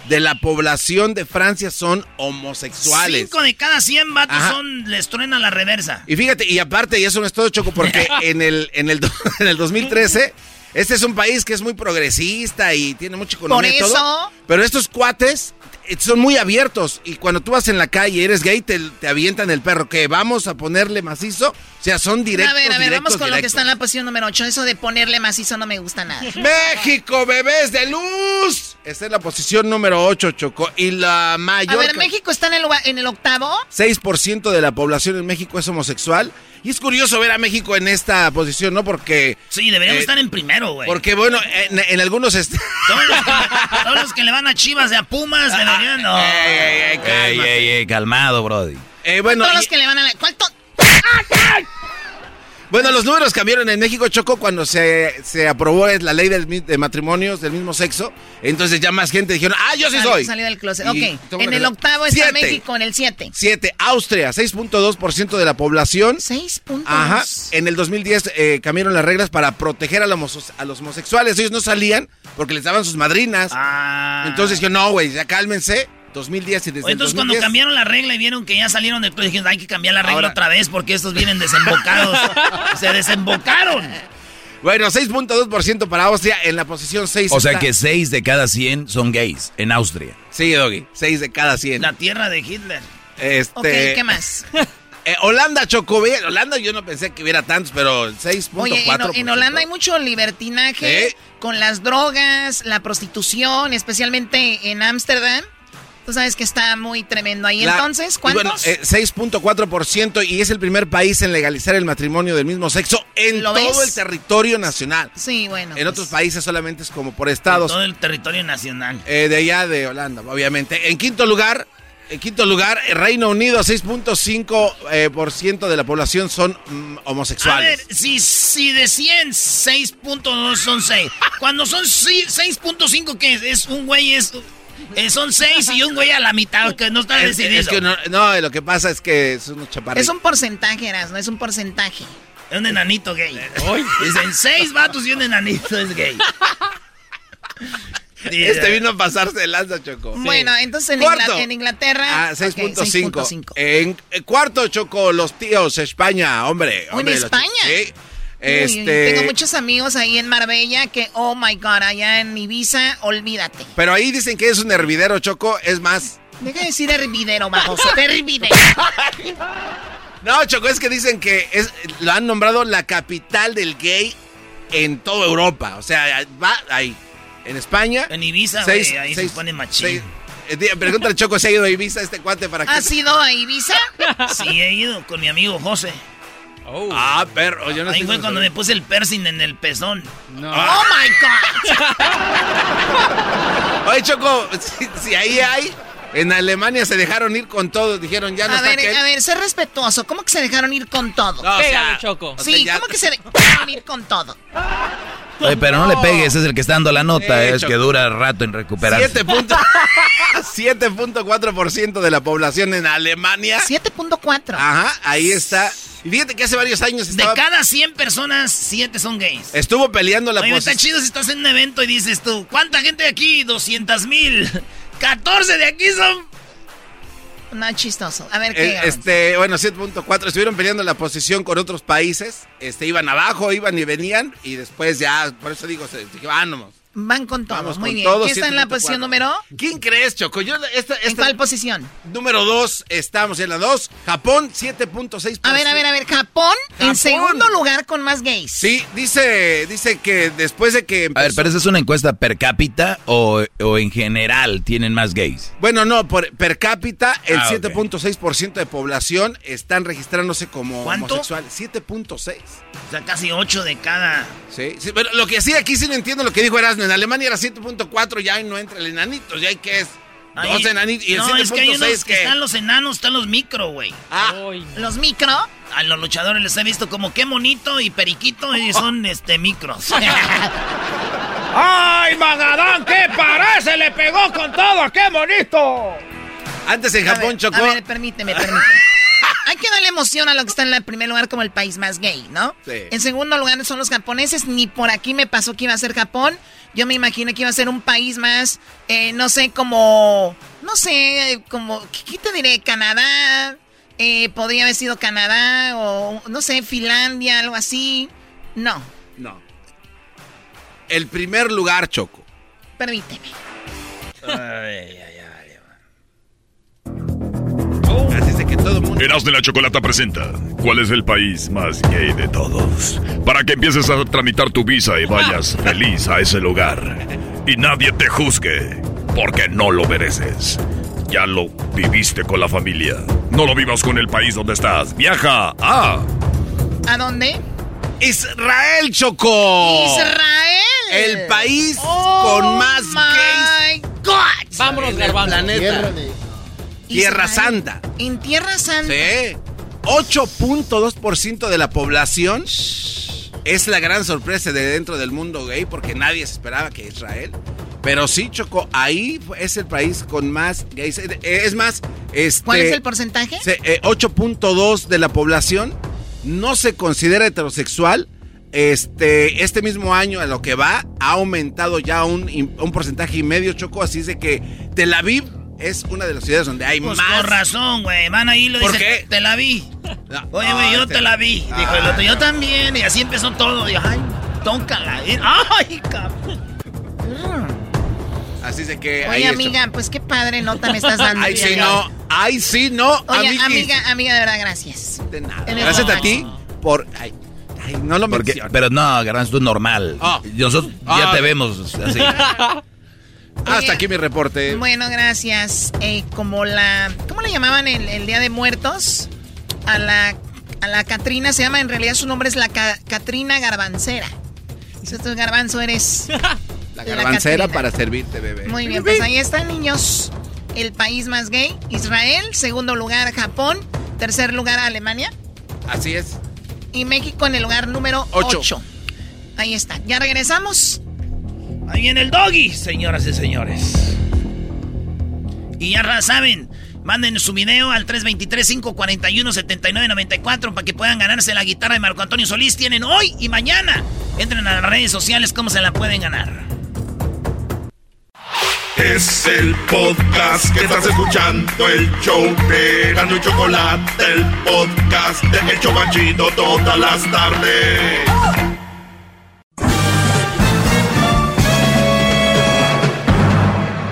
de la población de Francia son homosexuales. Cinco de cada 100 vatos Ajá. son, les truena la reversa. Y fíjate, y aparte, y eso no es todo, Choco, porque (laughs) en el, en el, (laughs) en el 2013, este es un país que es muy progresista y tiene mucha economía Por y todo. eso- Pero estos cuates son muy abiertos y cuando tú vas en la calle y eres gay, te, te avientan el perro. Que vamos a ponerle macizo. O sea, son directos, a ver, a ver, directos, vamos con lo que está en la posición número 8. Eso de ponerle macizo no me gusta nada. México, bebés de luz. Esta es la posición número 8, Choco. Y la A mayor... ver, México está en el, en el octavo. 6% de la población en México es homosexual. Y es curioso ver a México en esta posición, ¿no? Porque... Sí, deberíamos eh, estar en primero, güey. Porque, bueno, en, en algunos... est- (laughs) Todos los, que, todos los que le van a Chivas y a Pumas deberían. No. Ey, ey, ey, calmado, brody. Eh, bueno, Todos y- los que le van a la... ¿Cuál to- bueno, los números cambiaron en México, Choco, cuando se, se aprobó la ley del, de matrimonios del mismo sexo. Entonces ya más gente dijeron, ah, yo sí Sal- soy. Salió del closet. Y Ok. En el octavo está Siete. México, en el 7. 7. Austria, 6.2% de la población. 6 puntos. Ajá. En el 2010 eh, cambiaron las reglas para proteger a, la a los homosexuales. Ellos no salían porque les daban sus madrinas. Ah. Entonces yo, no, güey, ya cálmense. 2010 y desde el entonces cuando 2010 cambiaron la regla y vieron que ya salieron del club, dijeron, hay que cambiar la regla Ahora- otra vez porque estos vienen desembocados. (laughs) Se desembocaron. Bueno, 6.2% para Austria en la posición 6. O sea está- que 6 de cada 100 son gays en Austria. Sí, Doggy. 6 de cada 100. La tierra de Hitler. Este, Ok, ¿qué más? (laughs) eh, Holanda, Choco. ve, Holanda yo no pensé que hubiera tantos, pero 6.4%. Oye, en, en Holanda hay mucho libertinaje Sí. con las drogas, la prostitución, especialmente en Ámsterdam. Tú sabes que está muy tremendo ahí. La- Entonces, y bueno, ¿cuántos? eh, 6.4% y es el primer país en legalizar el matrimonio del mismo sexo en ¿Lo todo ves? el territorio nacional. sí, bueno. En otros países solamente es como por estados. Todo el territorio nacional. Eh, de allá de Holanda, obviamente. En quinto lugar, en quinto lugar, Reino Unido, 6.5% eh, por ciento de la población son mm, A homosexuales. ver, si, si de 100, 6.2 son 6. Cuando son si- 6.5, ¿qué es? Es un güey, es, eh, son 6 y un güey a la mitad, que no está Es, decidido. es que no, no, lo que pasa es que es unos chaparritos. Es un porcentaje, no es un porcentaje. Es un enanito gay. Dicen 6 vatos y un enanito es gay. (laughs) Este vino a pasarse de lanza, Choco. Bueno, entonces en, Cuarto. Ingla- en Inglaterra. Ah, ok, 6.5. 6.5. en eh, cuarto, Choco, los tíos, España, hombre. ¿En hombre, los España? chi- Uy, Este, Tengo muchos amigos ahí en Marbella que, oh my god, allá en Ibiza, olvídate. Pero ahí dicen que es un hervidero, Choco. Es más. Deja de decir hervidero, baboso. (laughs) hervidero. (laughs) No, Choco, es que dicen que es, lo han nombrado la capital del gay en toda Europa. O sea, va ahí. En España. En Ibiza, seis- güey, ahí seis- se pone machín. seis- eh, Pregúntale, Choco, si ha ido a Ibiza este cuate para que. ¿Has ido a Ibiza? (laughs) Sí, he ido con mi amigo José. Ah, perro, yo no Ahí fue cuando me puse el piercing en el pezón. Oh my god. (laughs) Oye, Choco, si, si ahí hay. En Alemania se dejaron ir con todo. Dijeron, ya no A está ver, aquel. a ver, sé respetuoso. ¿Cómo que se dejaron ir con todo? No, o sea, o sea, Sí, ya- ¿cómo que se dejaron ir con todo? Oye, pero no, le pegues, es el que está dando la nota, Eh, es que Choco. dura rato en recuperarse. 7 punto- (laughs) 7.4% de la población en Alemania. 7.4. Ajá, ahí está. Y fíjate que hace varios años De estaba, cada 100 personas, 7 son gays. estuvo peleando la Oye, está chido si estás en un evento y dices tú, ¿cuánta gente de aquí? 200 mil. (laughs) 14 de aquí son... No, chistoso. A ver, ¿qué? Eh, este, bueno, 7.4 estuvieron peleando la posición con otros países. Este, iban abajo, iban y venían y después ya, por eso digo, se dije, vámonos. Van con todo. Vamos Muy con bien. todo, ¿Quién está en la 7.4. posición número? ¿Quién crees, Choco? Yo, esta, ¿En cuál posición? Número 2, estamos en la 2. Japón, 7.6%. A ver, a ver, a ver. Japón, en segundo lugar con más gays. Sí, dice, dice que después de que A ver, pero esa es una encuesta per cápita o, o en general tienen más gays. Bueno, no, por, per cápita, el Ah, ok. 7.6% de población están registrándose como ¿Cuánto? homosexuales. 7.6. O sea, casi 8 de cada... Sí, sí, pero lo que sí aquí sí no entiendo lo que dijo Erasmo. En Alemania era 7.4, ya ahí no entra el enanito, ya hay que es Ahí- dos enanitos. Y el no, es que hay 7.6 unos que que... están los enanos, están los micro, güey. Ah, Los micro. A los luchadores les he visto como qué monito y periquito y (laughs) son este micros. (laughs) ¡Ay, Magadán! ¿Qué parece? ¡Le pegó con todo! ¡Qué bonito! Antes en A Japón ver, chocó. A ver, permíteme, permíteme. (laughs) Hay que darle emoción a lo que está en el primer lugar como el país más gay, ¿no? Sí. En segundo lugar son los japoneses. Ni por aquí me pasó que iba a ser Japón. Yo me imaginé que iba a ser un país más, eh, no sé, como, no sé, como, ¿qué, qué te diré? Canadá. eh, podría haber sido Canadá o, no sé, Finlandia, algo así. No, No. El primer lugar, Choco. permíteme. Así es todo el mundo... Eras de la Chocolata presenta ¿Cuál es el país más gay de todos? Para que empieces a tramitar tu visa y vayas (laughs) feliz a ese lugar. Y nadie te juzgue, porque no lo mereces. Ya lo viviste con la familia. No lo vivas con el país donde estás. Viaja a... ¿A dónde? Israel, Choco. Israel. El país Oh, con más my God. Vámonos, Garbanzo. planeta. Tierra. Santa. En Tierra Santa. Sí. 8.2% de la población es la gran sorpresa de dentro del mundo gay porque nadie se esperaba que Israel. Pero sí, Choco, ahí es el país con más gays. Eh, Es más, este, ¿Cuál es el porcentaje? se- eh, 8.2 de la población no se considera heterosexual. Este, este mismo año, a lo que va, ha aumentado ya un, un porcentaje y medio, Choco. Así es de que Tel Aviv es una de las ciudades donde hay Pues más. con razón, güey. Van ahí y lo ¿Por qué? te la vi. No, Oye, güey, yo este- te la vi. Dijo el otro, yo también. Y así empezó todo. Dijo, ay, tócala. Y- Ay, cabrón. Así es de que. ahí Oye, amiga, pues qué padre nota me estás dando. Ay, sí, no. Ay, sí, no. Oye, amiguis. amiga, amiga, de verdad, gracias. De nada. Eres Gracias a ti por. Ay, ay, no lo Porque, pero no, Garbanzo, tú normal. Ah. Nosotros Ah, ya te ok. vemos así. (laughs) Hasta aquí mi reporte. Bueno, gracias. Eh, como la. ¿Cómo le llamaban el, el Día de Muertos? A la. A la Catrina se llama, en realidad su nombre es la Ca- Catrina Garbancera. Si tú, Garbanzo, eres. (laughs) La garbancera para servirte, bebé. Muy bien, pues ahí están, niños. El país más gay, Israel. Segundo lugar, Japón. Tercer lugar, Alemania. Así es. Y México en el lugar número Ocho. 8. Ahí está. Ya regresamos. Ahí viene el doggy, señoras y señores. Y ya saben, manden su video al 323-541-7994 para que puedan ganarse la guitarra de Marco Antonio Solís. Tienen hoy y mañana. Entren a las redes sociales, ¿cómo se la pueden ganar? Es el podcast que estás escuchando, el show de Gano y Chocolate, el podcast de El Chobachito todas las tardes.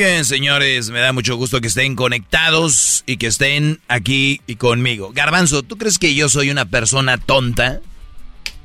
bien, señores, me da mucho gusto que estén conectados y que estén aquí y conmigo. Garbanzo, ¿tú crees que yo soy una persona tonta?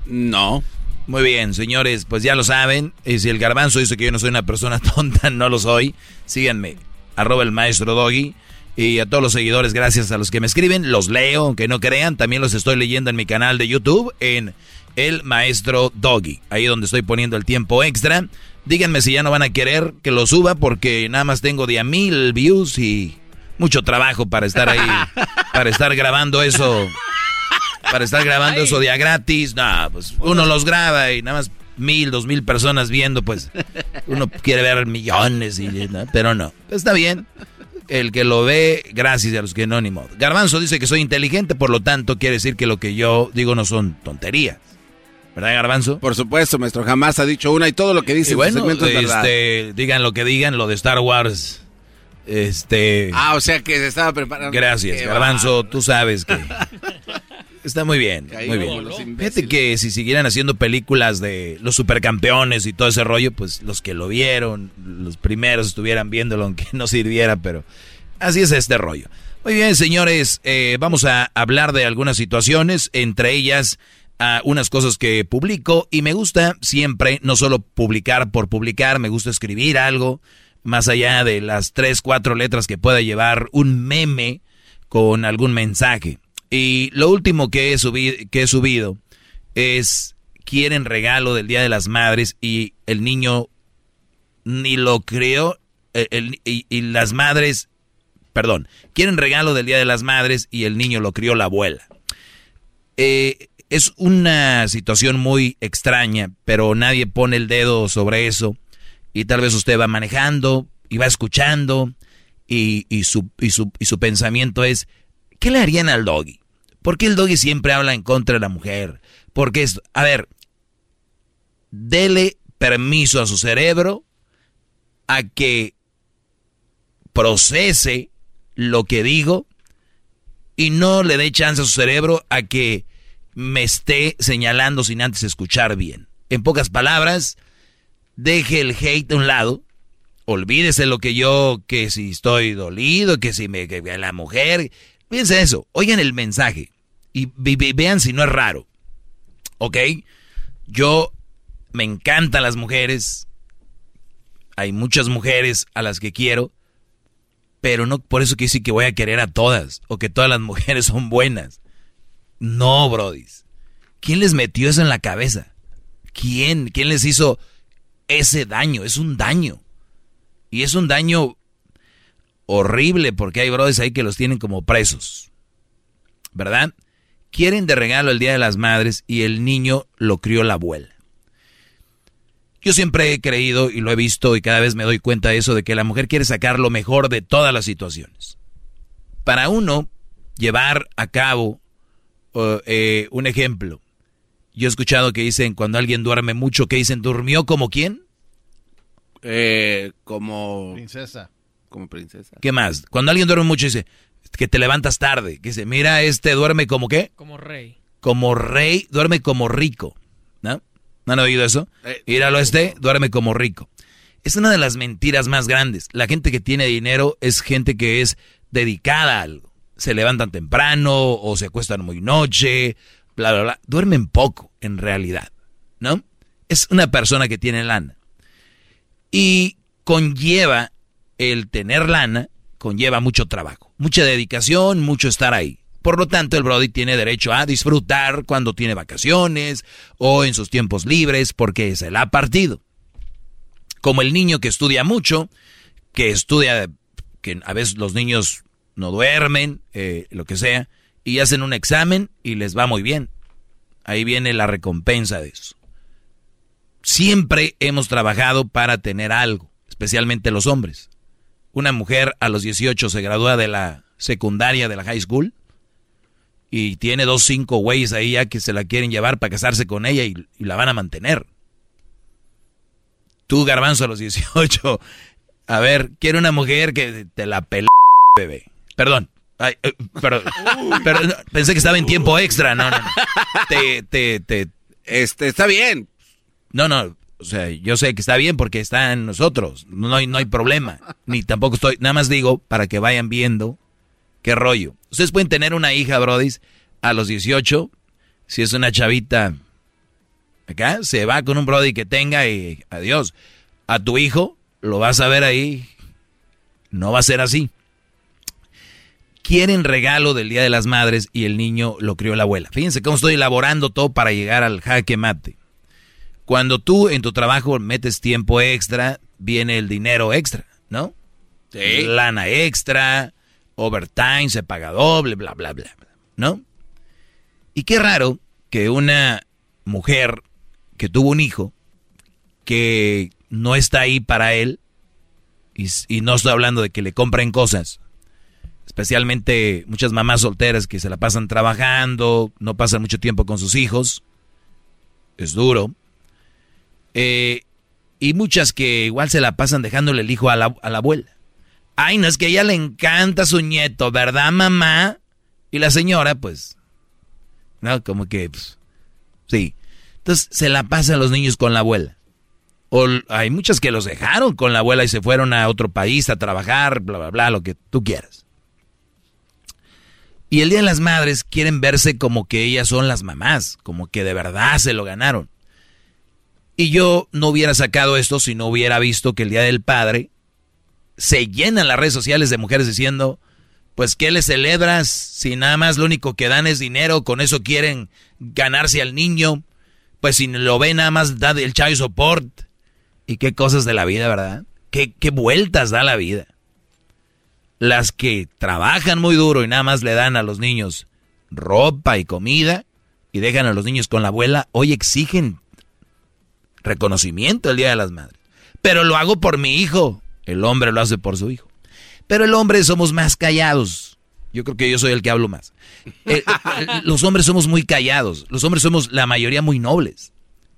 No. Muy bien, señores, pues ya lo saben. Y si el garbanzo dice que yo no soy una persona (laughs) tonta, no lo soy. Síganme. arroba el maestro Doggy. Y a todos los seguidores, gracias a los que me escriben, los leo, aunque no crean, también los estoy leyendo en mi canal de YouTube, en El Maestro Doggy, ahí donde estoy poniendo el tiempo extra. Díganme si ya no van a querer que lo suba porque nada más tengo de a mil views y mucho trabajo para estar ahí, (laughs) para estar grabando eso, para estar grabando eso de a gratis. No, pues uno los graba y nada más mil, dos mil personas viendo, pues uno quiere ver millones, y, ¿no? pero no, está bien el que lo ve, gracias a los que no, ni modo. Garbanzo dice que soy inteligente, por lo tanto quiere decir que lo que yo digo no son tonterías. ¿Verdad, Garbanzo? Por supuesto, maestro, jamás ha dicho una y todo lo que dice y bueno, este, digan lo que digan, lo de Star Wars. Este. Ah, o sea que se estaba preparando. Gracias, Garbanzo, tú sabes que. (laughs) Está muy bien, muy bien. Fíjate que si siguieran haciendo películas de los supercampeones y todo ese rollo, pues los que lo vieron, los primeros estuvieran viéndolo aunque no sirviera, pero así es este rollo. Muy bien, señores, eh, vamos a hablar de algunas situaciones, entre ellas a unas cosas que publico y me gusta siempre no solo publicar por publicar, me gusta escribir algo más allá de las tres, cuatro letras que pueda llevar un meme con algún mensaje. Y lo último que he, subido, que he subido es, quieren regalo del Día de las Madres y el niño ni lo creó, y, las madres, perdón, quieren regalo del Día de las Madres y el niño lo crió la abuela. Eh, es una situación muy extraña, pero nadie pone el dedo sobre eso. Y tal vez usted va manejando y va escuchando y, y, su, y, su, y su pensamiento es, ¿qué le harían al doggy? ¿Por qué el doggy siempre habla en contra de la mujer? Porque es, a ver, dele permiso a su cerebro a que procese lo que digo y no le dé chance a su cerebro a que me esté señalando sin antes escuchar bien. En pocas palabras, deje el hate a un lado, olvídese lo que yo, que si estoy dolido, que si me, que la mujer, Fíjense eso, oigan el mensaje y vean si no es raro. ¿Ok? Yo me encantan las mujeres. Hay muchas mujeres a las que quiero. Pero no por eso quiere decir que voy a querer a todas. O que todas las (laughs) mujeres son buenas. No, brodis. ¿Quién les metió eso en la cabeza? ¿Quién? ¿Quién les hizo ese daño? Es un daño. Y es un daño horrible porque hay brothers ahí que los tienen como presos. ¿Verdad? Quieren de regalo el Día de las Madres y el niño lo crió la abuela. Yo siempre he creído y lo he visto y cada vez me doy cuenta de eso de que la mujer quiere sacar lo mejor de todas las situaciones. Para uno llevar a cabo eh, un ejemplo, yo he escuchado que dicen cuando alguien duerme mucho, que dicen, ¿durmió como quién? Eh, como... Princesa como princesa. ¿Qué más? Cuando alguien duerme mucho dice que te levantas tarde, que dice, mira, este duerme como qué? Como rey. Como rey, duerme como rico. ¿No? ¿No han oído eso? Eh, Míralo este, duerme como rico. Es una de las mentiras más grandes. La gente que tiene dinero es gente que es dedicada a algo. Se levantan temprano o se acuestan muy noche, bla, bla, bla. Duermen poco, en realidad. ¿No? Es una persona que tiene lana. Y conlleva el tener lana conlleva mucho trabajo, mucha dedicación, mucho estar ahí. Por lo tanto, el Brody tiene derecho a disfrutar cuando tiene vacaciones o en sus tiempos libres porque se la ha partido. Como el niño que estudia mucho, que estudia, que a veces los niños no duermen, eh, lo que sea, y hacen un examen y les va muy bien. Ahí viene la recompensa de eso. Siempre hemos trabajado para tener algo, especialmente los hombres una mujer a los 18 se gradúa de la secundaria, de la high school, y tiene dos, cinco güeyes ahí ya que se la quieren llevar para casarse con ella y, la van a mantener. Tú, garbanzo, a los 18, a ver, quiero una mujer que te la pele, bebé. Perdón. Ay, eh, perdón, pensé que estaba en tiempo extra. No, no, no. Te, te, te. Este, está bien. No, no. O sea, yo sé que está bien porque está en nosotros. No hay, no hay problema. Ni tampoco estoy. Nada más digo para que vayan viendo qué rollo. Ustedes pueden tener una hija, Brody, a los 18. Si es una chavita acá, se va con un Brody que tenga y adiós. A tu hijo lo vas a ver ahí No va a ser así. Quieren regalo del Día de las Madres y el niño lo crió la abuela. Fíjense cómo estoy elaborando todo para llegar al jaque mate. Cuando tú en tu trabajo metes tiempo extra, viene el dinero extra, ¿no? Sí. Lana extra, overtime, se paga doble, bla, bla, bla, bla, ¿no? Y qué raro que una mujer que tuvo un hijo, que no está ahí para él, y, y no estoy hablando de que le compren cosas, especialmente muchas mamás solteras que se la pasan trabajando, no pasan mucho tiempo con sus hijos, es duro. Eh, y muchas que igual se la pasan dejándole el hijo a la, a la abuela. Ay, no es que a ella le encanta su nieto, ¿verdad, mamá? Y la señora, pues, no, como que, pues, sí. Entonces se la pasan los niños con la abuela. O hay muchas que los dejaron con la abuela y se fueron a otro país a trabajar, bla, bla, bla, lo que tú quieras. Y el Día de las Madres quieren verse como que ellas son las mamás, como que de verdad se lo ganaron. Y yo no hubiera sacado esto si no hubiera visto que el Día del Padre se llenan las redes sociales de mujeres diciendo, pues ¿qué le celebras si nada más lo único que dan es dinero, con eso quieren ganarse al niño? Pues si lo ven nada más da el child support. Y qué cosas de la vida, ¿verdad? Qué, qué vueltas da la vida. Las que trabajan muy duro y nada más le dan a los niños ropa y comida y dejan a los niños con la abuela, hoy exigen reconocimiento el Día de las Madres. Pero lo hago por mi hijo. El hombre lo hace por su hijo. Pero el hombre somos más callados. Yo creo que yo soy el que hablo más. Eh, (laughs) eh, los hombres somos muy callados. Los hombres somos la mayoría muy nobles.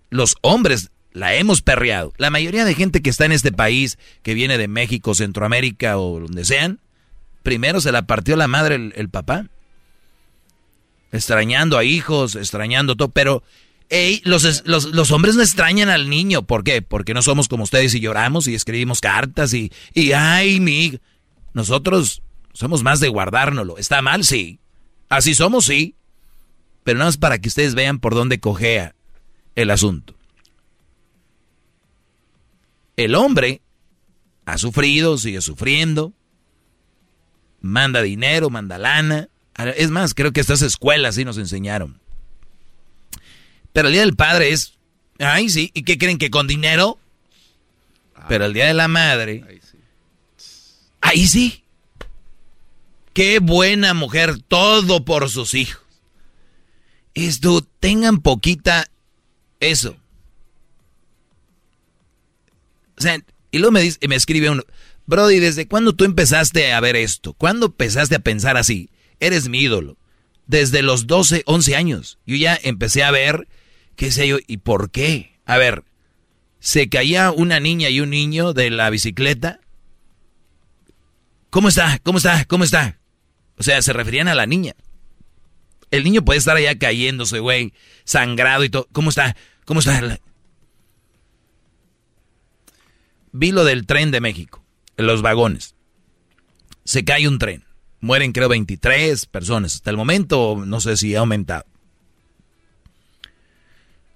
Los hombres la hemos perreado. La mayoría de gente que está en este país, que viene de México, Centroamérica o donde sean, primero se la partió la madre el, papá. Extrañando a hijos, extrañando todo. Pero ey, los, los, hombres no extrañan al niño. ¿Por qué? Porque no somos como ustedes y lloramos y escribimos cartas y, y ay, mi. hija". Nosotros somos más de guardárnoslo. ¿Está mal? Sí. Así somos, sí. Pero nada más para que ustedes vean por dónde cojea el asunto. El hombre ha sufrido, sigue sufriendo, manda dinero, manda lana. Es más, creo que estas escuelas sí nos enseñaron. Pero el Día del Padre es, ay sí, ¿y qué creen que con dinero? Pero el Día de la Madre, ahí sí. Qué buena mujer, todo por sus hijos. Esto, tengan poquita eso. O sea, y luego me, dice, me escribe uno, Brody, ¿desde cuándo tú empezaste a ver esto? ¿Cuándo empezaste a pensar así? Eres mi ídolo. Desde los 12, 11 años. Yo ya empecé a ver, qué sé yo, ¿y por qué? A ver, se caía una niña y un niño de la bicicleta. ¿Cómo está? ¿Cómo está? ¿Cómo está? O sea, se referían a la niña. El niño puede estar allá cayéndose, güey, sangrado y todo. ¿Cómo está? ¿Cómo está? Vi lo del tren de México, los vagones. Se cae un tren. Mueren creo 23 personas. Hasta el momento no sé si ha aumentado.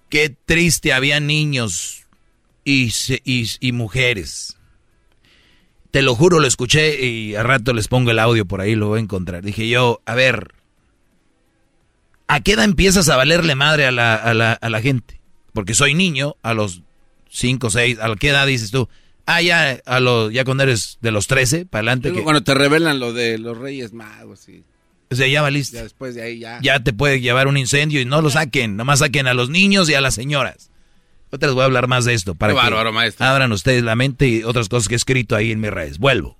Qué triste, había niños y, y, y mujeres. Te lo juro, lo escuché y a rato les pongo el audio por ahí, lo voy a encontrar. Dije yo, a ver, ¿a qué edad empiezas a valerle madre a la, a la, a la gente? Porque soy niño, a los 5, 6, ¿a qué edad dices tú? Ah, ya, a los, ya cuando eres de los 13, para adelante. Que, Cuando te revelan lo de los Reyes Magos, y o sea, ya valiste. ya después de ahí ya. ya te puede llevar un incendio y no lo saquen, nomás saquen a los niños y a las señoras. Les voy a hablar más de esto para Qué que bárbaro, maestro. abran ustedes la mente y otras cosas que he escrito ahí en mis redes. Vuelvo.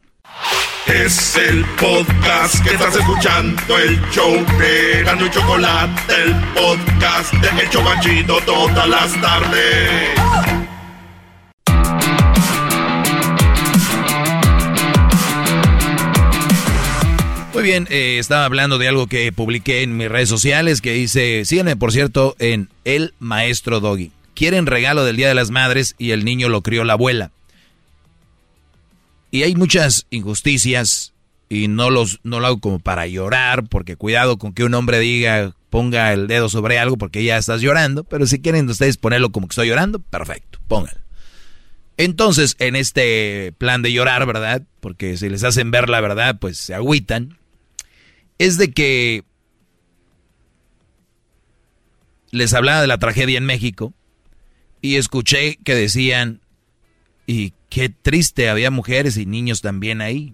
Es el podcast que estás escuchando, el show de Gano y Chocolate, el podcast de El Chocachito todas las tardes. Muy bien, eh, estaba hablando de algo que publiqué en mis redes sociales que dice, síganme por cierto en El Maestro Doggy. Quieren regalo del Día de las Madres y el niño lo crió la abuela. Y hay muchas injusticias y no, los, no lo hago como para llorar, porque cuidado con que un hombre diga, ponga el dedo sobre algo porque ya estás llorando, pero si quieren ustedes ponerlo como que estoy llorando, perfecto, pónganlo. Entonces, en este plan de llorar, ¿verdad? Porque si les hacen ver la verdad, pues se agüitan. Es de que les hablaba de la tragedia en México y escuché que decían, y qué triste, había mujeres y niños también ahí.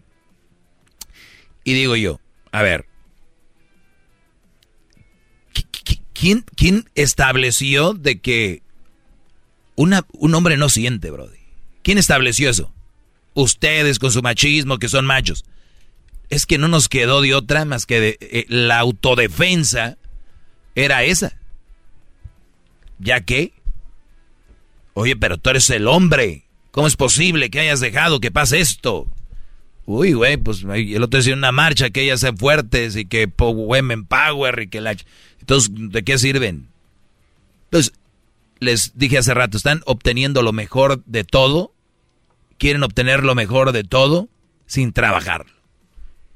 Y digo yo, a ver, ¿quién, quién estableció de que una, un hombre no siente, Brody? ¿Quién estableció eso? Ustedes con su machismo, que son machos. Es que no nos quedó de otra más que de, eh, la autodefensa era esa. ¿Ya qué? Oye, pero tú eres el hombre. ¿Cómo es posible que hayas dejado que pase esto? Uy, güey, pues el otro decía una marcha que ellas sean fuertes y que women power y que la... Entonces, ¿de qué sirven? Pues, les dije hace rato, están obteniendo lo mejor de todo, quieren obtener lo mejor de todo sin trabajar.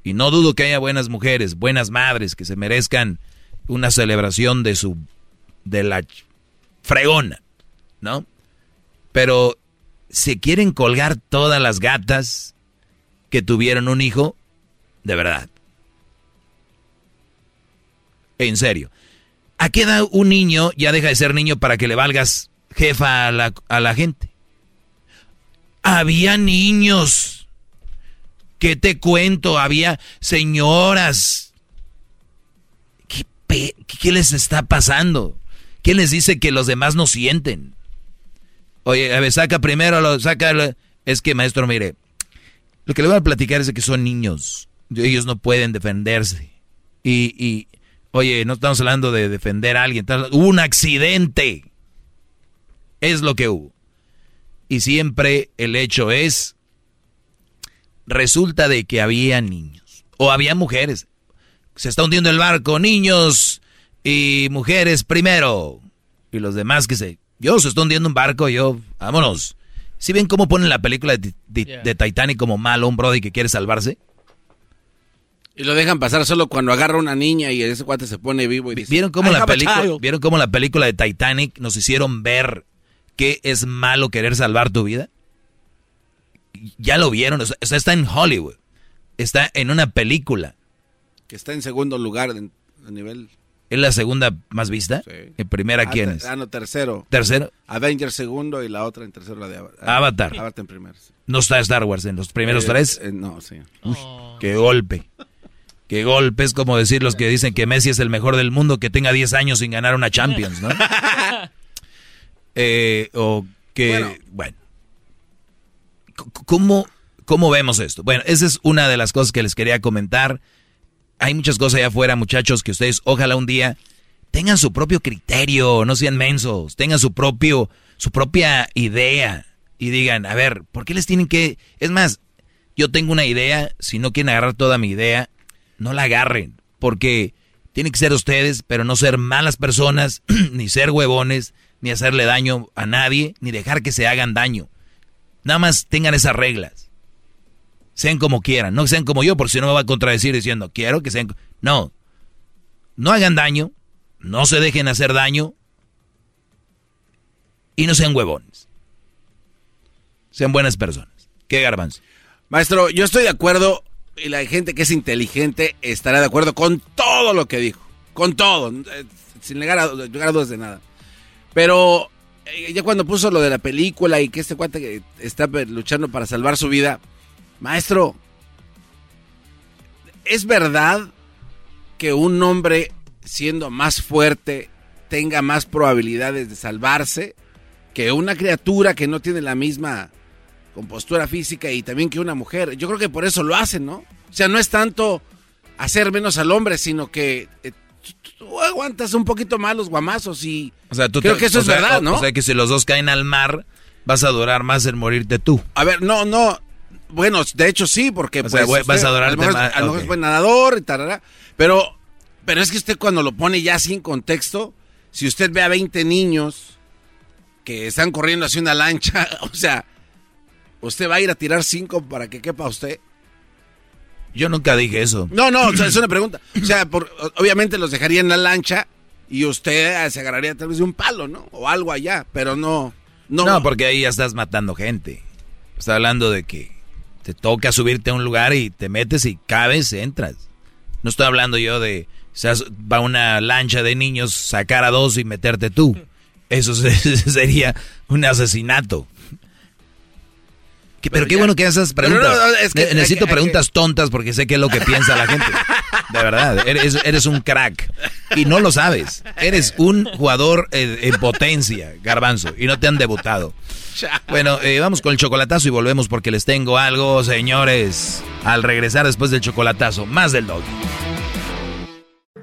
Y no dudo que haya buenas mujeres, buenas madres que se merezcan una celebración de su de la fregona, ¿no? Pero se quieren colgar todas las gatas que tuvieron un hijo, de verdad. En serio. ¿A qué edad un niño ya deja de ser niño para que le valgas jefa a la, a la gente? Había niños. ¿Qué te cuento? Había señoras. ¿Qué, les está pasando? ¿Quién les dice que los demás no sienten? Oye, a ver, saca primero, lo, saca... Es que, maestro, mire, lo que le voy a platicar es que son niños. Ellos no pueden defenderse. Y, y oye, no estamos hablando de defender a alguien. Hubo un accidente. Es lo que hubo. Y siempre el hecho es, resulta de que había niños. O había mujeres. Se está hundiendo el barco. Niños, y mujeres primero. Y los demás que se... Yo se está hundiendo un barco, yo... Vámonos. ¿Sí ven cómo ponen la película de, Titanic como malo, un brody que quiere salvarse? Y lo dejan pasar solo cuando agarra una niña y ese cuate se pone vivo y dice... ¿Vieron cómo, la película, ¿Vieron cómo la película de Titanic nos hicieron ver que es malo querer salvar tu vida? Ya lo vieron, o sea, está en Hollywood. Está en una película. Que está en segundo lugar a nivel... ¿Es la segunda más vista? Sí. ¿En primera quién es? Ah, no, tercero. ¿Tercero? Avengers segundo y la otra en tercero la de Avatar. Avatar. Avatar en primero. ¿No está Star Wars en los primeros eh, tres? Eh, no, sí. Qué golpe. Qué golpe. Es como decir los que dicen que Messi es el mejor del mundo que tenga 10 años sin ganar una Champions, ¿no? (laughs) eh, o que, bueno. ¿Cómo, ¿Cómo vemos esto? Bueno, esa es una de las cosas que les quería comentar hay muchas cosas allá afuera, muchachos, que ustedes ojalá un día tengan su propio criterio, no sean mensos, tengan su propio, su propia idea y digan, a ver, ¿por qué les tienen que...? Es más, yo tengo una idea, si no quieren agarrar toda mi idea, no la agarren, porque tienen que ser ustedes, pero no ser malas personas, (clears throat) ni ser huevones, ni hacerle daño a nadie, ni dejar que se hagan daño. Nada más tengan esas reglas sean como quieran, no sean como yo, porque si no me va a contradecir diciendo, quiero que sean... No, no hagan daño, no se dejen hacer daño y no sean huevones. Sean buenas personas. ¿Qué garbanzo? Maestro, yo estoy de acuerdo y la gente que es inteligente estará de acuerdo con todo lo que dijo. Con todo, eh, sin llegar a, dudas de nada. Pero ya cuando puso lo de la película y que este cuate está luchando para salvar su vida, Maestro, ¿es verdad que un hombre siendo más fuerte tenga más probabilidades de salvarse que una criatura que no tiene la misma compostura física y también que una mujer? Yo creo que por eso lo hacen, ¿no? O sea, no es tanto hacer menos al hombre, sino que eh, tú aguantas un poquito más los guamazos y o sea, tú creo que eso es verdad, ¿no? O sea, que si los dos caen al mar, vas a durar más en morirte tú. A ver, no, no, bueno, de hecho sí, porque pues, vas a adorar a lo mejor, es buen nadador y tal, pero, pero es que usted cuando lo pone ya sin contexto, si usted ve a 20 niños que están corriendo hacia una lancha, (laughs) o sea, ¿usted va a ir a tirar cinco para que quepa usted? Yo nunca dije eso. No, no, es una pregunta. O sea, obviamente los dejaría en la lancha y usted se agarraría tal vez de un palo, ¿no? O algo allá, pero no No, porque ahí ya estás matando gente. Está hablando de que te toca subirte a un lugar y te metes y cabes, entras. No estoy hablando yo de, o sea, va una lancha de niños, sacar a dos y meterte tú. Eso (laughs) sería un asesinato. Pero, qué bueno que esas preguntas. necesito preguntas tontas porque sé qué es lo que piensa la gente. (laughs) De verdad, eres, eres un crack. Y no lo sabes. Eres un jugador eh, en potencia, garbanzo. Y no te han debutado. Bueno, eh, vamos con el chocolatazo y volvemos porque les tengo algo, señores. Al regresar después del chocolatazo, más del dog.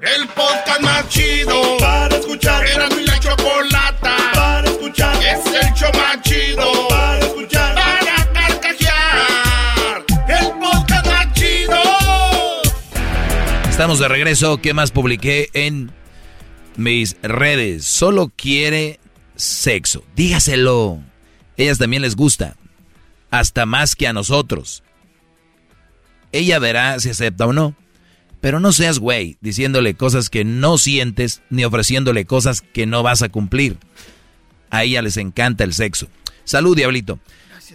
El podcast más chido para escuchar. Era mi la chocolata para escuchar. Es el show Estamos de regreso. ¿Qué más publiqué en mis redes? Solo quiere sexo. Dígaselo. Ellas también les gusta. Hasta más que a nosotros. Ella verá si acepta o no. Pero no seas güey diciéndole cosas que no sientes ni ofreciéndole cosas que no vas a cumplir. A ella les encanta el sexo. Salud, diablito.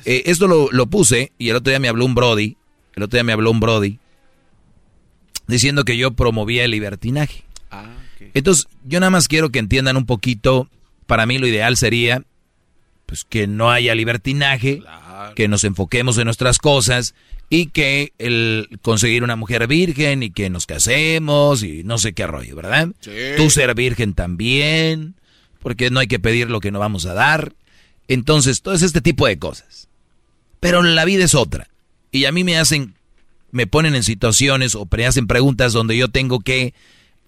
Eh, esto lo, puse y el otro día me habló un Brody. El otro día me habló un Brody diciendo que yo promovía el libertinaje. Ah, Entonces, yo nada más quiero que entiendan un poquito. Para mí lo ideal sería pues que no haya libertinaje, que nos enfoquemos en nuestras cosas y que el conseguir una mujer virgen y que nos casemos y no sé qué rollo, ¿verdad? Tú ser virgen también, porque no hay que pedir lo que no vamos a dar. Entonces, todo es este tipo de cosas. Pero la vida es otra. Y a mí me hacen, me ponen en situaciones o me hacen preguntas donde yo tengo que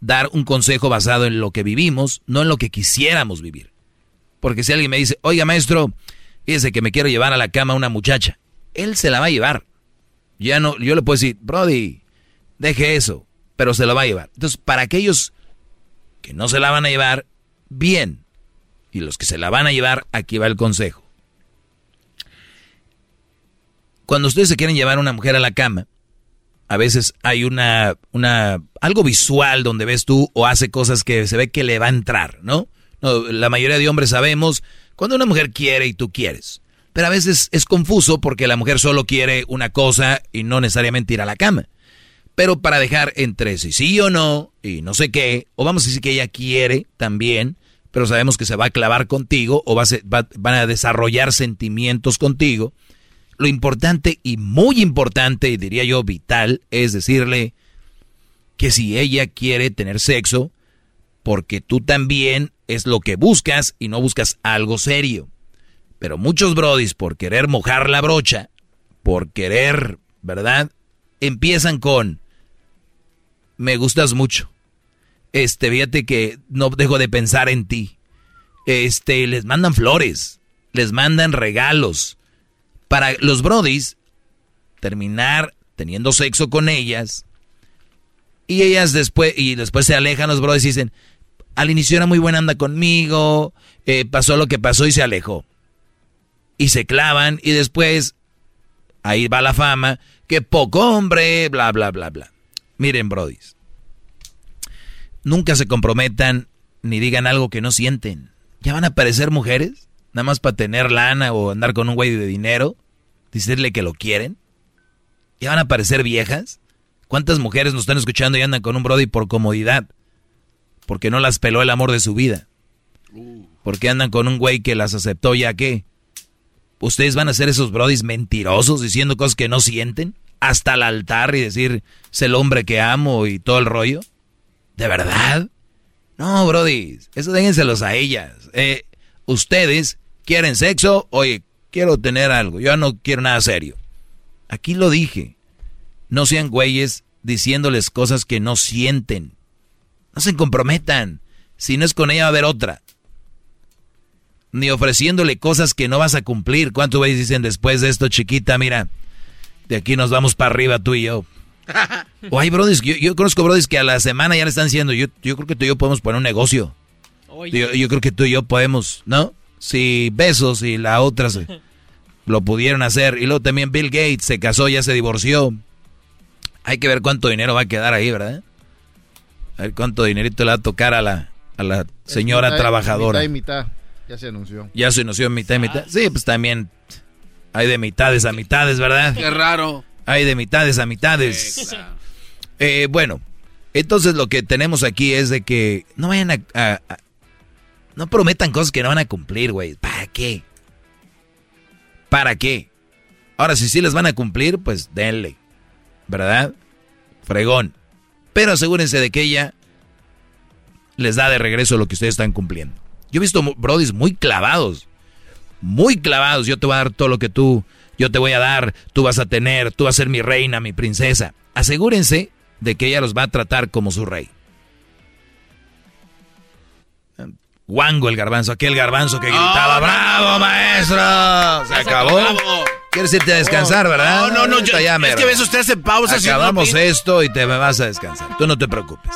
dar un consejo basado en lo que vivimos, no en lo que quisiéramos vivir. Porque si alguien me dice, oiga maestro, fíjese que me quiero llevar a la cama a una muchacha, él se la va a llevar. Ya no, yo le puedo decir, Brody, deje eso, pero se la va a llevar. Entonces, para aquellos que no se la van a llevar, bien. Y los que se la van a llevar, aquí va el consejo. Cuando ustedes se quieren llevar a una mujer a la cama, a veces hay una, una, algo visual donde ves tú o hace cosas que se ve que le va a entrar, ¿no? no la mayoría de hombres sabemos cuando una mujer quiere y tú quieres. Pero a veces es confuso porque la mujer solo quiere una cosa y no necesariamente ir a la cama. Pero para dejar entre si sí o no y no sé qué, o vamos a decir que ella quiere también, pero sabemos que se va a clavar contigo o va a van a desarrollar sentimientos contigo. Lo importante y muy importante, diría yo vital, es decirle que si ella quiere tener sexo, porque tú también es lo que buscas y no buscas algo serio. Pero muchos brodis, por querer mojar la brocha, por querer, ¿verdad? Empiezan con, me gustas mucho. Este, fíjate que no dejo de pensar en ti. Este, les mandan flores, les mandan regalos. Para los brodis, terminar teniendo sexo con ellas. Y ellas después, y después se alejan los brodis y dicen, al inicio era muy buena anda conmigo, eh, pasó lo que pasó y se alejó y se clavan y después ahí va la fama, que poco hombre, bla, bla, bla, bla. Miren, brodis, nunca se comprometan ni digan algo que no sienten. Ya van a aparecer mujeres, nada más para tener lana o andar con un güey de dinero, decirle que lo quieren. Ya van a aparecer viejas. ¿Cuántas mujeres nos están escuchando y andan con un brody por comodidad? Porque no las peló el amor de su vida. Porque andan con un güey que las aceptó ya que ¿Ustedes van a ser esos brodis mentirosos diciendo cosas que no sienten? Hasta el altar y decir, es el hombre que amo y todo el rollo. ¿De verdad? No, brodis, eso déjenselos a ellas. Eh, ustedes quieren sexo, oye, quiero tener algo, yo no quiero nada serio. Aquí lo dije. No sean güeyes diciéndoles cosas que no sienten. No se comprometan. Si no es con ella va a haber otra ni ofreciéndole cosas que no vas a cumplir. ¿Cuánto veis dicen después de esto, chiquita? Mira, de aquí nos vamos para arriba tú y yo. (laughs) o hay brodis, yo, conozco brodis que a la semana ya le están diciendo, yo, yo creo que tú y yo podemos poner un negocio. Yo, yo, creo que tú y yo podemos, ¿no? Si besos y la otra se, (laughs) lo pudieron hacer. Y luego también Bill Gates se casó, ya se divorció. Hay que ver cuánto dinero va a quedar ahí, ¿verdad? A ver cuánto dinerito le va a tocar a la, a la señora trabajadora. Mitad y mitad. Ya se anunció. Ya se anunció mitad y mitad. Sí, pues también hay de mitades a mitades, ¿verdad? Qué raro. Hay de mitades a mitades. Eh, bueno, entonces lo que tenemos aquí es de que no vayan a- no prometan cosas que no van a cumplir, güey. ¿Para qué? ¿Para qué? Ahora, si sí les van a cumplir, pues denle. ¿Verdad? Fregón. Pero asegúrense de que ella les da de regreso lo que ustedes están cumpliendo. Yo he visto brodis muy clavados. Muy clavados. Yo te voy a dar todo lo que tú, yo te voy a dar, tú vas a tener, tú vas a ser mi reina, mi princesa. Asegúrense de que ella los va a tratar como su rey. Wango el garbanzo, aquel garbanzo que gritaba, ¡Bravo, maestro! Se acabó. ¿Quieres irte a descansar, verdad? No, no, no, yo- ya, es mero. que ves, usted hace no Acabamos esto y te vas a descansar. Tú no te preocupes.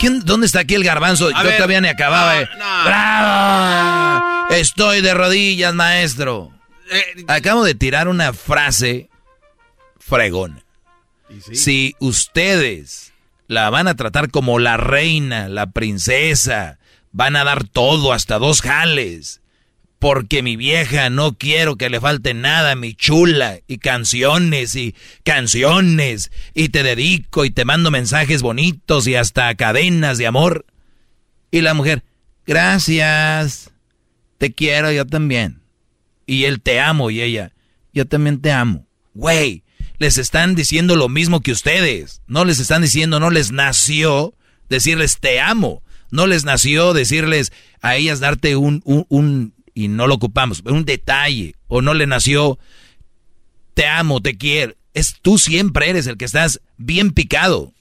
¿Quién, ¿Dónde está aquí el garbanzo? A Yo ver. todavía ni acababa. eh. ¡Bravo! Estoy de rodillas, maestro. Eh, Acabo de tirar una frase fregona. Si ustedes la van a tratar como la reina, la princesa, van a dar todo, hasta dos jales, porque mi vieja no quiero que le falte nada, mi chula, y canciones y canciones, y te dedico y te mando mensajes bonitos y hasta cadenas de amor. Y la mujer, gracias, te quiero yo también. Y él te amo y ella, yo también te amo. Güey, les están diciendo lo mismo que ustedes. No les están diciendo, no les nació decirles te amo. No les nació decirles a ellas darte un, un, un- y no lo ocupamos, un detalle. O no le nació te amo, te quiero. Es tú siempre eres el que estás bien picado.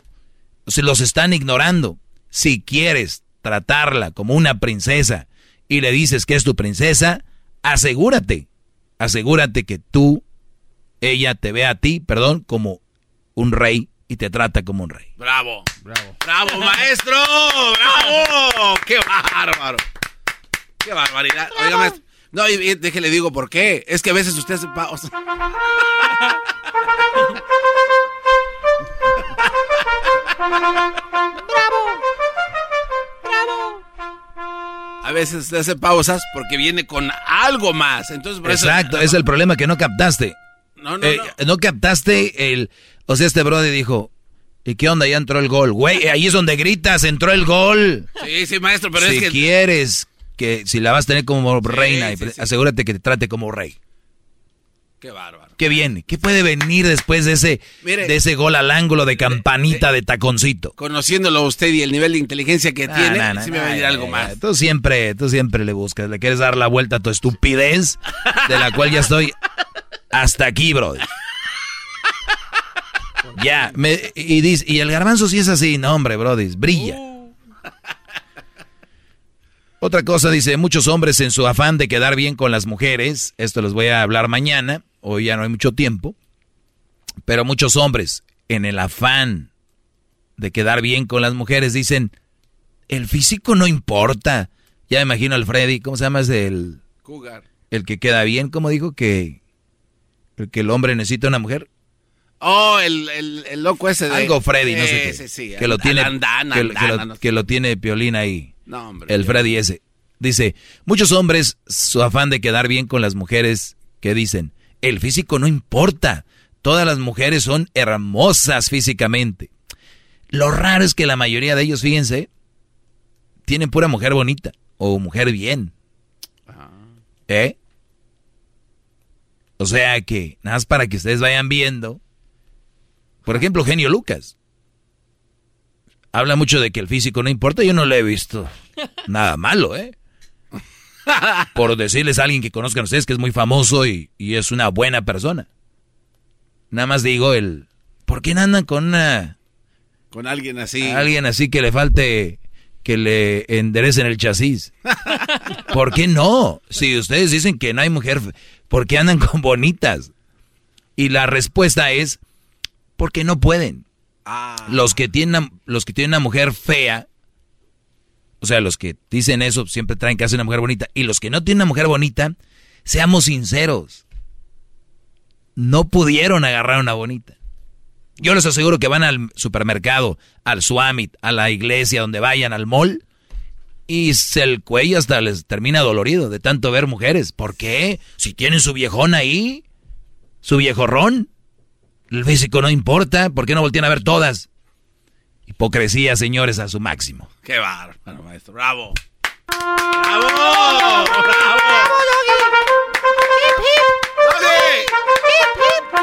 Se los están ignorando. Si quieres tratarla como una princesa y le dices que es tu princesa, asegúrate, asegúrate que tú, ella te ve a ti, perdón, como un rey y te trata como un rey. Bravo. Bravo. Bravo, maestro. Bravo. Qué bárbaro. Qué barbaridad. Oiga, maestro. No, y, y déjele digo por qué. Es que a veces usted hace pausas. A veces usted hace pausas porque viene con algo más. Entonces, por eso- Exacto, es el problema que no captaste. No, no, Eh, no captaste el... O sea, este brother dijo, ¿y qué onda? Ya entró el gol. Güey, ahí es donde gritas, entró el gol. Sí, sí, maestro, pero si es que. quieres que si la vas a tener como reina, sí, sí. asegúrate que te trate como rey. Qué bárbaro. ¿Qué viene? ¿Qué puede venir después de ese, Mire. de ese gol al ángulo de campanita de taconcito? Conociéndolo a usted y el nivel de inteligencia que tiene, no, sí me va a venir algo más. Tú siempre, tú siempre le buscas, le quieres dar la vuelta a tu estupidez, de la cual ya estoy hasta aquí, brother. Ya, me, y, dice, y el garbanzo sí es así, no hombre, brother, brilla. Otra cosa dice, muchos hombres en su afán de quedar bien con las mujeres, esto les voy a hablar mañana, hoy ya no hay mucho tiempo, pero muchos hombres en el afán de quedar bien con las mujeres dicen, el físico no importa. Ya me imagino al Freddy, ¿cómo se llama? Es el, Cougar. el que queda bien, ¿cómo dijo? Que el, que el hombre necesita una mujer. Oh, el, el, el loco ese de... Algo Freddy, no sé qué. Sí, sí, que lo tiene, Andana, andana, que lo, no sé. que lo tiene Piolín ahí. No, hombre. El Freddy ese. Dice, muchos hombres, su afán de quedar bien con las mujeres, que dicen, el físico no importa. Todas las mujeres son hermosas físicamente. Lo raro es que la mayoría de ellos, fíjense, tienen pura mujer bonita o mujer bien. ¿Eh? O sea que, nada más para que ustedes vayan viendo. Por ejemplo, Genio Lucas. Habla mucho de que el físico no importa. Yo no le he visto (laughs) nada malo, ¿eh? Por decirles a alguien que conozcan ustedes que es muy famoso y, y es una buena persona. Nada más digo el... ¿Por qué no andan con una... Con alguien así. Alguien así que le falte que le enderecen el chasis. (laughs) ¿Por qué no? Si ustedes dicen que no hay mujer, ¿por qué andan con bonitas? Y la respuesta es porque no pueden. Los que tienen los que tienen una mujer fea, o sea, los que dicen eso siempre traen que hacer una mujer bonita y los que no tienen una mujer bonita, seamos sinceros. No pudieron agarrar una bonita. Yo les aseguro que van al supermercado, al Swamit, a la iglesia, donde vayan, al mall, Y se el cuello hasta les termina dolorido de tanto ver mujeres. ¿Por qué? Si tienen su viejón ahí, su viejorrón, el físico no importa, ¿por qué no voltean a ver todas? Hipocresía, señores, a su máximo. Qué bárbaro, maestro. Bravo. ¡Bravo! ¡Bravo!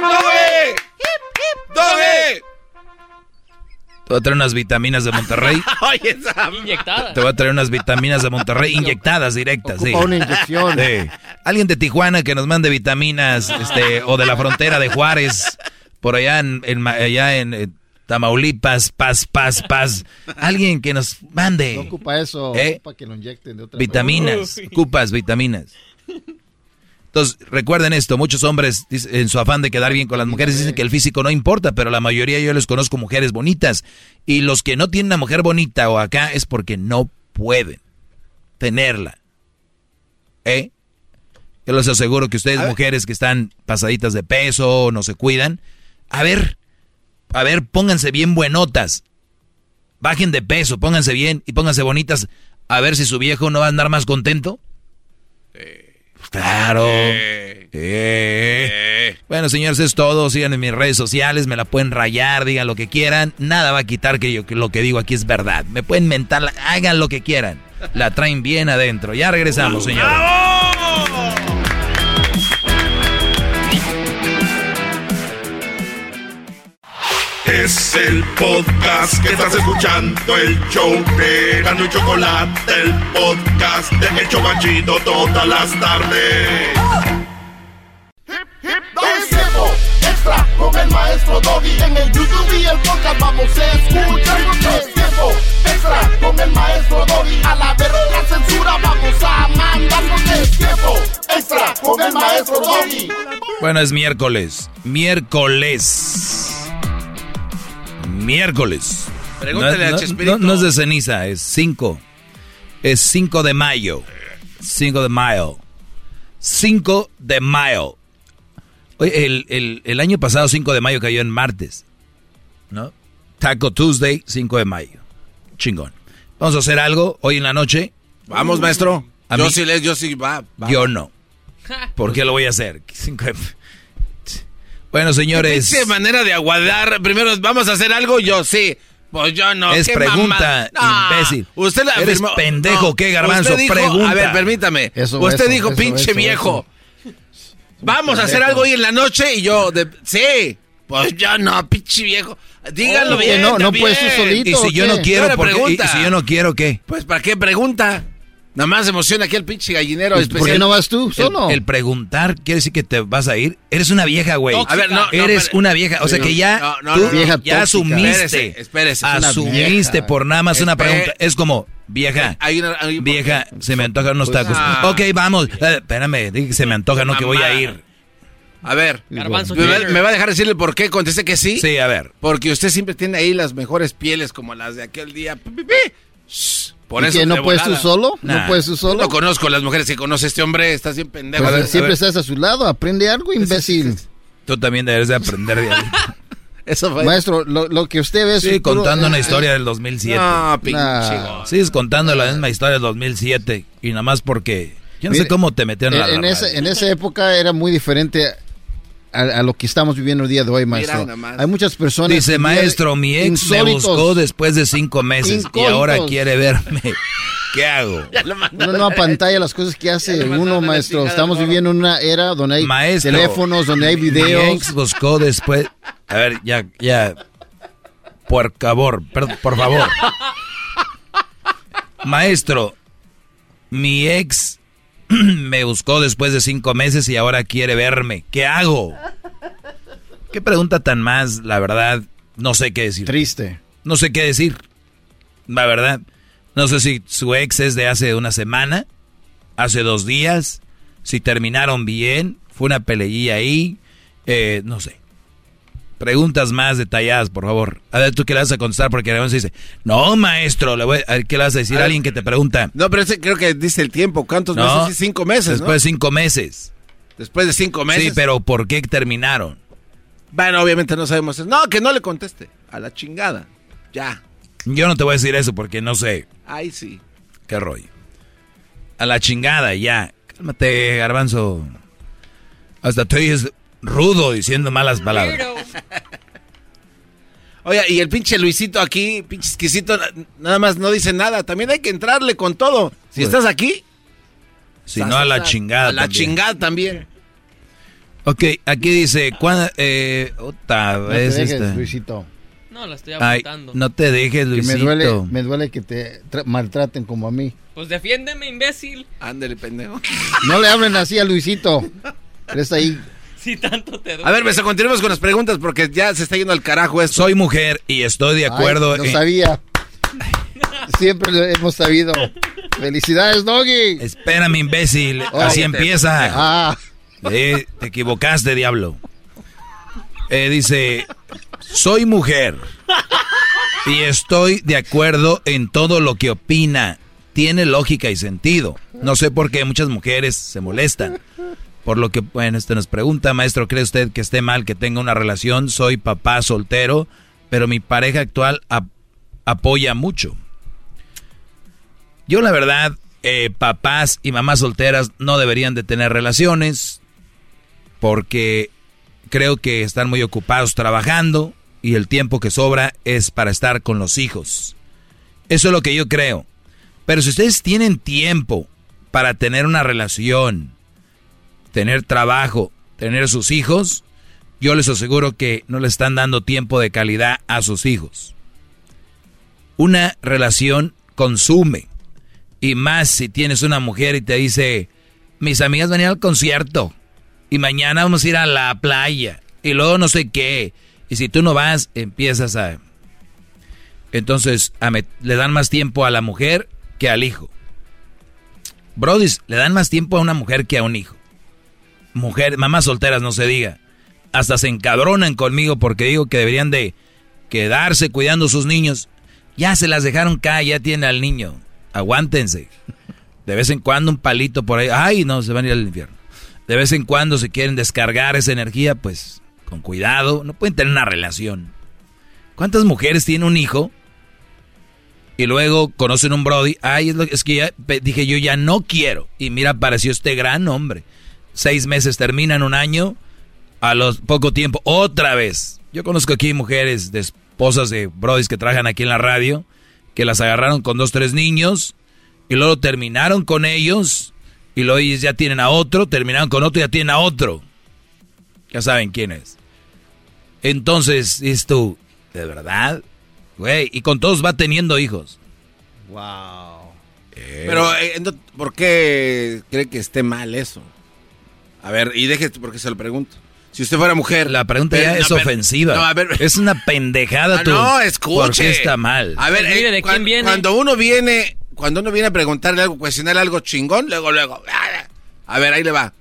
¡Doggy! ¡Doggy! Te voy a traer unas vitaminas de Monterrey. (laughs) Oye, Sam. Te voy a traer unas vitaminas de Monterrey inyectadas directas. Ocupa sí. una inyección. Sí. Alguien de Tijuana que nos mande vitaminas, este, o de la frontera de Juárez, por allá en, allá en eh, Tamaulipas, paz, paz, paz. (laughs) Alguien que nos mande No ocupa eso, ¿Eh? ocupa que lo inyecten de otra vitaminas, manera. ocupas vitaminas. Entonces, recuerden esto, muchos hombres en su afán de quedar bien con las mujeres dicen que el físico no importa, pero la mayoría yo les conozco mujeres bonitas y los que no tienen una mujer bonita o acá es porque no pueden tenerla. ¿Eh? Yo les aseguro que ustedes mujeres que están pasaditas de peso, no se cuidan, a ver, a ver, pónganse bien buenotas. Bajen de peso, pónganse bien y pónganse bonitas. A ver si su viejo no va a andar más contento. Claro. Eh. Bueno, señores, es todo. Síganme en mis redes sociales, me la pueden rayar, digan lo que quieran. Nada va a quitar que, yo, que lo que digo aquí es verdad. Me pueden mentar, hagan lo que quieran. La traen bien adentro. Ya regresamos, señores. Es el podcast que estás escuchando, el show de Gano y Chocolate, el podcast de El Chocachito todas las tardes. Es tiempo extra con el maestro Doggy. En el YouTube y el podcast vamos a escuchar. Es tiempo extra con el maestro Doggy. A la verga la censura vamos a mandarnos. Es tiempo extra con el maestro Doggy. Bueno, es miércoles. Miércoles. Miércoles. Pregúntale no, a Chespirito. No, no es de ceniza, es 5. Es 5 de mayo. 5 de mayo. 5 de mayo. Oye, el, el- el año pasado 5 de mayo cayó en martes. ¿No? Taco Tuesday, 5 de mayo. Chingón. Vamos a hacer algo hoy en la noche. Vamos, maestro. A yo mí- sí les, yo sí, va. va. Yo no. (laughs) ¿Por qué lo voy a hacer? Cinco de- Bueno, señores. Qué manera de aguadar. Primero, ¿vamos a hacer algo? Yo sí. Pues yo no. Es qué pregunta, mamá- No. imbécil. Usted la Eres pendejo, ¿qué, garbanzo? Usted dijo- Pregunta. A ver, permítame. Eso, usted eso, dijo, eso, pinche eso, viejo. Vamos a hacer algo hoy en la noche y yo, de- sí. Pues yo no, pinche viejo. Díganlo Oh, bien. no, no puedes tú solito. Y si yo no quiero, ¿por qué? Y si yo no quiero, ¿qué? Pues ¿para qué pregunta? Nada más emociona aquí el pinche gallinero Pues, ¿por especial. qué no vas tú El, solo? el preguntar quiere decir que te vas a ir. Eres una vieja, güey. A ver, no, no, Eres una vieja. O sea que ya No, no, tú no, no. Vieja ya asumiste. Espérese, espérese, asumiste vieja. por nada más una pregunta. Es como, vieja, Hay una- hay vieja, se me antojan unos tacos. ah. Ok, vamos. Eh, espérame, di que se me antoja, no que voy a ir. A ver, ¿me va, me va a dejar decirle por qué? Conteste que sí. Sí, a ver. Porque usted siempre tiene ahí las mejores pieles como las de aquel día. Shh, Por ¿Y eso que no de puedes tú solo? Nah. ¿No puedes tú solo? No conozco las mujeres que conoce este hombre. Estás bien pendejo. Pues, A ver, siempre a ver. estás a su lado. Aprende algo, imbécil. Tú también debes de aprender de ahí. (laughs) Eso fue. Maestro, lo, lo que usted ve es... Sí, contando una eh, historia del 2007. No, pinche. Nah. go- Sigues contando la misma historia del 2007 y nada más porque yo no sé Mire, cómo te metieron a la En, en esa, en esa época era muy diferente a, a lo que estamos viviendo el día de hoy, maestro. Hay muchas personas... Dice maestro, mi ex insólitos. me buscó después de cinco meses y ahora quiere verme. (laughs) ¿Qué hago? Uno no pantalla las cosas que hace uno, maestro. Estamos viviendo en una era donde hay Maestro, teléfonos, donde hay Mi videos. ex buscó después. A ver, ya, ya. Por favor, por favor. (laughs) Maestro, mi ex (clears throat) me buscó después de cinco meses y ahora quiere verme. ¿Qué hago? Qué pregunta tan más, la verdad, no sé qué decir. Triste. No sé qué decir. La verdad. No sé si su ex es de hace una semana, hace dos días, si terminaron bien, fue una peleilla ahí, eh, no sé. Preguntas más detalladas, por favor. A ver, tú qué le vas a contestar porque además dice, no, maestro, le voy a, a ver, ¿qué le vas a decir a alguien que te pregunta? No, pero ese creo que dice el tiempo. ¿Cuántos No, meses? Sí, Cinco meses, ¿no? Después de cinco meses. Después de cinco meses. Sí, pero ¿por qué terminaron? Bueno, obviamente no sabemos eso. No, que no le conteste. A la chingada. Ya. Yo no te voy a decir eso porque no sé. Ahí sí. ¿Qué rollo? A la chingada, ya. Cálmate, garbanzo. Hasta te oyes rudo diciendo malas palabras. Oye, y el pinche Luisito aquí, pinche exquisito, na- nada más no dice nada. También hay que entrarle con todo. Si Pues, estás aquí, Si no, a la chingada. a la también. chingada también. Ok, aquí dice, ¿cuándo, eh, otra No te vez dejes, esta? Luisito. No, la estoy Ay, apuntando. no te dejes, Que Luisito. me duele, me duele que te tra- maltraten como a mí. Pues defiéndeme, imbécil. Ándale, pendejo. No le hablen así a Luisito. Eres ahí. Si tanto te duele. A ver, pues continuemos con las preguntas porque ya se está yendo al carajo esto. Soy mujer y estoy de acuerdo Ay, lo en- sabía. Siempre lo hemos sabido. Felicidades, Doggy. Espérame, imbécil. Oh, Así te- empieza. Ah. Eh, te equivocaste, diablo. Eh, dice, soy mujer y estoy de acuerdo en todo lo que opina. Tiene lógica y sentido. No sé por qué muchas mujeres se molestan. Por lo que, bueno, este nos pregunta, maestro, ¿cree usted que esté mal que tenga una relación? Soy papá soltero, pero mi pareja actual ap- apoya mucho. Yo la verdad, eh, papás y mamás solteras no deberían de tener relaciones porque creo que están muy ocupados trabajando y el tiempo que sobra es para estar con los hijos. Eso es lo que yo creo. Pero si ustedes tienen tiempo para tener una relación, tener trabajo, tener sus hijos, yo les aseguro que no le están dando tiempo de calidad a sus hijos. Una relación consume. Y más si tienes una mujer y te dice, mis amigas van a ir al concierto. Y mañana vamos a ir a la playa. Y luego no sé qué. Y si tú no vas, empiezas a... Entonces a le dan más tiempo a la mujer que al hijo. Brodis, le dan más tiempo a una mujer que a un hijo. Mujer, mamás solteras, no se diga. Hasta se encabronan conmigo porque digo que deberían de quedarse cuidando sus niños. Ya se las dejaron caer, ya tiene al niño. Aguántense. De vez en cuando un palito por ahí. Ay, no, se van a ir al infierno. De vez en cuando se quieren descargar esa energía, pues con cuidado. No pueden tener una relación. ¿Cuántas mujeres tienen un hijo? Y luego conocen un Brody. Ay, es, lo- es que ya dije yo ya no quiero. Y mira, apareció este gran hombre. Seis meses terminan un año. A los poco tiempo, otra vez. Yo conozco aquí mujeres de esposas de Brodis que trabajan aquí en la radio. Que las agarraron con dos, tres niños. Y luego terminaron con ellos. Y luego ellos ya tienen a otro. Terminaron con otro y ya tienen a otro. Ya saben quién es. Entonces, dices tú, ¿de verdad? Güey, y con todos va teniendo hijos. Wow. Pero, eh, ¿por qué cree que esté mal eso? A ver, y deje porque se lo pregunto. Si usted fuera mujer. La pregunta ya es ofensiva. no, a ver. (laughs) Es una pendejada Ah, tú. no, escuche. ¿Por qué está mal? A ver, Pues mire, eh, ¿de quién viene? cuando uno viene, cuando uno viene a preguntarle algo, cuestionarle algo chingón, luego, luego. A ver, ahí le va.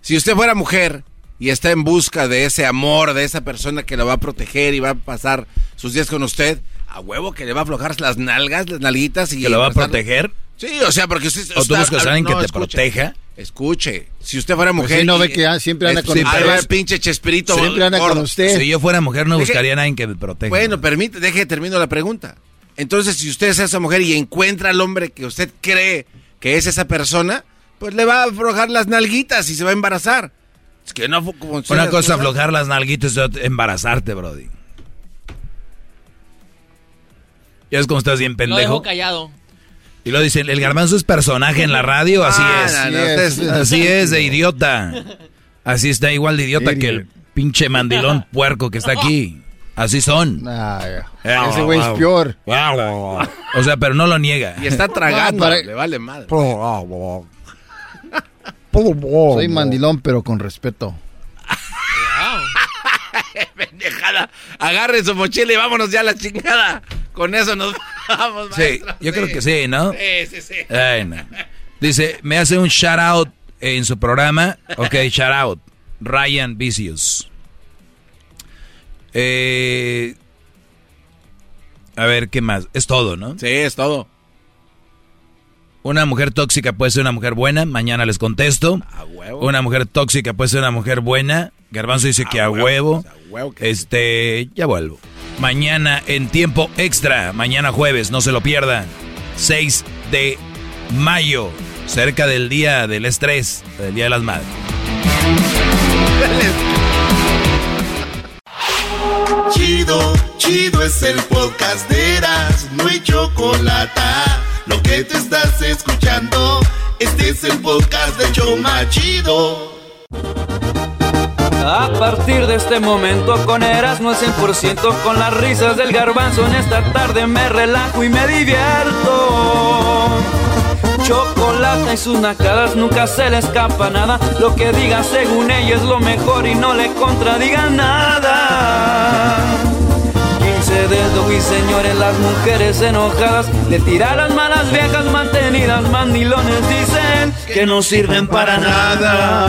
Si usted fuera mujer y está en busca de ese amor, de esa persona que lo va a proteger y va a pasar sus días con usted, a huevo que le va a aflojar las nalgas, las nalguitas y ¿Que lo va a proteger? Sí, o sea, porque usted. ¿O tú buscas a alguien que te escuche, proteja? Escuche, si usted fuera Pues mujer. sí, no ve que ah, siempre anda es- con usted. a ver, pinche Chespirito. Siempre anda con usted. Si yo fuera mujer no Deje- buscaría a nadie que me proteja. Bueno, permite, deje que termino la pregunta. Entonces, si usted es esa mujer y encuentra al hombre que usted cree que es esa persona, pues le va a aflojar las nalguitas y se va a embarazar. Es que no Una cosa aflojar las nalguitas y otra embarazarte, Brody. Ya es como estás bien Lo pendejo. dejo callado. Y lo dicen, el garbanzo es personaje en la radio, así Ah, es. no, no, ustedes- Así es, de idiota. Así está igual de idiota que el pinche mandilón puerco que está aquí. Así son. Ah, ya. Ese güey es peor. O sea, pero no lo niega. Y está tragando, para- le vale madre. Soy mandilón, pero con respeto. (laughs) Pendejada. Agarre su mochila y vámonos ya a la chingada. Con eso nos vamos, Sí, maestro. yo creo que sí, ¿no? Sí, sí, sí. Ay, no. Dice, me hace un shout out en su programa. Ok, shout out. Ryan Vicious. Eh, a ver, ¿qué más? Es todo, ¿no? Sí, es todo. Una mujer tóxica puede ser una mujer buena. Mañana les contesto. huevo. Una mujer tóxica puede ser una mujer buena. Garbanzo dice que a huevo. huevo que Este, ya vuelvo. Mañana en tiempo extra. Mañana jueves, no se lo pierdan. 6 de mayo, cerca del día del estrés, del Día de las Madres. (laughs) Chido, chido es el podcast de Eras, no hay chocolate. Lo que te estás escuchando, este es el podcast de Choma Chido. A partir de este momento con Eras no es 100% con las risas del garbanzo en esta tarde me relajo y me divierto. Chocolate y sus nacadas nunca se le escapa nada. Lo que diga según ella es lo mejor y no le contradiga nada. 15 dedos y señores, las mujeres enojadas le tiran las malas viejas mantenidas, mandilones dicen que no sirven para nada.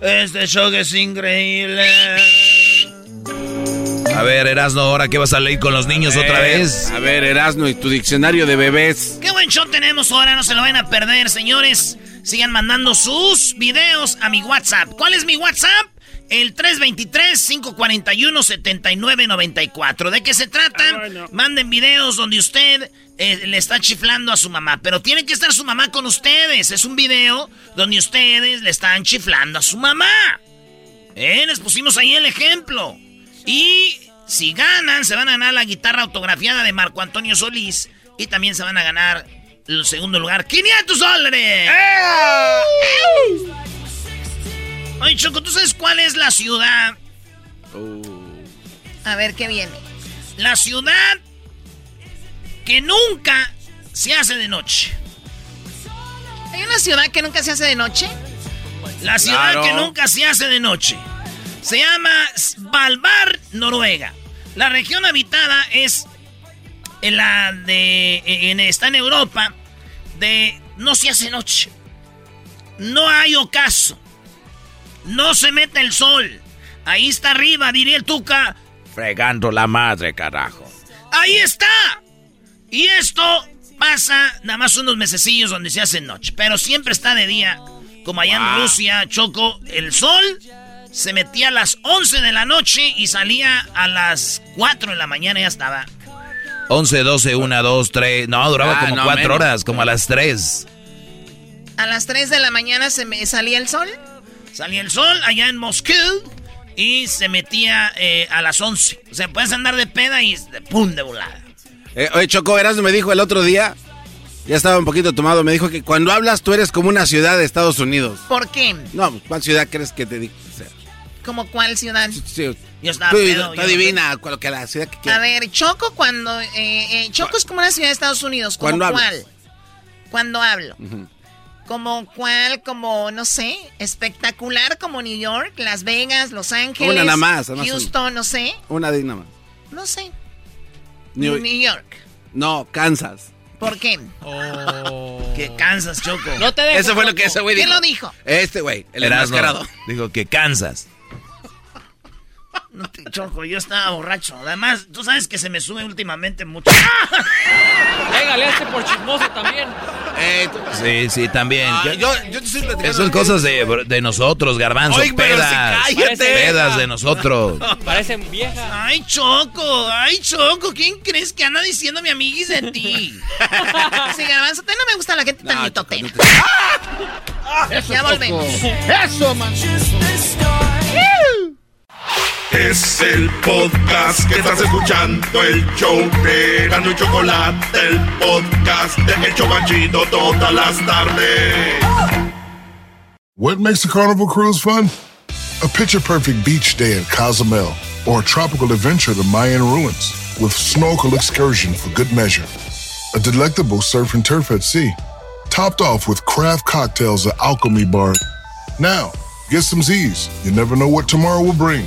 Este show es increíble. A ver, Erasno, ¿ahora qué vas a leer con los niños otra vez? A ver, Erasno, y tu diccionario de bebés. Qué buen show tenemos ahora, no se lo vayan a perder, señores. Sigan mandando sus videos a mi WhatsApp. ¿Cuál es mi WhatsApp? El 323-541-7994. ¿De qué se trata? Manden videos donde usted eh, le está chiflando a su mamá. Pero tiene que estar su mamá con ustedes. Es un video donde ustedes le están chiflando a su mamá. ¿Eh? Les pusimos ahí el ejemplo. Y si ganan, se van a ganar la guitarra autografiada de Marco Antonio Solís. Y también se van a ganar el segundo lugar, 500 dólares. Oye, Choco, ¿tú sabes cuál es la ciudad? A ver qué viene. La ciudad que nunca se hace de noche. ¿Hay una ciudad que nunca se hace de noche? La ciudad Claro. que nunca se hace de noche. Se llama Svalbard, Noruega. La región habitada es en la de en- está en Europa de no se hace noche. No hay ocaso. No se mete el sol. Ahí está arriba, diría el Tuca. Fregando la madre, carajo. Ahí está. Y esto pasa nada más unos mesecillos donde se hace noche. Pero siempre está de día. Como allá en Wow. Rusia, Choco, el sol se metía a las 11 de la noche y salía a las 4 de la mañana y ya estaba. 11, 12, 1, 2, 3. No, duraba Ah, como no, 4 menos. horas, como a las 3. A las 3 de la mañana se me salía el sol. Salía el sol allá en Moscú y se metía eh, a las 11. O sea, puedes andar de peda y de pum, de volada. Eh, oye, Choco, Erasmo me dijo el otro día, ya estaba un poquito tomado, me dijo que cuando hablas tú eres como una ciudad de Estados Unidos. ¿Por qué? No, ¿cuál ciudad crees que te diga? ¿Como cuál ciudad? Sí, yo estaba tú, pedo, yo- adivina cuál que la ciudad que A ver, Choco cuando... eh, eh, Choco es como una ciudad de Estados Unidos. ¿Como ¿Cuándo cuál? hablas? Cuando hablo. Como cuál, como, no sé, espectacular como New York, Las Vegas, Los Ángeles, Una nada más, Houston, no sé, Una nada más. no sé. New- New York. No, Kansas. ¿Por qué? Que cansas, Choco. No te dejes, Eso fue lo que ese güey dijo. ¿Quién lo dijo? Este güey, el Erasmo enmascarado. dijo que Kansas. No te- Choco, yo estaba borracho. Además, tú sabes que se me sube últimamente mucho. Pégale a este por chismoso también. Eh, Sí, sí, también. Ah, Yo- yo, yo te estoy platicando Esas que- cosas de, de nosotros, garbanzo. Oye, pero si pedas. cállate. Pedas de nosotros. Parecen viejas. Ay, Choco, ay, Choco, ¿quién crees que anda diciendo mi amiguis de ti? Sí, Garbanzo, a ti no me gusta la gente tan mitotera. Eso, Ya volvemos. Eso, man. Es el podcast que estás escuchando, el show de Gano y Chocolate, el podcast de El Chocachito todas las tardes. What makes a carnival cruise fun? A picture perfect beach day at Cozumel or a tropical adventure to Mayan ruins with snorkel excursion for good measure. A delectable surf and turf at sea, topped off with craft cocktails at Alchemy Bar. Now, get some Z's. You never know what tomorrow will bring.